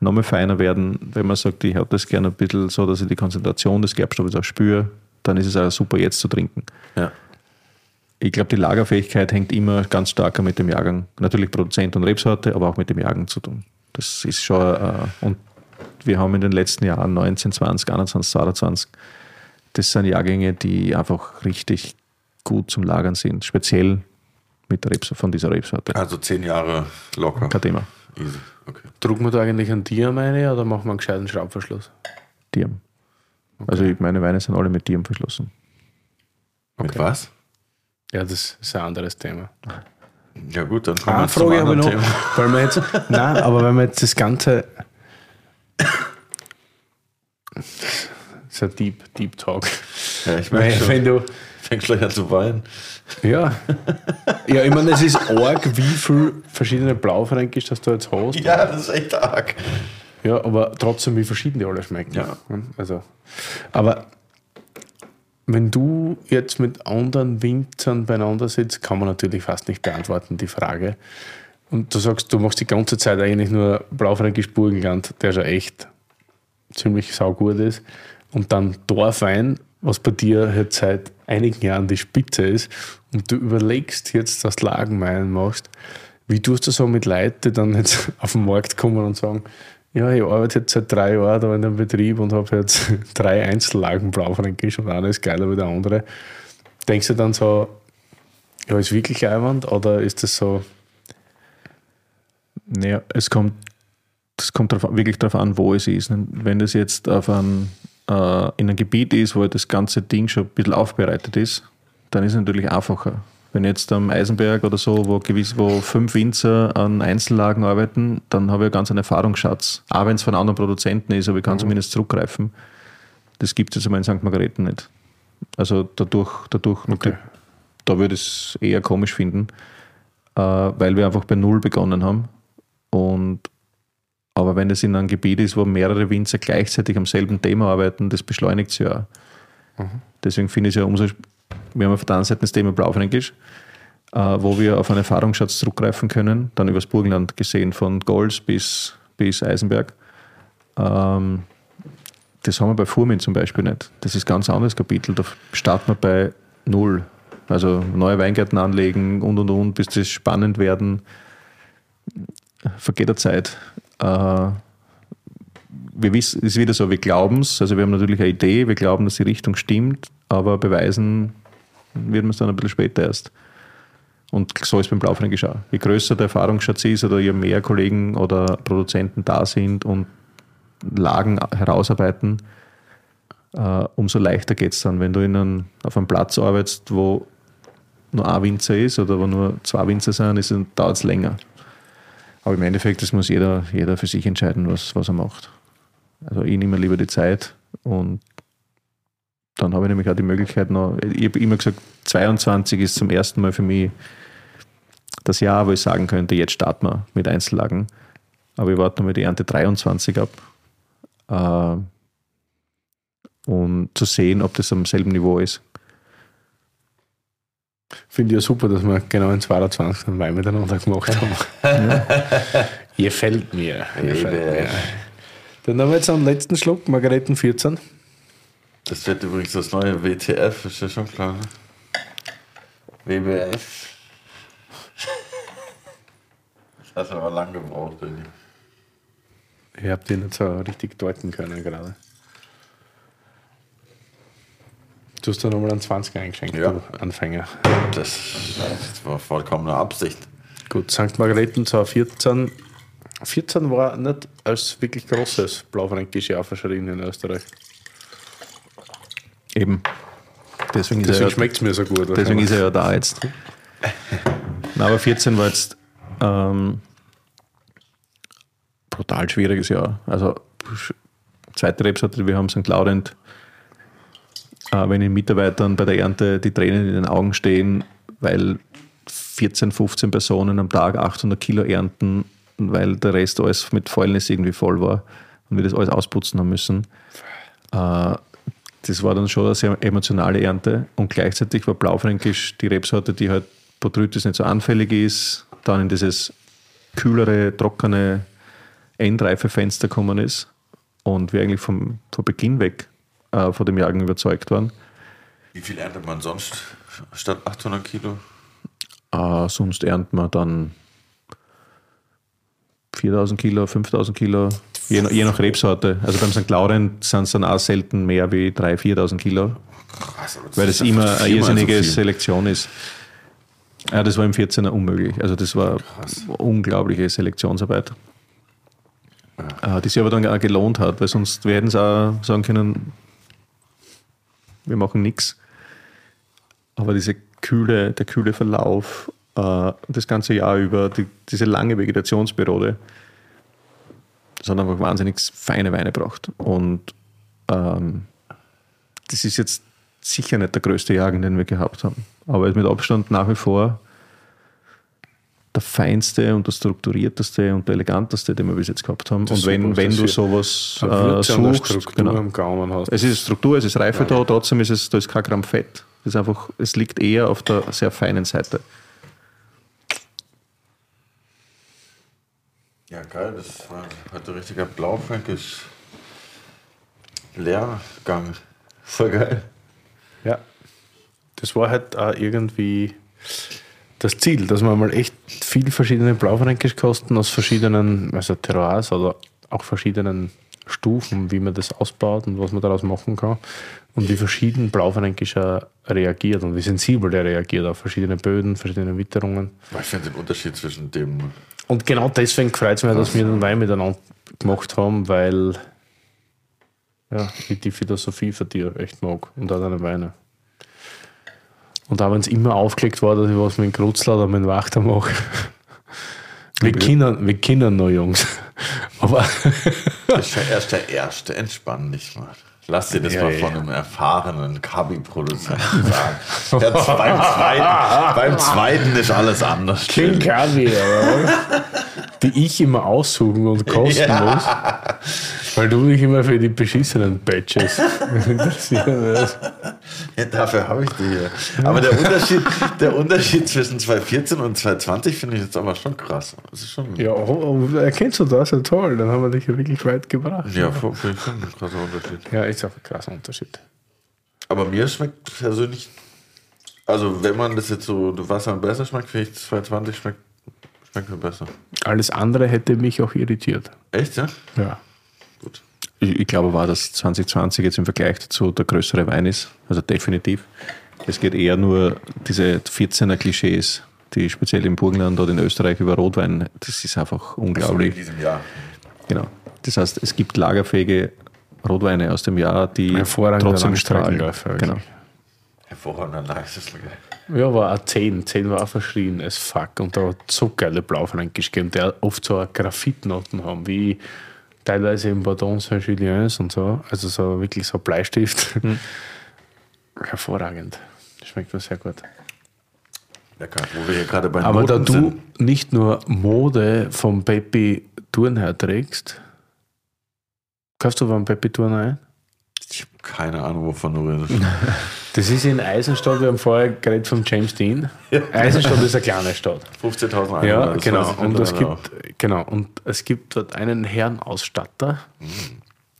nochmal feiner werden. Wenn man sagt, ich habe das gerne ein bisschen so, dass ich die Konzentration des Gerbstoffes auch spüre, dann ist es auch super jetzt zu trinken. Ja. Ich glaube, die Lagerfähigkeit hängt immer ganz stark mit dem Jahrgang. Natürlich Produzent und Rebsorte, aber auch mit dem Jahrgang zu tun. Das ist schon, äh, und wir haben in den letzten Jahren 19, 20, 21, 22, das sind Jahrgänge, die einfach richtig gut zum Lagern sind, speziell mit der Rebsorte, von dieser Rebsorte. Also zehn Jahre locker. Kein Thema. Easy. Okay. Drucken wir da eigentlich einen Diam eine oder machen wir einen gescheiten Schraubverschluss? Diam. Also ich- meine Weine sind alle mit Diam verschlossen. Mit was? Ja, das ist ein anderes Thema. Ja gut, dann kommen wir Ah, Frage habe ich noch. Thema. Weil wir jetzt, nein, aber wenn wir jetzt das Ganze. Das ist ein Deep, Deep Talk. Ja, ich merke Wenn, du. fängst gleich an zu weinen. Ja. Ja, ich meine, es ist arg, wie viel verschiedene Blaufränkisch das du jetzt hast. Ja, das ist echt arg. Ja, aber trotzdem, wie verschieden die alle schmecken. Ja. Also, aber wenn du jetzt mit anderen Winzern beieinander sitzt, kann man natürlich fast nicht beantworten, die Frage. Und du sagst, du machst die ganze Zeit eigentlich nur Blaufränkisch Burgenland, der schon echt ziemlich saugut ist. Und dann Dorfwein, was bei dir jetzt seit einigen Jahren die Spitze ist. Und du überlegst jetzt, dass du Lagenwein machst. Wie tust du so mit Leuten, die dann jetzt auf den Markt kommen und sagen, ja, ich arbeite jetzt seit drei Jahren da in dem Betrieb und habe jetzt drei Einzellagen Blaufränkisch und einer ist geiler wie der andere. Denkst du dann so, ja, ist wirklich Eiwand oder ist das so, Naja, es kommt, es kommt drauf, wirklich darauf an, wo es ist. Wenn das jetzt auf ein, äh, in einem Gebiet ist, wo das ganze Ding schon ein bisschen aufbereitet ist, dann ist es natürlich einfacher. Wenn jetzt am Eisenberg oder so, wo, gewiss, wo fünf Winzer an Einzellagen arbeiten, dann habe ich ja ganz einen Erfahrungsschatz. Auch wenn es von anderen Produzenten ist, aber ich kann zumindest zurückgreifen. Das gibt es jetzt einmal in St. Margareten nicht. Also dadurch, dadurch da würde ich es eher komisch finden, äh, weil wir einfach bei Null begonnen haben. Und, aber wenn es in einem Gebiet ist, wo mehrere Winzer gleichzeitig am selben Thema arbeiten, das beschleunigt es ja auch. Deswegen finde ich es ja umso, wir haben auf der einen Seite das Thema Blaufränkisch, äh, wo wir auf einen Erfahrungsschatz zurückgreifen können, dann übers Burgenland gesehen, von Golds bis, bis Eisenberg. Ähm, das haben wir bei Furmin zum Beispiel nicht. Das ist ein ganz anderes Kapitel. Da starten wir bei Null. Also neue Weingärten anlegen und und und, bis das spannend werden. Vergeht der Zeit. Äh, wir wissen, es ist wieder so, wir glauben es, also wir haben natürlich eine Idee, wir glauben, dass die Richtung stimmt, aber beweisen wird man es dann ein bisschen später erst. Und so ist beim Blaufränkisch auch. Je größer der Erfahrungsschatz ist oder je mehr Kollegen oder Produzenten da sind und Lagen herausarbeiten, uh, umso leichter geht es dann. Wenn du in einem, auf einem Platz arbeitest, wo nur ein Winzer ist oder wo nur zwei Winzer sind, dauert es länger. Aber im Endeffekt, das muss jeder, jeder für sich entscheiden, was, was er macht. Also ich nehme lieber die Zeit und dann habe ich nämlich auch die Möglichkeit noch, ich habe immer gesagt, 22 ist zum ersten Mal für mich das Jahr, wo ich sagen könnte, jetzt starten wir mit Einzellagen. Aber ich warte noch mal die Ernte 23 ab. Äh, und zu sehen, ob das am selben Niveau ist. Finde ich ja super, dass wir genau in 22 einen Wein miteinander gemacht haben. ja. Ihr fällt mir. Ihr fällt mir. Dann haben wir jetzt einen letzten Schluck, Margareten 14. Das wird übrigens das neue WTF, ist ja schon klar. Ne? WBF. Das hat aber lang gebraucht, finde ich. Habe den nicht so richtig deuten können gerade. Du hast da nochmal einen 20 eingeschenkt, ja. du Anfänger. Das, das war vollkommene Absicht. Gut, St. Margareten 14. 14 war nicht als wirklich großes Blaufränkisch Jahr verschrien in Österreich. Eben. Deswegen, deswegen schmeckt es mir so gut. Deswegen ist er ja da jetzt. Na, aber 14 war jetzt ähm, brutal schwieriges Jahr. Also zweite Rebsorte, wir haben St. Laurent, äh, wenn den Mitarbeitern bei der Ernte die Tränen in den Augen stehen, weil 14, 15 Personen am Tag 800 Kilo ernten, weil der Rest alles mit Fäulnis irgendwie voll war und wir das alles ausputzen haben müssen. Äh, das war dann schon eine sehr emotionale Ernte und gleichzeitig war Blaufränkisch die Rebsorte, die halt Botrytis nicht so anfällig ist, dann in dieses kühlere, trockene Endreifefenster gekommen ist und wir eigentlich vom, vom Beginn weg äh, von dem Jagen überzeugt waren. Wie viel erntet man sonst statt 800 Kilo? Äh, sonst erntet man dann 4000 Kilo, 5000 Kilo, je, je, nach Rebsorte. Also beim St. Laurent sind es dann auch selten mehr wie 3.000, 4.000 Kilo. Krass, weil das immer eine irrsinnige so Selektion ist. Ja, das war im 14er unmöglich. Also das war Krass. unglaubliche Selektionsarbeit. Ja. Äh, die sich aber dann auch gelohnt hat, weil sonst werden sie auch sagen können, wir machen nichts. Aber diese kühle, der kühle Verlauf, äh, das ganze Jahr über, die, diese lange Vegetationsperiode, das hat einfach wahnsinnig feine Weine gebracht. Und ähm, das ist jetzt sicher nicht der größte Jagen, den wir gehabt haben. Aber mit Abstand nach wie vor der feinste und der strukturierteste und der eleganteste, den wir bis jetzt gehabt haben. Das und wenn, wenn du sowas äh, suchst, Struktur genau. am Gaumen hast. Es ist Struktur, es ist Reife ja. da, trotzdem ist es, da ist kein Gramm Fett. Es, ist einfach, es liegt eher auf der sehr feinen Seite. Ja, geil, das war heute ein richtiger Blaufränkisch Lehrgang. Voll geil. Ja, das war halt auch irgendwie das Ziel, dass man mal echt viel verschiedene Blaufränkisch kosten aus verschiedenen, also Terroirs oder auch verschiedenen Stufen, wie man das ausbaut und was man daraus machen kann und wie verschieden Blaufränkisch reagiert und wie sensibel der reagiert auf verschiedene Böden, verschiedene Witterungen. Ich finde den Unterschied zwischen dem. Und genau deswegen freut es mich, dass wir den Wein miteinander gemacht haben, weil ja, ich die Philosophie von dir echt mag und auch deine Weine. Und auch wenn es immer aufgelegt war, dass ich was mit dem Krutzler oder mit dem Wachter mache. Wir können, wir können noch, Jungs. Aber. das ist ja erst der erste. Entspann dich mal. Lass dir das ja, mal ja. von einem erfahrenen Kabi-Produzenten sagen. Jetzt beim, zweiten, beim zweiten ist alles anders. King Kabi, Die ich immer aussuchen und kosten ja. muss. Weil du dich immer für die beschissenen Badges interessierst. Ja, dafür habe ich die hier. Aber der Unterschied, der Unterschied zwischen 2014 und 2020 finde ich jetzt aber schon krass. Das ist schon. Ja, oh, oh, erkennst du das? Ja, toll. Dann haben wir dich ja wirklich weit gebracht. Ja, finde ich schon ein krasser Unterschied. Ja, ist auch ein krasser Unterschied. Aber mir schmeckt persönlich, also wenn man das jetzt so Wasser besser schmeckt, finde ich 2020 schmeckt, schmeckt mir besser. Alles andere hätte mich auch irritiert. Echt, ja? Ja. Gut. Ich, ich glaube, war, dass 2020 jetzt im Vergleich dazu der größere Wein ist. Also definitiv. Es geht eher nur diese 14er Klischees, die speziell im Burgenland oder in Österreich über Rotwein, das ist einfach In unglaublich. diesem Jahr. Genau. Das heißt, es gibt lagerfähige Rotweine aus dem Jahr, die trotzdem strahlen. Genau. Hervorragender Leistungsleger. Ja, aber auch 10. 10 war auch verschrien as fuck. Und da hat so geile Blaufränkisch gegeben, die oft so eine Graphitnoten haben, wie teilweise im Bordon Saint-Juliens und so. Also so wirklich so Bleistift. Hervorragend. Schmeckt mir sehr gut. Lecker. Wo wir hier gerade bei Aber da Noten du sind. nicht nur Mode vom Peppi Turnherr trägst, kaufst du beim Peppi Turner ein? Ich keine Ahnung, wovon du redest. Das ist in Eisenstadt, wir haben vorher geredet von James Dean. Eisenstadt ist eine kleine Stadt. 15.000 Euro. Ja, genau. Und es gibt, genau. Und es gibt dort einen Herrenausstatter, auch.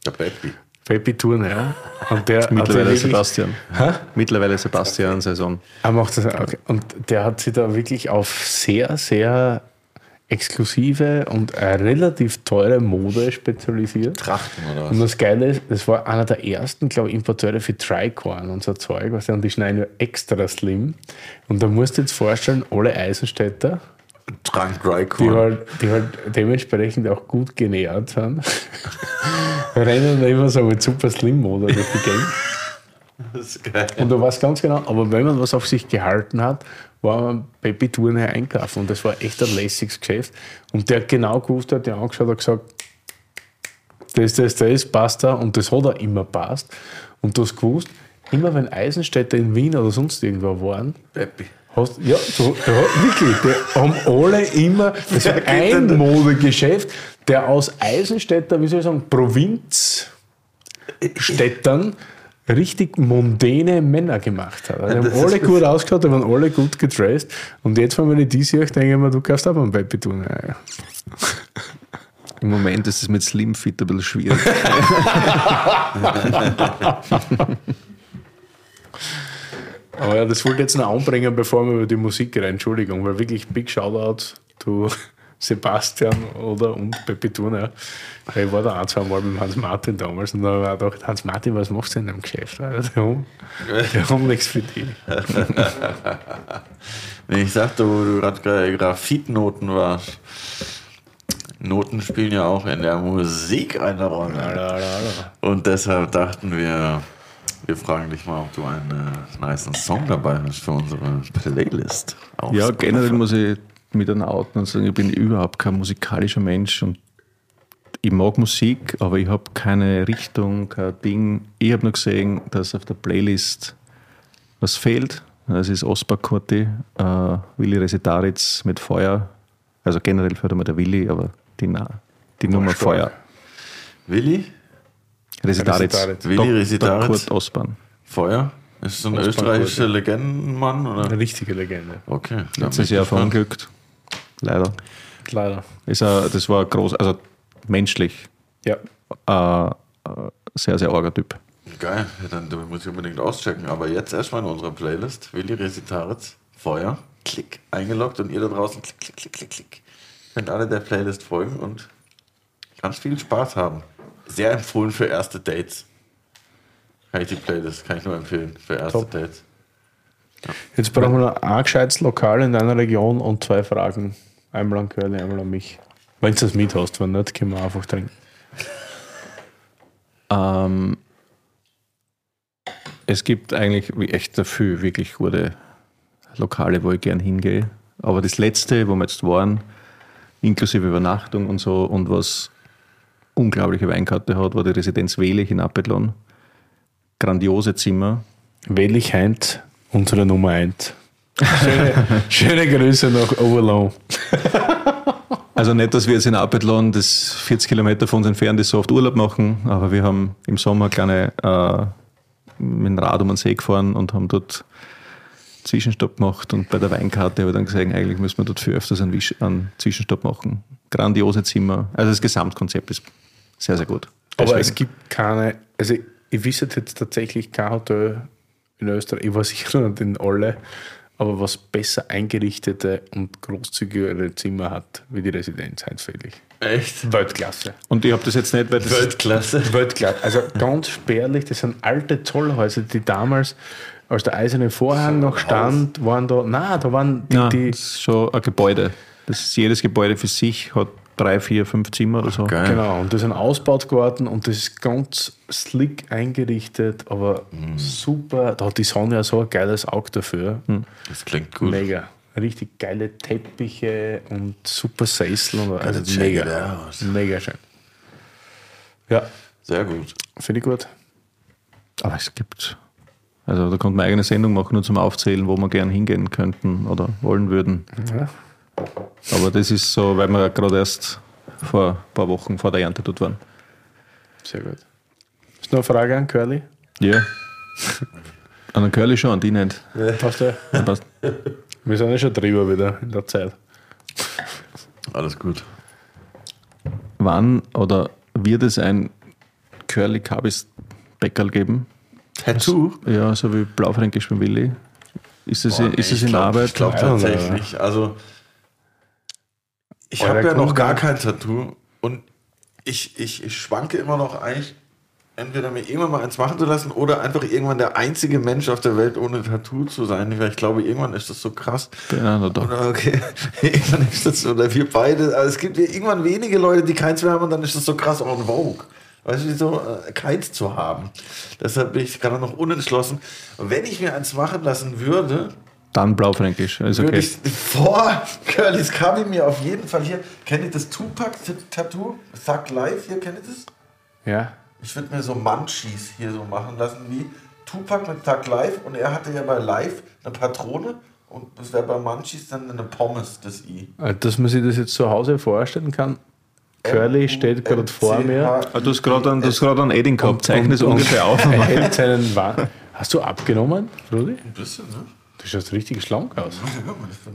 Der Baby. Peppi Turner, und der Mittlerweile wirklich, Sebastian. Mittlerweile Sebastian Saison. er macht das, okay. Und der hat sich da wirklich auf sehr, sehr exklusive und relativ teure Mode spezialisiert. Trachten oder Und was? das Geile ist, das war einer der ersten, glaube ich, Importeure für Tricorn und so Zeug, was und die schneiden ja extra slim. Und da musst du dir jetzt vorstellen, alle Eisenstädter, Trank die halt, die halt dementsprechend auch gut genährt sind, rennen da immer so mit super Slim-Mode durch die Gegend. Das ist geil. Und du weißt ganz genau, aber wenn man was auf sich gehalten hat, war Baby Touren einkaufen. Und das war echt ein lässiges Geschäft. Und der hat genau gewusst, der hat dir angeschaut und gesagt, das, das, das passt da. Und das hat er immer passt. Und du hast gewusst, immer wenn Eisenstädter in Wien oder sonst irgendwo waren, Baby. Hast, ja, du, ja, wirklich. Die haben alle immer, das geht ein Modegeschäft, der aus Eisenstädter, wie soll ich sagen, Provinzstädtern richtig mondäne Männer gemacht hat. Also die haben alle gut ausgeschaut, die waren alle gut gedressed. Und jetzt, wenn man die sehe, denke ich mir, du kannst auch mal ein Baby tun. Ja, ja. Im Moment ist es mit Slim Fit ein bisschen schwierig. Aber ja, das wollte ich jetzt noch anbringen, bevor wir über die Musik reden. Entschuldigung, weil wirklich Big Shoutout to Sebastian oder und Pepe Turner. Ich war da ein, zwei Mal mit Hans Martin damals und da habe ich gedacht, Hans Martin, was machst du in deinem Geschäft? Die haben, die haben nichts für dich. Wenn ich sagte, wo du gerade Graphitnoten warst. Noten spielen ja auch in der Musik eine Rolle. Und deshalb dachten wir, wir fragen dich mal, ob du einen äh, nice Song dabei hast für unsere Playlist. auf ja, generell muss ich mit einer outen und sagen, ich bin überhaupt kein musikalischer Mensch und ich mag Musik, aber ich habe keine Richtung, kein Ding. Ich habe nur gesehen, dass auf der Playlist was fehlt. Das ist Ospar Kurti, äh, Willi Resitaritz mit Feuer. Also generell fällt mir der Willi, aber die, Na die Nummer stark. Feuer. Willi? Resitaritz. Resitaritz. Willi Resitaritz. Kurt Osborn. Feuer? Ist so ein Osman österreichischer. Legendenmann? Oder? Eine richtige Legende. Okay. dann Letztes Jahr verunglückt. Leider. Leider. Ist er, das war groß, also menschlich Ja. äh, äh, sehr, sehr arger Typ. Geil, ja, dann dann muss ich unbedingt auschecken. Aber jetzt erstmal in unserer Playlist. Willi Resitaritz, Feuer, Klick, eingeloggt und ihr da draußen, klick, klick, klick, klick, klick. Könnt alle der Playlist folgen und ganz viel Spaß haben. Sehr empfohlen für erste Dates. Kann ich die Playlist, kann ich nur empfehlen für erste Top. Dates. Jetzt brauchen wir noch ein gescheites Lokal in deiner Region und zwei Fragen. Einmal an Curly, einmal an mich. Wenn du das mit hast, wenn nicht, können wir einfach trinken. Ähm, es gibt eigentlich wie echt dafür wirklich gute Lokale, wo ich gern hingehe. Aber das letzte, wo wir jetzt waren, inklusive Übernachtung und so, und was unglaubliche Weinkarte hat, war die Residenz Welig in Apelon. Grandiose Zimmer. Wellich Heint, unsere Nummer 1. Schöne, schöne Grüße nach Overlow. Also nicht, dass wir jetzt in Apelon, das 40 Kilometer von uns entfernt ist, so oft Urlaub machen, aber wir haben im Sommer kleine äh, mit dem Rad um den See gefahren und haben dort Zwischenstopp gemacht und bei der Weinkarte habe ich dann gesagt, eigentlich müssen wir dort viel öfters einen, Wisch- einen Zwischenstopp machen. Grandiose Zimmer. Also das Gesamtkonzept ist sehr, sehr gut. Aber Deswegen. es gibt keine, also ich wüsste jetzt tatsächlich kein Hotel in Österreich, ich war sicher nicht in alle, aber was besser eingerichtete und großzügigere Zimmer hat, wie die Residenz Heinz-Friedrich. Echt? Weltklasse. und ich habe das jetzt nicht, weil das Weltklasse. Weltklasse. Also ganz spärlich, das sind alte Zollhäuser, die damals, als der eiserne Vorhang noch stand, waren da, na, da waren die, die das ist schon ein Gebäude. Das ist jedes Gebäude für sich, hat drei, vier, fünf Zimmer oder so. Geil. Genau, und das sind ausgebaut geworden und das ist ganz slick eingerichtet, aber super. Da hat die Sonne ja so ein geiles Auge dafür. Das klingt gut. Mega. Richtig geile Teppiche und super Sessel. Und also mega. out. Mega schön. Ja, Sehr gut. finde ich gut. Aber es gibt, also da kommt man eigene Sendung machen, nur zum Aufzählen, wo wir gern hingehen könnten oder wollen würden. Ja. Aber das ist so, weil wir gerade erst vor ein paar Wochen vor der Ernte dort waren. Sehr gut. Ist noch eine Frage an Curly? Ja. An den Curly schon, an die nicht. Passt ja. Ja, passt. Wir sind ja schon drüber wieder in der Zeit. Alles gut. Wann oder wird es ein Curly Kabis Bäckerl geben? Tattoo? Ja, so wie Blaufränkisch beim Willi. Ist es, Boah, ist nee, es ich in glaub- Arbeit? Ich glaube tatsächlich. Also, ich habe ja noch gar kein Tattoo und ich, ich, ich schwanke immer noch eigentlich, entweder mir irgendwann mal eins machen zu lassen oder einfach irgendwann der einzige Mensch auf der Welt ohne Tattoo zu sein. Weil ich glaube, irgendwann ist das so krass. Ja, na doch. Oder okay, irgendwann ist das so, oder wir beide, also es gibt irgendwann wenige Leute, die keins mehr haben und dann ist das so krass en vogue. Weißt du, so äh, keins zu haben. Deshalb bin ich gerade noch unentschlossen. Und wenn ich mir eins machen lassen würde, Dann Blaufränkisch. Ist würde okay. ich vor Curly's Kabi mir auf jeden Fall hier, kennt ihr das Tupac-Tattoo? Thug Life hier, kennt ihr das? Ja. Ich würde mir so Munchies hier so machen lassen wie Tupac mit Thug Life und er hatte ja bei Life eine Patrone und das wäre bei Munchies dann eine Pommes, das I. Äh, Dass man sich das jetzt zu Hause vorstellen kann. Curly steht gerade vor mir. Ah, Du hast gerade einen, du hast gerade einen Edding gehabt. Zeichne es ungefähr auf. Er hält seinen Wa Hast du abgenommen, Rudi? Ein bisschen, ne? Du schaust richtig schlank aus.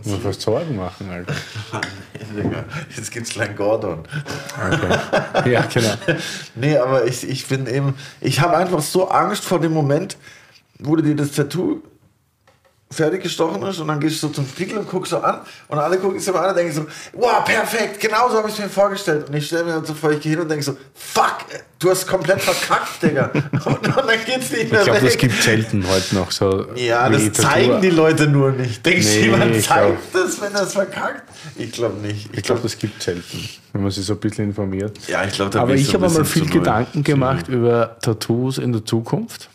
Ich muss fast Sorgen machen, Alter. Jetzt gibt's kleinen Gordon. Okay. Ja, genau. Nee, aber ich, ich bin eben, ich habe einfach so Angst vor dem Moment, wo du dir das Tattoo fertig gestochen ist und dann gehst du so zum Spiegel und guckst so an und alle gucken sich so an und denken so, wow, perfekt, genau so habe ich es mir vorgestellt. Und ich stelle mir dann so vor, ich gehe hin und denke so, fuck, du hast komplett verkackt, Digga. Und, und dann geht's nicht mehr Ich glaube, das gibt selten heute noch so. ja, das zeigen die Leute nur nicht. Denkst du, Nee, jemand ich zeigt das, wenn er es verkackt? Ich glaube nicht. Ich glaube, das gibt selten, wenn man sich so ein bisschen informiert. ja, ich glaube, da Aber ich so habe mal viel. Gedanken gemacht über Tattoos in der Zukunft.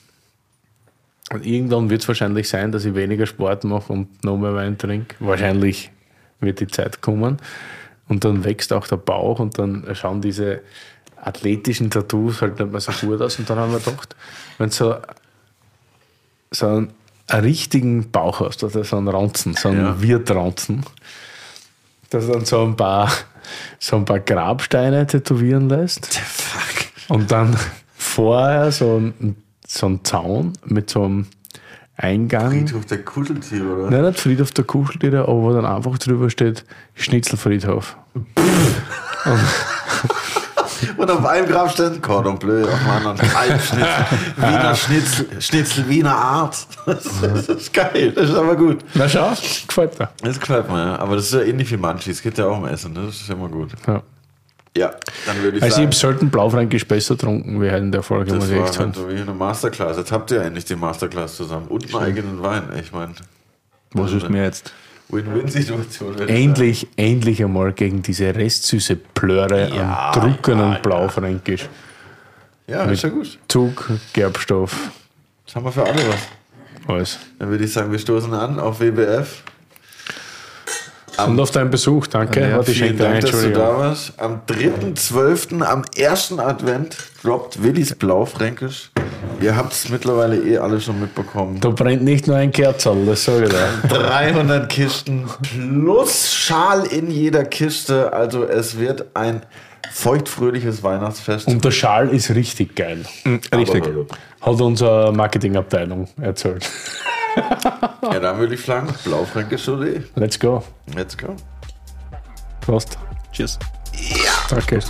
Und irgendwann wird es wahrscheinlich sein, dass ich weniger Sport mache und noch mehr Wein trinke. Wahrscheinlich wird die Zeit kommen. Und dann wächst auch der Bauch und dann schauen diese athletischen Tattoos halt nicht mehr so gut aus. Und dann haben wir gedacht, wenn du so, so einen, einen richtigen Bauch hast, also so einen Ranzen, so einen Ja. Wirtranzen, dass du dann so ein paar, so ein paar Grabsteine tätowieren lässt. Fuck. Und dann vorher so ein, so ein Zaun mit so einem Eingang. Friedhof der Kuscheltiere, oder? Nein, nicht Friedhof der Kuscheltiere, aber wo dann einfach drüber steht Schnitzelfriedhof. Und auf einem Grabstein Cordon Bleu, auf dem anderen Kalbschnitzel, Wiener Schnitzel, Schnitzel Wiener Art. Das ist, das ist geil, das ist aber gut. Na schau, gefällt mir. Das gefällt mir, ja. Aber das ist ja ähnlich wie Munchies, geht ja auch um Essen, ne? das ist immer gut. Ja. Ja, dann würde ich Also ich sagen, habe selten Blaufränkisch besser getrunken wie heute in der Folge, muss das ich war echt halt sagen. so wie eine Masterclass. Jetzt habt ihr endlich die Masterclass zusammen und einen eigenen Wein. Ich meine, Was ist mir jetzt? Win-Win-Situation. würde ich Endlich, endlich einmal gegen diese restsüße Plöre Ja, an truckenen ja, Blaufränkisch. sagen. Ja, ist ja gut. Zug, Gerbstoff, Jetzt haben wir für alle was. alles. Dann würde ich sagen, wir stoßen an auf WBF. Und auf deinen Besuch, danke. Ja, Warte, ich Vielen Dank, dass du da warst. Am 3.12., am ersten Advent, droppt Willis Blaufränkisch Ihr habt es mittlerweile eh alle schon mitbekommen. Da brennt nicht nur ein Kerzerl, das sage ich dir. 300 Kisten plus Schal in jeder Kiste. Also es wird ein feuchtfröhliches Weihnachtsfest. Und der Schal ist richtig geil. Richtig. Hat unsere Marketingabteilung erzählt. Ja, dann würde ich sagen, Blaufränkisch Chaudet. Let's go. Let's go. Prost. Cheers. Danke.